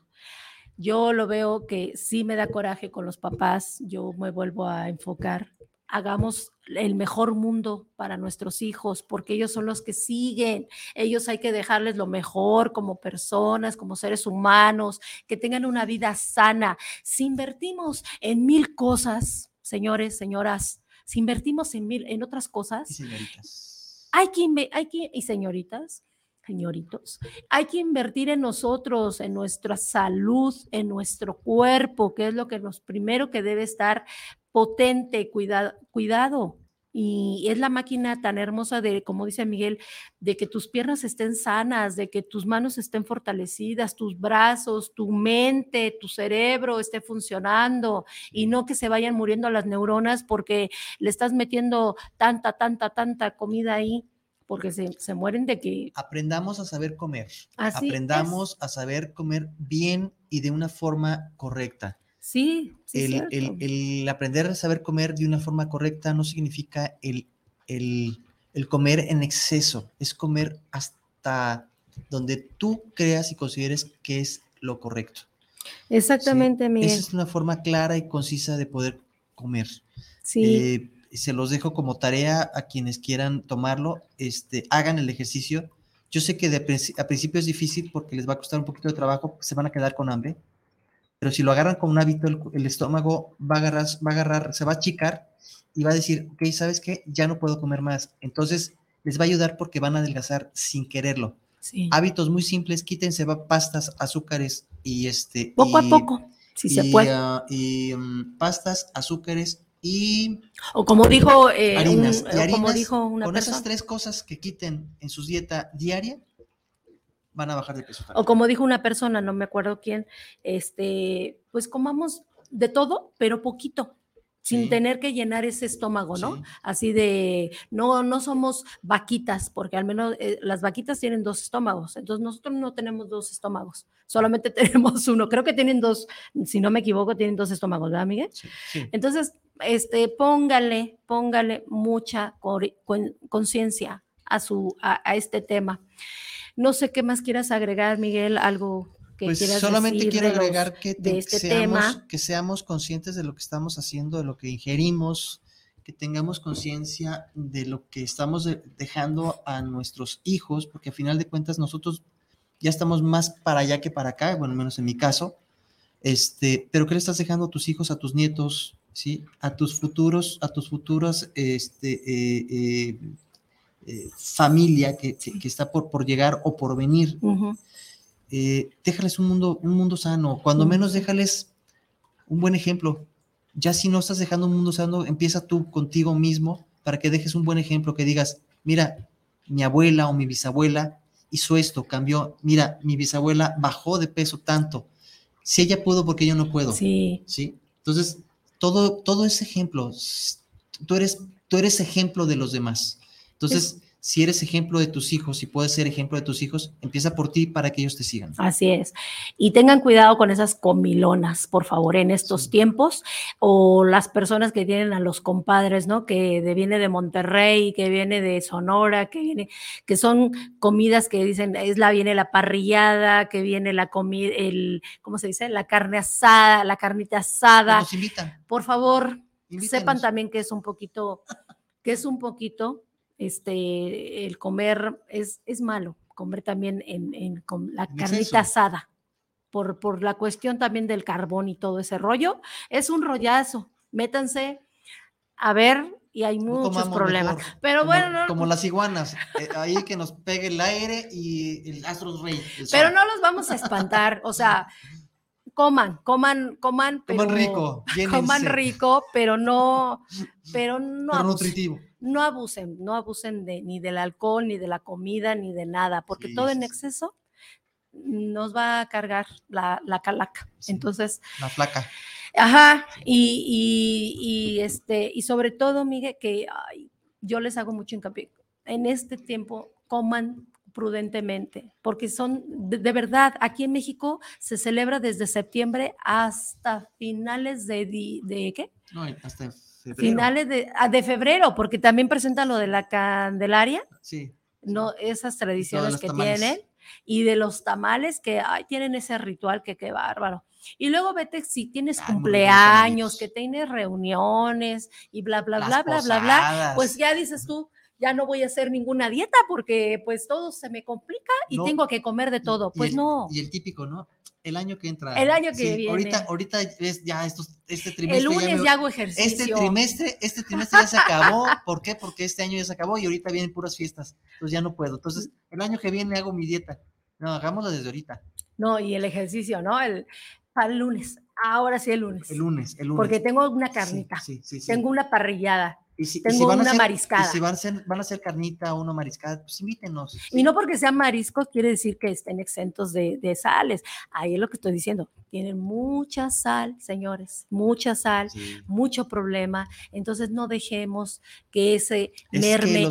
Speaker 3: Yo lo veo que sí me da coraje con los papás, yo me vuelvo a enfocar hagamos el mejor mundo para nuestros hijos, porque ellos son los que siguen. Ellos hay que dejarles lo mejor como personas, como seres humanos, que tengan una vida sana. Si invertimos en mil cosas, señores, señoras, si invertimos en mil, en otras cosas, señoritas. Hay que, hay que, y señoritas, señoritos, hay que invertir en nosotros, en nuestra salud, en nuestro cuerpo, que es lo que nos primero que debe estar potente, cuidado, cuidado. Y es la máquina tan hermosa de, como dice Miguel, de que tus piernas estén sanas, de que tus manos estén fortalecidas, tus brazos, tu mente, tu cerebro esté funcionando y no que se vayan muriendo las neuronas porque le estás metiendo tanta, tanta, tanta comida ahí porque se, mueren de que...
Speaker 4: Aprendamos a saber comer. Aprendamos a saber comer bien y de una forma correcta.
Speaker 3: Sí,
Speaker 4: el, el, aprender a saber comer de una forma correcta no significa el, el, comer en exceso, es comer hasta donde tú creas y consideres que es lo correcto.
Speaker 3: Exactamente,
Speaker 4: Esa es una forma clara y concisa de poder comer.
Speaker 3: Sí.
Speaker 4: Eh, se los dejo como tarea a quienes quieran tomarlo, este, hagan el ejercicio. Yo sé que de, a principio es difícil porque les va a costar un poquito de trabajo, se van a quedar con hambre, pero si lo agarran con un hábito, el, estómago va a, agarrar, va a agarrar, se va a achicar y va a decir, ok, ¿sabes qué? Ya no puedo comer más. Entonces, les va a ayudar porque van a adelgazar sin quererlo. Hábitos muy simples, quítense pastas, azúcares y este...
Speaker 3: Poco a poco, si se puede.
Speaker 4: Ah, y mm, pastas, azúcares y...
Speaker 3: O como dijo, eh, harinas, como dijo una
Speaker 4: Con esas tres cosas que quiten en su dieta diaria, van a bajar de peso.
Speaker 3: O como dijo una persona, no me acuerdo quién, este, pues comamos de todo, pero poquito sin tener que llenar ese estómago, ¿no? Así de, no, no somos vaquitas, porque al menos eh, las vaquitas tienen dos estómagos, entonces nosotros no tenemos dos estómagos, solamente tenemos uno, creo que tienen dos, si no me equivoco, tienen dos estómagos, ¿verdad, Miguel? Sí, Entonces, este, póngale, póngale mucha conciencia a, su, a este tema. No sé qué más quieras agregar, Miguel, algo
Speaker 4: pues solamente quiero agregar que, este seamos, que seamos conscientes de lo que estamos haciendo, de lo que ingerimos, que tengamos conciencia de lo que estamos dejando a nuestros hijos, porque a final de cuentas nosotros ya estamos más para allá que para acá, bueno, menos en mi caso, este, pero ¿qué le estás dejando a tus hijos, a tus nietos, ¿sí? a tus futuros, a tus futuras este, eh, eh, eh, familia que, que, está por, por llegar o por venir? eh, déjales un mundo, un mundo sano, cuando menos déjales un buen ejemplo. Ya si no estás dejando un mundo sano, empieza tú contigo mismo para que dejes un buen ejemplo, que digas, mira, mi abuela o mi bisabuela hizo esto, cambió, mira, mi bisabuela bajó de peso tanto. Si ella pudo, porque yo no puedo.
Speaker 3: Sí.
Speaker 4: ¿Sí? Entonces, todo, todo ese ejemplo, tú eres, tú eres ejemplo de los demás. Entonces, si eres ejemplo de tus hijos y puedes ser ejemplo de tus hijos, empieza por ti para que ellos te sigan.
Speaker 3: Así es. Y tengan cuidado con esas comilonas, por favor, en estos tiempos, o las personas que tienen a los compadres, ¿no? Que viene de Monterrey, que viene de Sonora, que viene, que son comidas que dicen, es la, viene la parrillada, que viene la comida, el, ¿cómo se dice? La carne asada, la carnita asada.
Speaker 4: Nos invitan.
Speaker 3: Por favor, sepan también que es un poquito, que es un poquito este, el comer es, es malo, comer también en, con la carnita asada, por, por la cuestión también del carbón y todo ese rollo, es un rollazo, métanse a ver y hay muchos problemas. Pero bueno,
Speaker 4: como las iguanas, eh, ahí que nos pegue el aire y el astros rey.
Speaker 3: Pero no los vamos a espantar, o sea, coman, coman, coman, pero,
Speaker 4: coman rico,
Speaker 3: coman rico, pero no, pero no,
Speaker 4: pero nutritivo
Speaker 3: no abusen, no abusen de, ni del alcohol, ni de la comida, ni de nada, porque todo en exceso nos va a cargar la, calaca. Entonces.
Speaker 4: La flaca.
Speaker 3: Ajá, y, y, este, y sobre todo, Miguel, que yo les hago mucho hincapié. En este tiempo, coman prudentemente, porque son, de, verdad, aquí en México se celebra desde septiembre hasta finales de, de, de ¿qué?
Speaker 4: No, hasta
Speaker 3: Finales de, ah, de febrero, porque también presentan lo de la Candelaria.
Speaker 4: Sí.
Speaker 3: No, esas tradiciones que tienen. Y de los tamales que ay, tienen ese ritual que qué bárbaro. Y luego vete si tienes cumpleaños, que tienes reuniones y bla, bla, bla, bla, bla, bla, pues ya dices tú, ya no voy a hacer ninguna dieta porque pues todo se me complica y tengo que comer de todo. Pues no.
Speaker 4: Y el típico, ¿no? el año que entra.
Speaker 3: El año que viene.
Speaker 4: Ahorita, ahorita es ya estos, este trimestre.
Speaker 3: El lunes ya, hago ejercicio.
Speaker 4: Este trimestre, este trimestre ya se acabó. ¿Por qué? Porque este año ya se acabó y ahorita vienen puras fiestas. Entonces ya no puedo. Entonces, el año que viene hago mi dieta. No, hagámoslo desde ahorita.
Speaker 3: No, y el ejercicio, ¿no? El, para el lunes. Ahora sí el lunes.
Speaker 4: El lunes, el lunes.
Speaker 3: Porque tengo una carnita. Sí, sí, sí, tengo una parrillada. Y si, Tengo van una a mariscada.
Speaker 4: Y si van a, hacer, van a hacer carnita o una mariscada, pues invítenos.
Speaker 3: Y no porque sean mariscos quiere decir que estén exentos de, de, sales. Ahí es lo que estoy diciendo. Tienen mucha sal, señores, mucha sal, mucho problema. Entonces no dejemos que ese merme,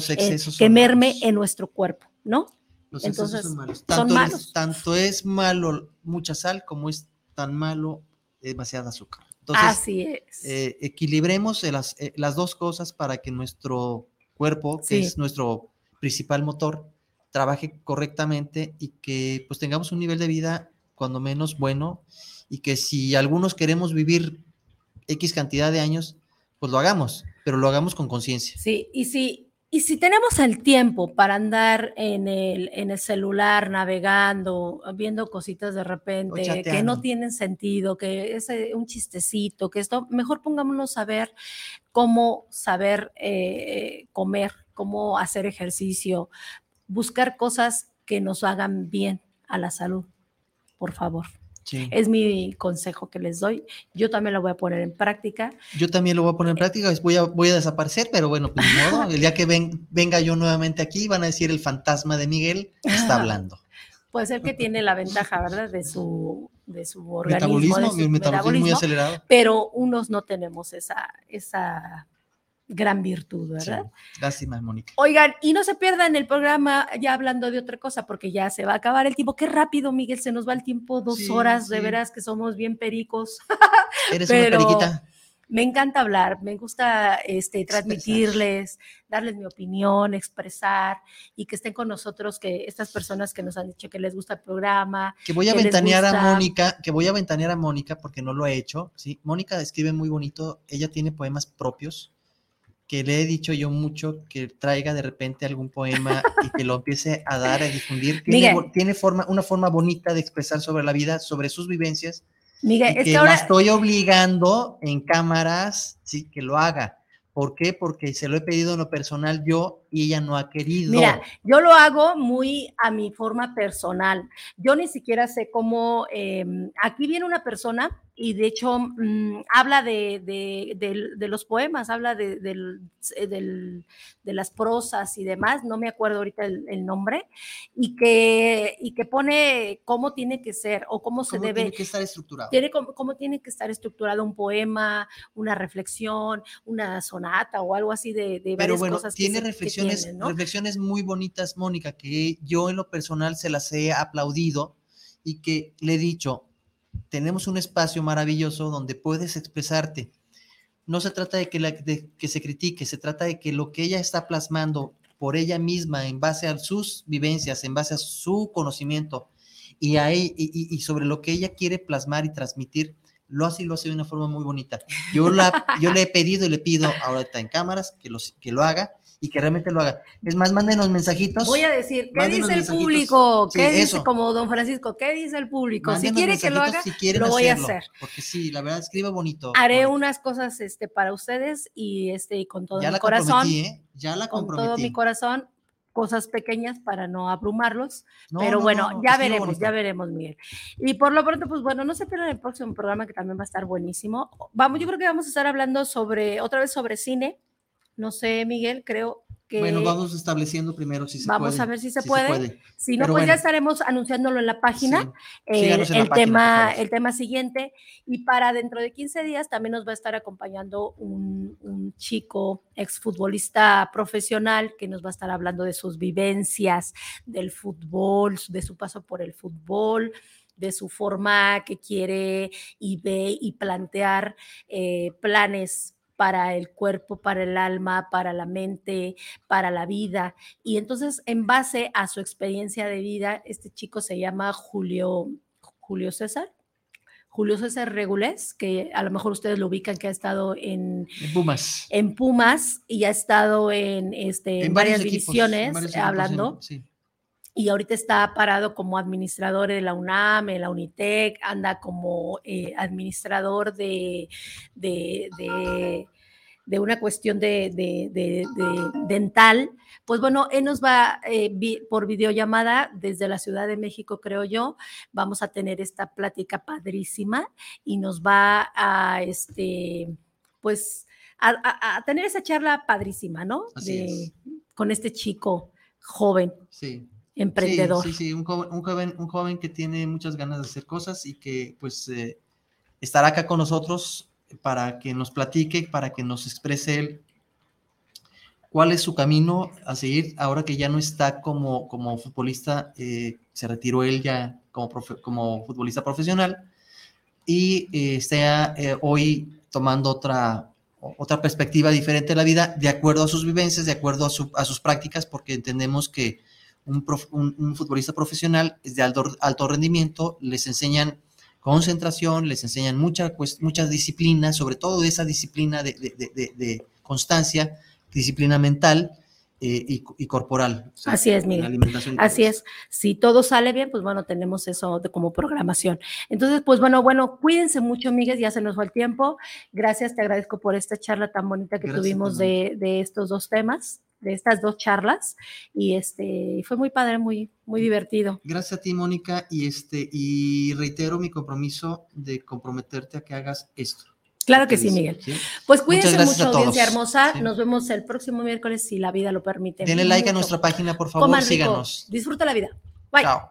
Speaker 3: que, merme en nuestro cuerpo, ¿no?
Speaker 4: Los Entonces, son malos. Tanto, Es, tanto es malo mucha sal como es tan malo demasiada azúcar.
Speaker 3: Así es.
Speaker 4: Eh, equilibremos las, eh, las, dos cosas para que nuestro cuerpo, que es nuestro principal motor, trabaje correctamente y que pues tengamos un nivel de vida cuando menos bueno y que si algunos queremos vivir X cantidad de años, pues lo hagamos, pero lo hagamos con conciencia.
Speaker 3: Sí, y si y si tenemos el tiempo para andar en el, en el celular navegando, viendo cositas de repente que no tienen sentido, que es un chistecito, que esto, mejor pongámonos a ver cómo saber eh, comer, cómo hacer ejercicio, buscar cosas que nos hagan bien a la salud, por favor. Es mi consejo que les doy. Yo también lo voy a poner en práctica.
Speaker 4: Yo también lo voy a poner en eh, práctica. Voy a, voy a desaparecer, pero bueno, pues modo. El día que venga yo nuevamente aquí, van a decir el fantasma de Miguel está hablando.
Speaker 3: Puede ser que tiene la ventaja, ¿verdad? De su, de su organismo. Metabolismo, metabolismo, muy acelerado. Pero unos no tenemos esa, esa gran virtud, ¿verdad?
Speaker 4: lástima, Mónica.
Speaker 3: Oigan, y no se pierdan el programa ya hablando de otra cosa, porque ya se va a acabar el tiempo. Qué rápido, Miguel, se nos va el tiempo, dos horas, de veras que somos bien pericos.
Speaker 4: Eres una periquita.
Speaker 3: Me encanta hablar, me gusta este, transmitirles, darles mi opinión, expresar y que estén con nosotros, que estas personas que nos han dicho que les gusta el programa.
Speaker 4: Que voy a ventanear a Mónica, que voy a ventanear a Mónica porque no lo ha hecho, ¿sí? Mónica escribe muy bonito, ella tiene poemas propios, que le he dicho yo mucho que traiga de repente algún poema y que lo empiece a dar, a difundir. Tiene, forma, una forma bonita de expresar sobre la vida, sobre sus vivencias.
Speaker 3: Miguel,
Speaker 4: que, la estoy obligando en cámaras, sí, que lo haga. ¿Por qué? Porque se lo he pedido en lo personal yo y ella no ha querido.
Speaker 3: Mira, yo lo hago muy a mi forma personal. Yo ni siquiera sé cómo. Em, aquí viene una persona y de hecho mm, habla de, de, los poemas, habla de, de, las prosas y demás, no me acuerdo ahorita el, nombre, y que, y que pone cómo tiene que ser o cómo se debe.
Speaker 4: Tiene que estar estructurado.
Speaker 3: Tiene, cómo, tiene que estar estructurado un poema, una reflexión, una sonata o algo así de, varias
Speaker 4: Pero bueno,
Speaker 3: cosas.
Speaker 4: Tiene reflexiones, reflexiones muy bonitas, Mónica, que yo en lo personal se las he aplaudido y que le he dicho, tenemos un espacio maravilloso donde puedes expresarte. No se trata de que, que se critique, se trata de que lo que ella está plasmando por ella misma, en base a sus vivencias, en base a su conocimiento y, y, sobre lo que ella quiere plasmar y transmitir, lo hace y lo hace de una forma muy bonita. Yo, la, yo le he pedido y le pido ahorita en cámaras que, los, que lo haga y que realmente lo haga. Es más, mándenos mensajitos.
Speaker 3: Voy a decir, ¿qué dice el público? ¿Qué dice, como don Francisco, qué dice el público? si quiere que lo haga, lo voy a hacer.
Speaker 4: Porque sí, la verdad, escribe bonito.
Speaker 3: Haré unas cosas este, para ustedes y este, con todo mi corazón.
Speaker 4: ¿eh? Ya la comprometí.
Speaker 3: Con todo mi corazón, cosas pequeñas para no abrumarlos, pero bueno, ya veremos, ya veremos, Miguel. Y por lo pronto, pues bueno, no se pierdan el próximo programa que también va a estar buenísimo. Vamos, yo creo que vamos a estar hablando sobre, otra vez sobre cine, no sé, Miguel, creo que...
Speaker 4: Bueno, vamos estableciendo primero si se
Speaker 3: vamos
Speaker 4: puede.
Speaker 3: Vamos a ver si se, puede. Si no, pues ya estaremos anunciándolo en la página, eh, el, tema, el tema siguiente. Y para dentro de 15 días también nos va a estar acompañando un, un chico exfutbolista profesional que nos va a estar hablando de sus vivencias del fútbol, de su paso por el fútbol, de su forma que quiere y ve y plantear eh, planes para el cuerpo, para el alma, para la mente, para la vida. Y entonces, en base a su experiencia de vida, este chico se llama Julio, Julio César. Julio César Regulés, que a lo mejor ustedes lo ubican, que ha estado en,
Speaker 4: Pumas.
Speaker 3: En Pumas y ha estado en, este, varias divisiones hablando. Y ahorita está parado como administrador de la UNAM, de la UNITEC, anda como eh, administrador de, de, de, una cuestión de, de, dental. Pues bueno, él nos va eh, por videollamada desde la Ciudad de México, creo yo. Vamos a tener esta plática padrísima y nos va a, este, pues, a, tener esa charla padrísima, ¿no? Con este chico joven.
Speaker 4: Sí
Speaker 3: emprendedor.
Speaker 4: Sí, sí, un, joven, un, joven, que tiene muchas ganas de hacer cosas y que pues eh, estará acá con nosotros para que nos platique, para que nos exprese él cuál es su camino a seguir ahora que ya no está como, como futbolista, eh, se retiró él ya como, como futbolista profesional y eh, está hoy tomando otra, otra perspectiva diferente de la vida de acuerdo a sus vivencias, de acuerdo a, a sus prácticas, porque entendemos que un, futbolista profesional es de alto, alto rendimiento, les enseñan concentración, les enseñan mucha, pues, muchas disciplinas, sobre todo esa disciplina de, de constancia, disciplina mental, eh, y, corporal.
Speaker 3: Así es, Miguel. Así es. Si todo sale bien, pues bueno, tenemos eso de, como programación. Entonces, pues bueno, bueno, cuídense mucho, Miguel, ya se nos fue el tiempo. Gracias, te agradezco por esta charla tan bonita que tuvimos de, de, estos dos temas, de estas dos charlas. Y este, fue muy padre, muy, muy divertido.
Speaker 4: Gracias a ti, Mónica, y este, y reitero mi compromiso de comprometerte a que hagas esto.
Speaker 3: Claro que sí, Miguel. Pues cuídense mucho, audiencia hermosa. Nos vemos el próximo miércoles si la vida lo permite.
Speaker 4: Denle like a nuestra página, por favor, síganos.
Speaker 3: Disfruta la vida. Bye. Chao.